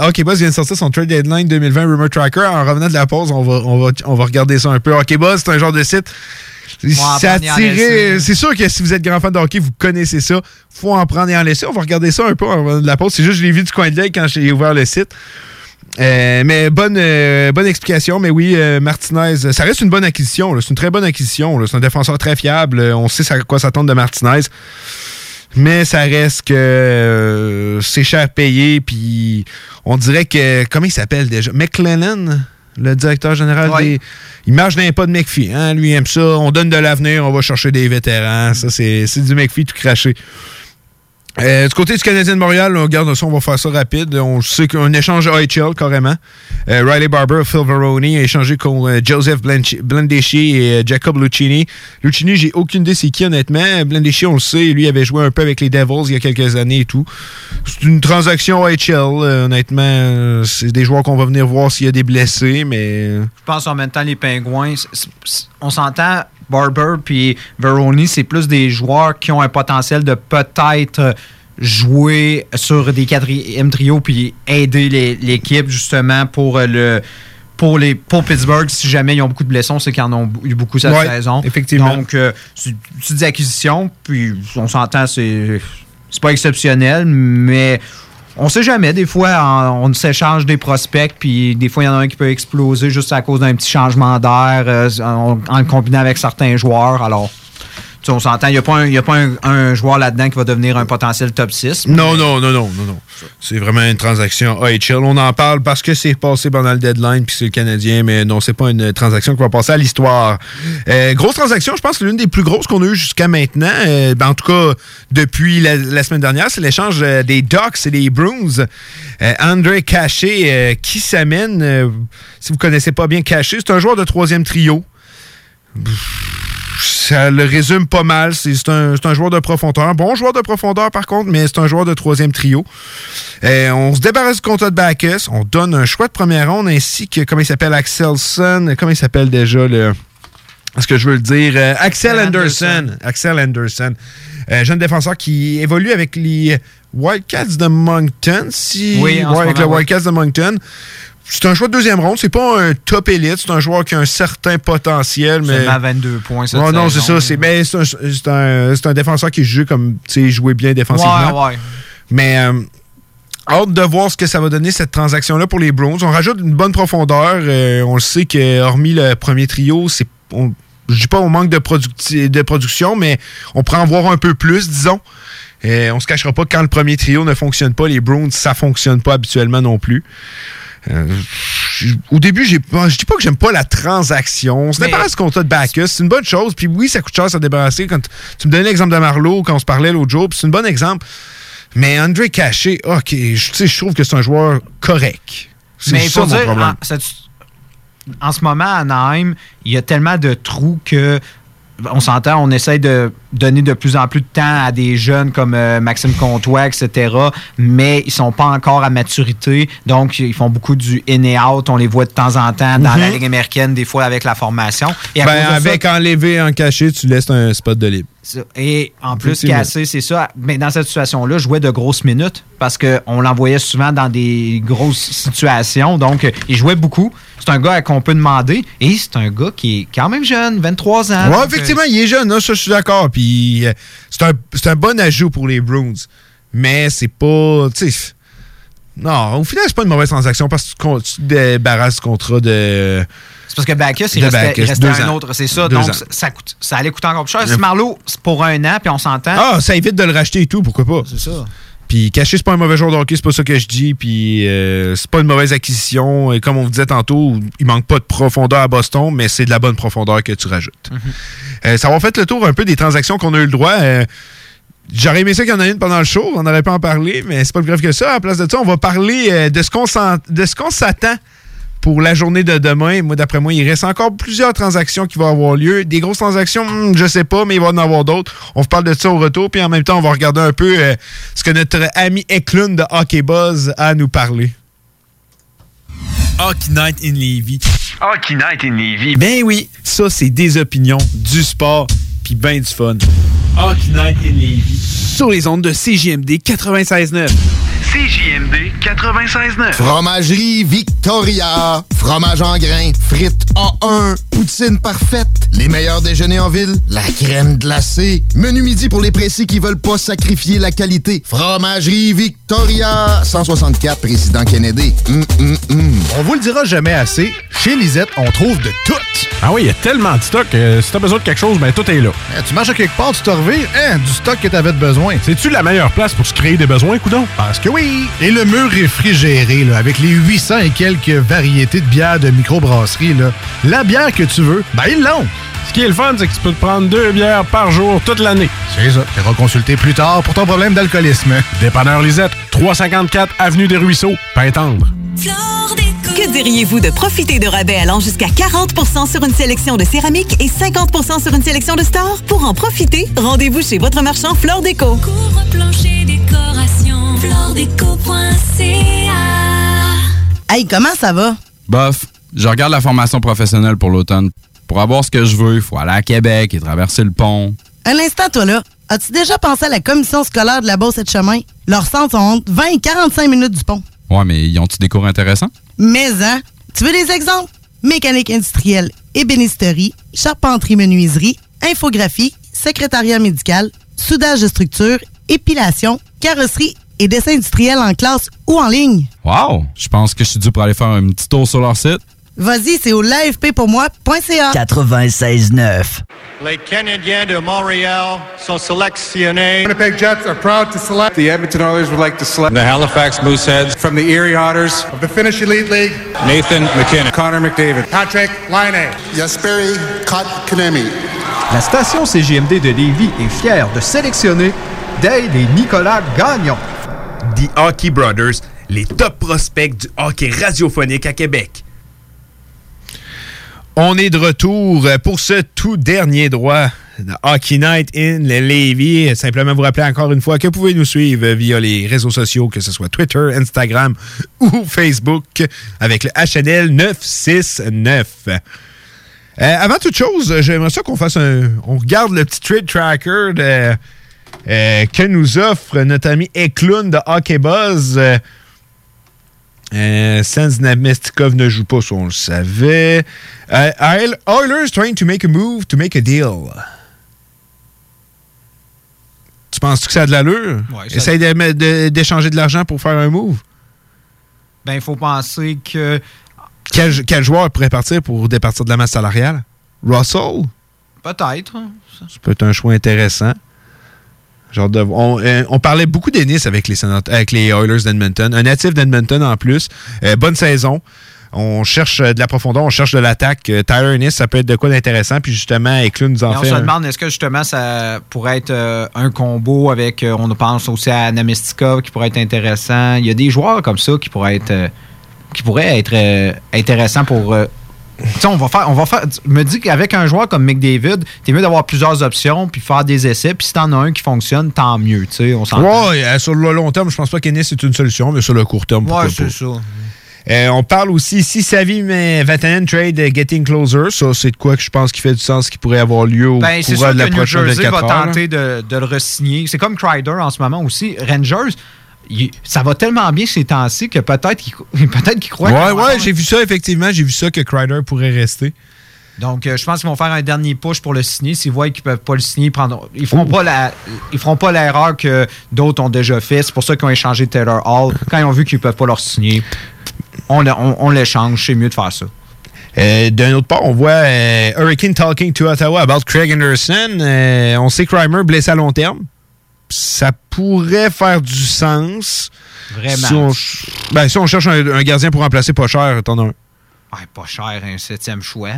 Hockey Buzz vient de sortir son trade deadline 2020 Rumor Tracker. En revenant de la pause, on va, on va, on va regarder ça un peu. Hockey Buzz, c'est un genre de site. C'est. C'est sûr que si vous êtes grand fan de hockey, vous connaissez ça. Faut en prendre et en laisser. On va regarder ça un peu en revenant de la pause. C'est juste, je l'ai vu du coin de l'œil quand j'ai ouvert le site. Euh, mais bonne, euh, bonne explication. Mais oui, euh, Martinez, ça reste une bonne acquisition. C'est une très bonne acquisition. C'est un défenseur très fiable. On sait à quoi s'attendre de Martinez. Mais ça reste que c'est cher payé. Puis on dirait que. Comment il s'appelle déjà? McLennan, le directeur général des. Il marche les pas de McPhee. Hein? Lui, il aime ça. On donne de l'avenir. On va chercher des vétérans. Ça, c'est c'est du McPhee tout craché. Euh, du côté du Canadien de Montréal, on regarde ça, on va faire ça rapide. On sait qu'un échange AHL carrément. Euh, Riley Barber, Phil Veroni a échangé contre euh, Joseph Blandeschi et Jacob Lucchini. Lucchini, j'ai aucune idée c'est qui honnêtement. Blandeschi, on le sait, lui avait joué un peu avec les Devils il y a quelques années et tout. C'est une transaction AHL, honnêtement. C'est des joueurs qu'on va venir voir s'il y a des blessés, mais... Je pense en même temps, les Pingouins, on s'entend, Barber puis Veroni, c'est plus des joueurs qui ont un potentiel de peut-être euh, jouer sur des quatrièmes trios puis aider l'équipe justement pour euh, le. Pour, les, pour Pittsburgh, si jamais ils ont beaucoup de blessons, c'est qu'ils en ont eu beaucoup cette Ouais, saison. effectivement. Donc, euh, c'est une petite acquisition, puis on s'entend, c'est c'est pas exceptionnel, mais on sait jamais. Des fois, on, on s'échange des prospects, puis des fois, il y en a un qui peut exploser juste à cause d'un petit changement d'air euh, en, en le combinant avec certains joueurs. Alors, on s'entend, il n'y a pas, un, y a pas un, joueur là-dedans qui va devenir un potentiel top 6. Non, non, non, non, non, non. C'est vraiment une transaction AHL. On en parle parce que c'est passé pendant le deadline puis c'est le Canadien, mais non, c'est pas une transaction qui va passer à l'histoire. Euh, grosse transaction, je pense que l'une des plus grosses qu'on a eues jusqu'à maintenant. Euh, ben, en tout cas, depuis la, semaine dernière, c'est l'échange euh, des Ducks et des Bruins. André Caché qui s'amène. si vous connaissez pas bien Caché, c'est un joueur de troisième trio ça le résume pas mal. C'est un, joueur de profondeur. Un bon joueur de profondeur, par contre, mais c'est un joueur de troisième trio. Euh, on se débarrasse du contrat de Bacchus. On donne un choix de première ronde ainsi que, comment il s'appelle, Axelson. Comment il s'appelle déjà, le... Est-ce que je veux le dire? Euh, Axel Anderson. Axel Anderson. Euh, jeune défenseur qui évolue avec les Wildcats de Moncton. Si... Oui, ce Ouais, avec moment, le oui. Wildcats de Moncton. C'est un choix de deuxième ronde. C'est pas un top élite. C'est un joueur qui a un certain potentiel. Mais... Seulement 22 points cette Non, non, c'est ça. C'est ben, c'est un, un- défenseur qui joue comme, tu sais, jouer bien défensivement. Ouais, ouais. Mais euh, hâte de voir ce que ça va donner, cette transaction-là, pour les Browns. On rajoute une bonne profondeur. Euh, on le sait que, hormis le premier trio, c'est on- je dis pas au manque de, producti- de production, mais on pourrait en voir un peu plus, disons. Euh, on se cachera pas que quand le premier trio ne fonctionne pas, les Browns, ça fonctionne pas habituellement non plus. Euh, au début, j'ai pas- je dis pas que j'aime pas la transaction. On se Mais- débarrasse du contrat de Bacchus, c'est une bonne chose. Puis oui, ça coûte cher à se débarrasser. Quand tu me donnais l'exemple de Marlowe quand on se parlait l'autre jour, c'est un bon exemple. Mais André Caché, ok, je trouve que c'est un joueur correct. C'est ça faut mon dire, problème. en, ce moment, à Anaheim, il y a tellement de trous que on s'entend, on essaye de donner de plus en plus de temps à des jeunes comme euh, Maxime Comtois, etc. Mais ils sont pas encore à maturité. Donc, ils font beaucoup du in et out. On les voit de temps en temps dans Mhm. la Ligue américaine, des fois avec la formation. Et Ben, ça, avec enlevé en caché, tu laisses un spot de libre. Et en plus. Cassé, c'est ça. Mais dans cette situation-là, jouait de grosses minutes parce qu'on l'envoyait souvent dans des grosses situations. Donc, il jouait beaucoup. C'est un gars qu'on peut demander. Et c'est un gars qui est quand même jeune, 23 ans. Euh, effectivement, il est jeune, ça, je suis d'accord. Puis euh, c'est un, un bon ajout pour les Bruins. Mais c'est pas. Non, au final, c'est pas une mauvaise transaction parce que tu tu te débarrasses du contrat de. C'est parce que Bacchus, il restait, Bacchus, il restait deux un ans. autre. C'est ça. Deux donc, ans. ça, coûte- ça allait coûter encore plus cher. Si Marlowe, c'est pour un an, puis on s'entend. Ah, ça évite de le racheter et tout, pourquoi pas? C'est ça. Puis Caché, c'est pas un mauvais joueur de hockey, c'est pas ça que je dis. Puis euh, c'est pas une mauvaise acquisition. Et comme on vous disait tantôt, il manque pas de profondeur à Boston, mais c'est de la bonne profondeur que tu rajoutes. Euh, ça va fait le tour un peu des transactions qu'on a eu le droit. Euh, J'aurais aimé ça qu'il y en ait une pendant le show, on n'aurait pas en parler, mais c'est pas plus grave que ça. À la place de ça, on va parler de ce qu'on s'attend pour la journée de demain. Moi, d'après moi, il reste encore plusieurs transactions qui vont avoir lieu. Des grosses transactions, hmm, je sais pas, mais il va y en avoir d'autres. On vous parle de ça au retour, puis en même temps, on va regarder un peu euh, ce que notre ami Eklund de Hockey Buzz a à nous parler. Hockey Night in Levy. Hockey Night in Levy. Ben oui, ça, c'est des opinions, du sport, puis ben du fun. Hockey Night in Levy. Sur les ondes de CJMD 96.9. CJMD 96.9. Fromagerie Victoria. Fromage en grains. Frites A1. Poutine parfaite. Les meilleurs déjeuners en ville. La crème glacée. Menu midi pour les pressés qui veulent pas sacrifier la qualité. Fromagerie Victoria. 164 Président Kennedy. Hum, hum, hum. On vous le dira jamais assez, chez Lisette, on trouve de tout. Ah oui, il y a tellement de stock. euh, si t'as besoin de quelque chose, ben tout est là. Eh, tu marches à quelque part, tu te revires, hein, du stock que t'avais de besoin. C'est-tu la meilleure place pour se créer des besoins, coudon? Parce que oui! Et le mur réfrigéré, là, avec les 800 et quelques variétés de bières de microbrasserie, là, la bière que tu veux, ben ils l'ont! Ce qui est le fun, c'est que tu peux te prendre deux bières par jour toute l'année. C'est ça. Tu consulter plus tard pour ton problème d'alcoolisme. Dépanneur Lisette, 354 Avenue des Ruisseaux, Pintendre. Que diriez-vous de profiter de rabais allant jusqu'à 40% sur une sélection de céramique et 50% sur une sélection de stores? Pour en profiter, rendez-vous chez votre marchand Flore Déco. Plancher décoration, floredeco.ca Hey, comment ça va? Bof, je regarde la formation professionnelle pour l'automne. Pour avoir ce que je veux, il faut aller à Québec et traverser le pont. Un instant, toi là. As-tu déjà pensé à la commission scolaire de la Beauce et de Chemin? Leurs centres sont entre 20 et 45 minutes du pont. Ouais, mais ils ont-tu des cours intéressants? Mais, hein? Tu veux des exemples? Mécanique industrielle, ébénisterie, charpenterie-menuiserie, infographie, secrétariat médical, soudage de structure, épilation, carrosserie et dessin industriel en classe ou en ligne. Wow! Je pense que je suis dû pour aller faire un petit tour sur leur site. Vas-y, c'est au l'AFPpourmoi.ca. 96.9. Les Canadiens de Montréal sont sélectionnés. Winnipeg Jets are proud to select. The Edmonton Oilers would like to select. The Halifax Mooseheads. From the Erie Otters. Of the Finnish Elite League. Nathan McKinnon. Connor McDavid. Patrick Laine. Jesperi Kotkaniemi. La station CGMD de Lévis est fière de sélectionner Dale et Nicolas Gagnon. The Hockey Brothers, les top prospects du hockey radiophonique à Québec. On est de retour pour ce tout dernier droit de Hockey Night in Lévis. Simplement vous rappeler encore une fois que vous pouvez nous suivre via les réseaux sociaux, que ce soit Twitter, Instagram ou Facebook, avec le HNL 969. Euh, avant toute chose, j'aimerais ça qu'on fasse un. On regarde le petit trade tracker de, euh, que nous offre notre ami Eklund de Hockey Buzz. Euh, euh, Sens Namestikov ne joue pas, ça on le savait. Euh, Oil- Oilers trying to make a move to make a deal. Tu penses que ça a de l'allure? Ouais, Essaye de- d'échanger de, l'argent pour faire un move. Ben, il faut penser que. Quel, quel joueur pourrait partir pour départir de la masse salariale? Russell? Peut-être. Ça peut être un choix intéressant. Genre de, on, euh, on parlait beaucoup d'Ennis avec les, Sénat- avec les Oilers d'Edmonton. Un natif d'Edmonton en plus. Euh, bonne saison. On cherche euh, de la profondeur, on cherche de l'attaque. Tyler Ennis, ça peut être de quoi d'intéressant. Puis justement, Eklund nous en Et on fait. se demande, est-ce que justement ça pourrait être euh, un combo avec, euh, on pense aussi à Namestika qui pourrait être intéressant. Il y a des joueurs comme ça qui pourraient être, qui pourraient être intéressants pour. Euh, tu sais, on va faire, on va faire. Me dis qu'avec un joueur comme McDavid, t'es mieux d'avoir plusieurs options puis faire des essais. Puis si t'en as un qui fonctionne, tant mieux. Tu sais, on s'entend. Ouais, euh, sur le long terme, je pense pas qu'Ennis est une solution, mais sur le court terme, Ouais, c'est ça. Euh, on parle aussi, si Savi mais Vatanen trade getting closer, ça c'est de quoi que je pense qui fait du sens qui pourrait avoir lieu au Ben, courant de la que New prochaine Jersey 24 va heures, tenter de, de le re-signer. C'est comme Crider en ce moment aussi. Rangers, il- ça va tellement bien ces temps-ci que peut-être qu'il peut qu'il croit Ouais, ouais, j'ai vu ça, effectivement. J'ai vu ça que Crider pourrait rester. Donc, euh, je pense qu'ils vont faire un dernier push pour le signer. S'ils voient qu'ils peuvent pas le signer, ils prendront- ils feront pas la, ils feront pas l'erreur que d'autres ont déjà fait. C'est pour ça qu'ils ont échangé Taylor Hall. Quand ils ont vu qu'ils peuvent pas leur signer, on, l'échange. C'est mieux de faire ça. Euh, D'un autre part, on voit euh, Hurricane talking to Ottawa about Craig Anderson. On sait que Reimer blessé à long terme. Ça pourrait faire du sens. Vraiment. Si on, ben, si on cherche un, un gardien pour remplacer pas cher, t'en as un. Ouais, pas cher, un septième choix.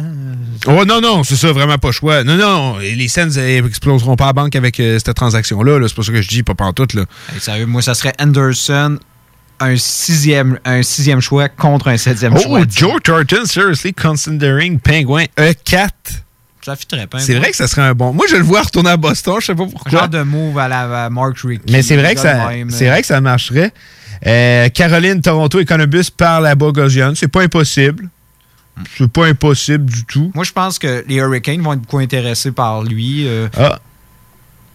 Oh non, non, c'est ça, vraiment pas choix. Non, non, les Sens exploseront pas la banque avec euh, cette transaction-là. -là, c'est pas ça que je dis, pas pantoute. Là. Hey, sérieux, moi, ça serait Anderson, un sixième, un sixième choix contre un septième Oh, choix. Joe Thornton, seriously considering Penguin E4. Ça fitterait pas. C'est vrai que ça serait un bon. Moi, je le vois retourner à Boston, je sais pas Un pourquoi. genre de move à la à Mark Rickey. Mais c'est vrai que ça, vrai que ça marcherait. Euh, Caroline, Toronto et Columbus parlent à Bogosian. C'est pas impossible. C'est pas impossible du tout. Moi, je pense que les Hurricanes vont être beaucoup intéressés par lui. euh, Ah.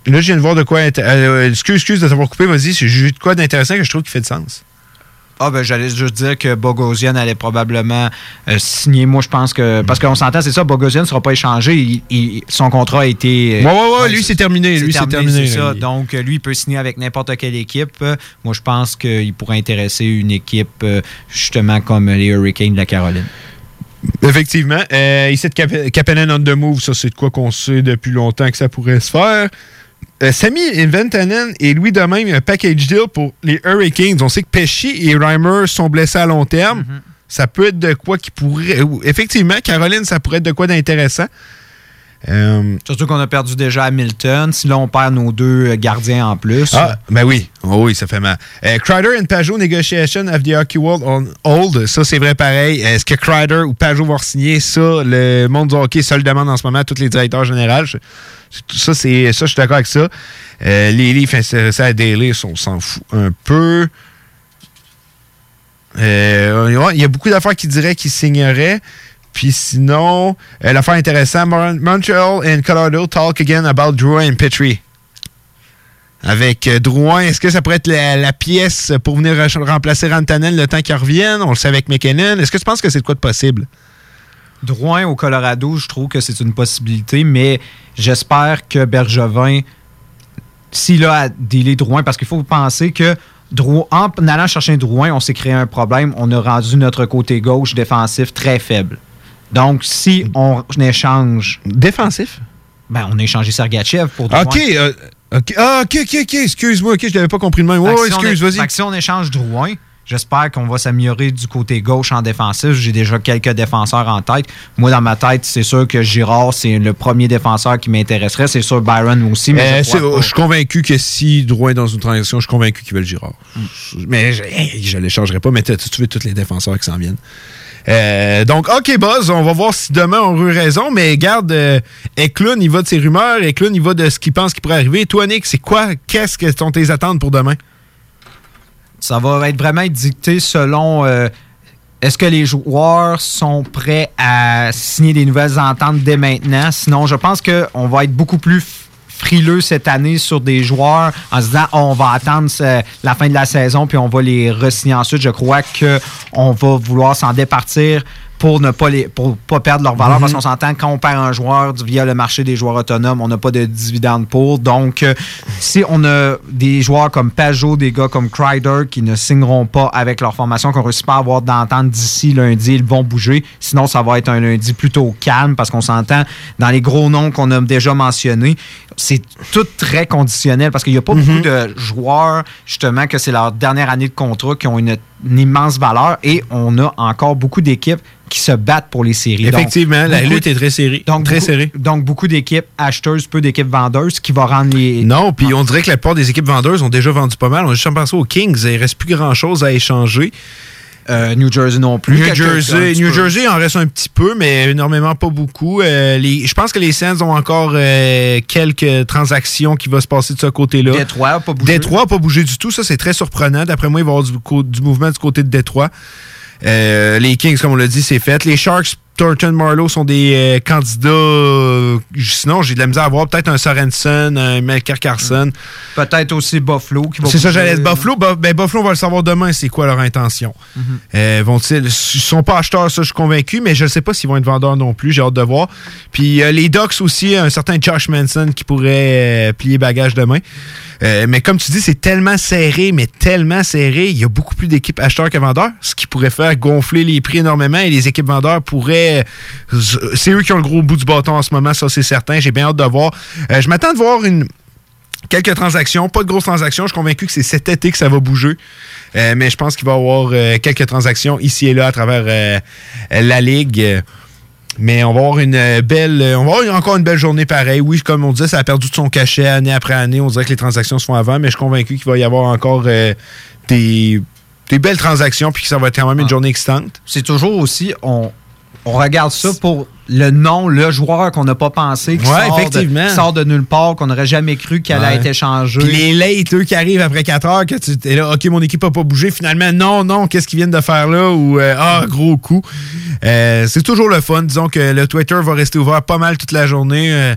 Là, je viens de voir de quoi. euh, excuse, excuse de t'avoir coupé, vas-y. J'ai de quoi d'intéressant que je trouve qui fait de sens. Ah, ben, j'allais juste dire que Bogosian allait probablement euh, signer. Moi, je pense que. Parce qu'on s'entend, c'est ça, Bogosian ne sera pas échangé. Il- il- son contrat a été. Ouais, ouais, ouais, lui, c'est terminé. Lui, c'est terminé. C'est ça. Donc, euh, lui, il peut signer avec n'importe quelle équipe. Euh, Moi, je pense qu'il pourrait intéresser une équipe, euh, justement, comme les Hurricanes de la Caroline. Effectivement. Euh, ici, de Cap Kapanen on the move, ça, c'est de quoi qu'on sait depuis longtemps que ça pourrait se faire. Euh, Sami Inventanen et Louis de même, un package deal pour les Hurricanes. On sait que Pesci et Reimer sont blessés à long terme. Ça peut être de quoi qui pourrait. ou- Effectivement, Caroline, ça pourrait être de quoi d'intéressant. Euh, Surtout qu'on a perdu déjà Hamilton. Si là, on perd nos deux euh, gardiens en plus. Ah, ben oui. Oh oui, ça fait mal. Euh, Crider and Pajot negotiation of the Hockey World on hold. Ça, c'est vrai pareil. Est-ce que Crider ou Pajot vont signer? Ça? Le monde du hockey se le demande en ce moment à tous les directeurs généraux. Ça, c'est, ça, je suis d'accord avec ça. Euh, les Leafs intéressés à Daily, on s'en fout un peu. Euh, Il y a beaucoup d'affaires qui diraient qu'ils signeraient. Puis sinon, euh, l'affaire intéressante, Mon- Montreal and Colorado talk again about Drouin and Petrie. Avec euh, Drouin, est-ce que ça pourrait être la, pièce pour venir re- remplacer Rantanen le temps qu'il revienne? On le sait avec McKinnon. Est-ce que tu penses que c'est quoi de possible? Drouin au Colorado, je trouve que c'est une possibilité, mais j'espère que Bergevin, s'il a à dealer Drouin, parce qu'il faut penser que en allant chercher Drouin, on s'est créé un problème. On a rendu notre côté gauche défensif très faible. Donc, si on échange. Défensif? Ben, on a échangé Sergachev pour Drouin. OK. euh, ok. Ah, OK, OK, OK. Excuse-moi. OK, je l'avais pas compris de même. Ouais, si on excuse, vas-y. si on échange Drouin, j'espère qu'on va s'améliorer du côté gauche en défensif. J'ai déjà quelques défenseurs en tête. Moi, dans ma tête, c'est sûr que Girard, c'est le premier défenseur qui m'intéresserait. C'est sûr Byron aussi, mais Euh, je suis convaincu que si Drouin est dans une transaction, je suis convaincu qu'il veut le Girard. Mais je, je l'échangerai pas, mais tu veux tous les défenseurs qui s'en viennent. Euh, donc, OK, Buzz, on va voir si demain on a eu raison, mais garde, euh, Eklund, il va de ses rumeurs, Eklund, il va de ce qu'il pense qui pourrait arriver. Toi, Nick, c'est quoi, qu'est-ce que sont tes attentes pour demain? Ça va être vraiment dicté selon euh, est-ce que les joueurs sont prêts à signer des nouvelles ententes dès maintenant? Sinon, je pense qu'on va être beaucoup plus frileux cette année sur des joueurs en se disant on va attendre la fin de la saison puis on va les re-signer ensuite. Je crois qu'on va vouloir s'en départir pour ne pas les pour pas perdre leur valeur Mhm. parce qu'on s'entend quand on perd un joueur via le marché des joueurs autonomes, on n'a pas de dividende pour. Donc euh, si on a des joueurs comme Pajot, des gars comme Crider qui ne signeront pas avec leur formation, qu'on réussit pas à avoir d'entente d'ici lundi, ils vont bouger. Sinon, ça va être un lundi plutôt calme parce qu'on s'entend dans les gros noms qu'on a déjà mentionnés. C'est tout très conditionnel parce qu'il n'y a pas Mhm. beaucoup de joueurs, justement, que c'est leur dernière année de contrat qui ont une, une immense valeur et on a encore beaucoup d'équipes qui se battent pour les séries. Donc, Effectivement, la beaucoup- lutte est très serrée. donc, très beaucoup- serrée. Donc, beaucoup d'équipes acheteuses, peu d'équipes vendeuses qui vont rendre les. Non, puis on dirait que la plupart des équipes vendeuses ont déjà vendu pas mal. On a juste pensé aux Kings. Il reste plus grand-chose à échanger. Euh, New Jersey non plus. New Jersey, New peu. Jersey en reste un petit peu, mais énormément pas beaucoup. Euh, les, je pense que les Sens ont encore euh, quelques transactions qui vont se passer de ce côté-là. Détroit pas bougé. Détroit pas bougé du tout. Ça, c'est très surprenant. D'après moi, il va y avoir du, du mouvement du côté de Détroit. Euh, les Kings, comme on l'a dit, c'est fait. Les Sharks, Thornton Marlowe sont des euh, candidats. euh, sinon, j'ai de la misère à voir peut-être un Sorensen, un Melker Carson. Peut-être aussi Buffalo qui va C'est ça, j'allais dire Buffalo. Bu- ben, Buffalo, on va le savoir demain, c'est quoi leur intention. Mhm. Euh, vont-ils, ils sont pas acheteurs, ça, je suis convaincu, mais je ne sais pas s'ils vont être vendeurs non plus. J'ai hâte de voir. Puis euh, les Ducks aussi, un certain Josh Manson qui pourrait euh, plier bagage demain. Mais comme tu dis, c'est tellement serré, mais tellement serré. Il y a beaucoup plus d'équipes acheteurs que vendeurs, ce qui pourrait faire gonfler les prix énormément et les équipes vendeurs pourraient. C'est eux qui ont le gros bout du bâton en ce moment, ça c'est certain. J'ai bien hâte de voir. Euh, je m'attends de voir une quelques transactions, pas de grosses transactions. Je suis convaincu que c'est cet été que ça va bouger. Euh, mais je pense qu'il va y avoir euh, quelques transactions ici et là à travers euh, la Ligue. Mais on va avoir une belle. On va avoir encore une belle journée pareille. Oui, comme on disait, ça a perdu de son cachet année après année. On dirait que les transactions se font avant, mais je suis convaincu qu'il va y avoir encore des, des belles transactions puis que ça va être quand même une journée excitante. C'est toujours aussi, on, on regarde ça pour le nom, le joueur qu'on n'a pas pensé, qui, Ouais, sort, effectivement. De, qui sort de nulle part, qu'on n'aurait jamais cru qu'elle être échangée. Puis les late, eux, qui arrivent après 4 heures, que tu es là, OK, mon équipe n'a pas bougé. Finalement, non, non, qu'est-ce qu'ils viennent de faire là? Ou, euh, ah, gros coup. Euh, c'est toujours le fun. Disons que le Twitter va rester ouvert pas mal toute la journée. Euh,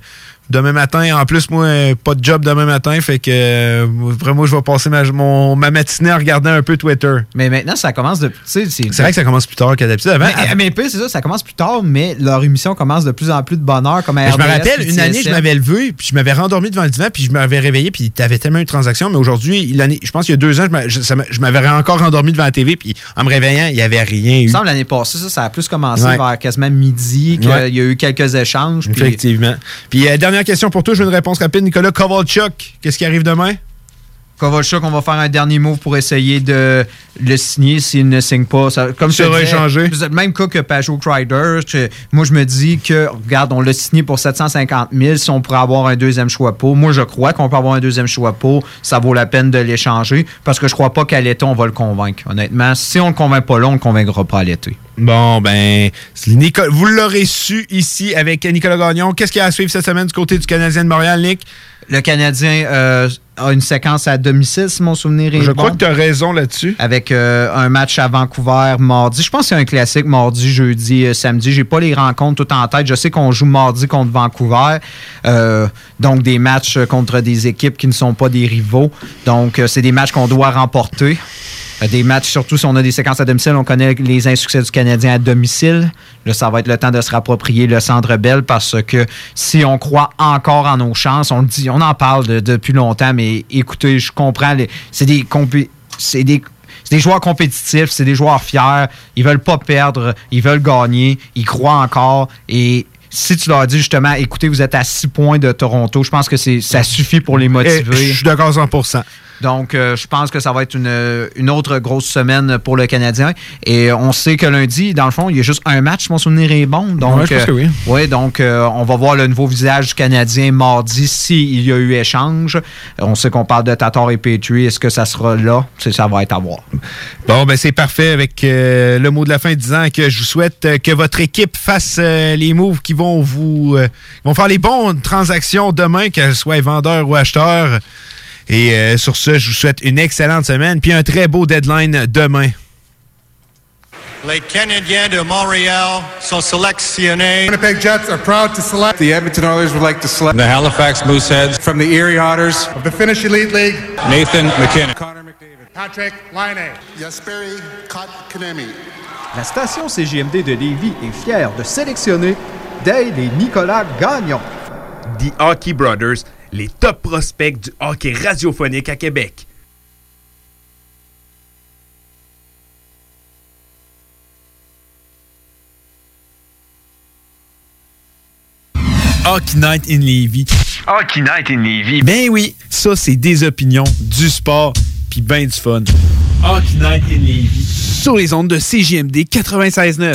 demain matin, en plus, moi, pas de job demain matin. Fait que, euh, vraiment, je vais passer ma, mon- ma matinée à regarder un peu Twitter. Mais maintenant, ça commence de. C'est vrai que ça commence plus tard qu'à d'habitude. Avant, Mais, mais peu, c'est ça, ça commence plus tard, mais leur émission commence de plus en plus de bonheur, comme à je me rappelle, une année, je m'avais levé, puis je m'avais rendormi devant le divan, puis je m'avais réveillé, puis tu avais tellement une transaction. Mais aujourd'hui, l'année- je pense qu'il y a deux ans, je m'avais encore rendormi devant la TV, puis en me réveillant, il n'y avait rien eu. semble l'année passée, ça, ça a plus commencé Ouais. vers quasiment midi, qu'il Ouais. y a eu quelques échanges. puis- Effectivement. Puis, euh, dernière question pour toi, je veux une réponse rapide. Nicolas Kovalchuk, qu'est-ce qui arrive demain? Kovalchuk, on va faire un dernier move pour essayer de le signer s'il ne signe pas. Ça, comme Sera disais, échangé. C'est le même cas que Pajot Crider. Moi, je me dis que, regarde, on l'a signé pour 750 000. Si on pourrait avoir un deuxième choix pour, moi, je crois qu'on peut avoir un deuxième choix pour. Ça vaut la peine de l'échanger parce que je crois pas qu'à l'été, on va le convaincre. Honnêtement, si on le convainc pas là, on le convaincra pas à l'été. Bon, ben, vous l'aurez su ici avec Nicolas Gagnon. Qu'est-ce qu'il y a à suivre cette semaine du côté du Canadien de Montréal, Nick? Le Canadien euh, a une séquence à domicile, si mon souvenir est Je bon. crois que tu as raison là-dessus. Avec euh, un match à Vancouver mardi. Je pense que c'est un classique mardi, jeudi, euh, samedi. J'ai pas les rencontres toutes en tête. Je sais qu'on joue mardi contre Vancouver. Euh, donc des matchs contre des équipes qui ne sont pas des rivaux. Donc c'est des matchs qu'on doit remporter. Euh, Des matchs, surtout si on a des séquences à domicile, on connaît les insuccès du Canadien à domicile. Là, ça va être le temps de se rapproprier le Centre Bell parce que si on croit encore en nos chances, on le dit, on en parle de- depuis longtemps, mais écoutez, je comprends, c'est des compé- c'est des c'est des joueurs compétitifs, c'est des joueurs fiers, ils veulent pas perdre, ils veulent gagner, ils croient encore et si tu leur dis justement, écoutez, vous êtes à 6 points de Toronto, je pense que ça suffit pour les motiver. Je suis d'accord 100 Donc, euh, je pense que ça va être une, une autre grosse semaine pour le Canadien. Et on sait que lundi, dans le fond, il y a juste un match, mon souvenir est bon. Donc, Ouais, je pense que oui. euh, ouais, donc, euh, on va voir le nouveau visage du Canadien mardi s'il y a eu échange. On sait qu'on parle de Tatar et Petrie. Est-ce que ça sera là? C'est- Ça va être à voir. Bon, ben c'est parfait avec euh, le mot de la fin disant que je vous souhaite euh, que votre équipe fasse euh, les moves qui vont vous euh, vont faire les bonnes transactions demain, qu'elles soient vendeurs ou acheteurs. Et euh, sur ce, je vous souhaite une excellente semaine puis un très beau deadline demain. Les Canadiens de Montréal sont sélectionnés. Winnipeg Jets are proud to select The Edmonton Oilers would like to select The Halifax Mooseheads. from the Erie Otters, of the Finnish Elite League Nathan McKinnon. Connor McDavid. Patrick Line. Yasperi Kotkanemi. La station CJMD de Lévis est fière de sélectionner Dale et Nicolas Gagnon. The Hockey Brothers, les top prospects du hockey radiophonique à Québec. Hockey Night in Lévis. Hockey Night in Lévis. Ben oui, ça c'est des opinions, du sport, puis ben du fun. Hockey Night in Lévis. Sur les ondes de CJMD 96.9.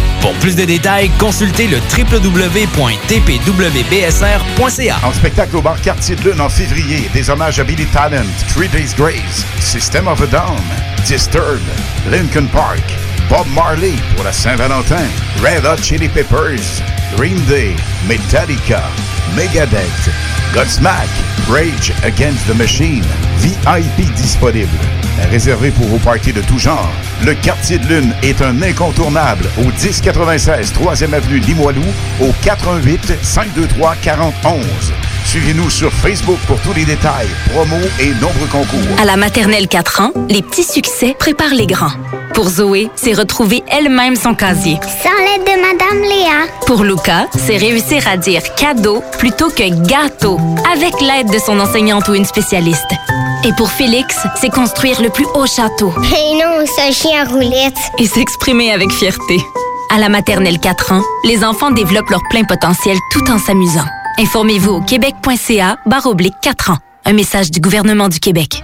Pour plus de détails, consultez le www.tpwbsr.ca. En spectacle au bar Quartier de Lune en février, des hommages à Billy Talent, Three Days Grace, System of a Down, Disturbed, Lincoln Park, Bob Marley pour la Saint-Valentin, Red Hot Chili Peppers, Green Day, Metallica, Megadeth, Godsmack, Rage Against the Machine, VIP disponible. Réservé pour vos parties de tout genre, le Quartier de Lune est un incontournable au 1096 3e Avenue Limoilou au 418 523 4011. Suivez-nous sur Facebook pour tous les détails, promos et nombreux concours. À la maternelle 4 ans, les petits succès préparent les grands. Pour Zoé, c'est retrouver elle-même son casier. Sans l'aide de Madame Léa. Pour Luca, c'est réussir à dire cadeau plutôt que gâteau, avec l'aide de son enseignante ou une spécialiste. Et pour Félix, c'est construire le plus haut château. Et non, ce chien roulette. Et s'exprimer avec fierté. À la maternelle 4 ans, les enfants développent leur plein potentiel tout en s'amusant. Informez-vous au québec.ca barre oblique 4 ans. Un message du gouvernement du Québec.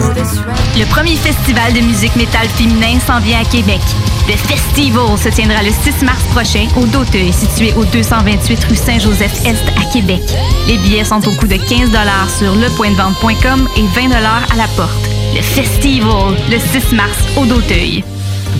Le premier festival de musique métal féminin s'en vient à Québec. Le Festival se tiendra le 6 mars prochain au Doteuil, situé au 228 rue Saint-Joseph-Est à Québec. Les billets sont au coût de 15 sur lepointdevente.com et 20 à la porte. Le Festival, le 6 mars au Doteuil.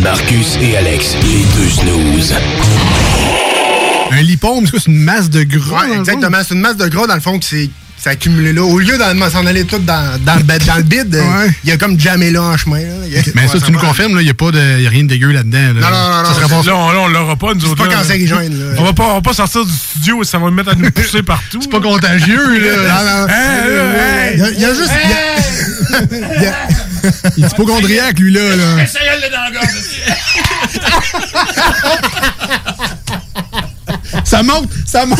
Marcus et Alex, les deux snooze. Un lipome, c'est c'est une masse de gras. Ouais, exactement. C'est une masse de gras, dans le fond, qui s'est s'est accumulé là. Au lieu d'en s'en aller tout dans, dans, dans le bide, euh, il y a comme jamais là en chemin. là. A- Mais Ouais, ça, tu nous confirmes, il n'y a, pas de y a rien de dégueu là-dedans. là. Non, non, non, Ça non, serait c'est- pas là, on- l'aura pas, nous C'est autres. pas là. cancérigène, là. On va pas, on va pas sortir du studio et ça va nous mettre à nous pousser partout. C'est pas contagieux, là. Il y a- il y a juste- il y a- il y a- Il est hypochondriaque, lui, là. là. Essaye-le dans la gorge. Ça monte, ça monte.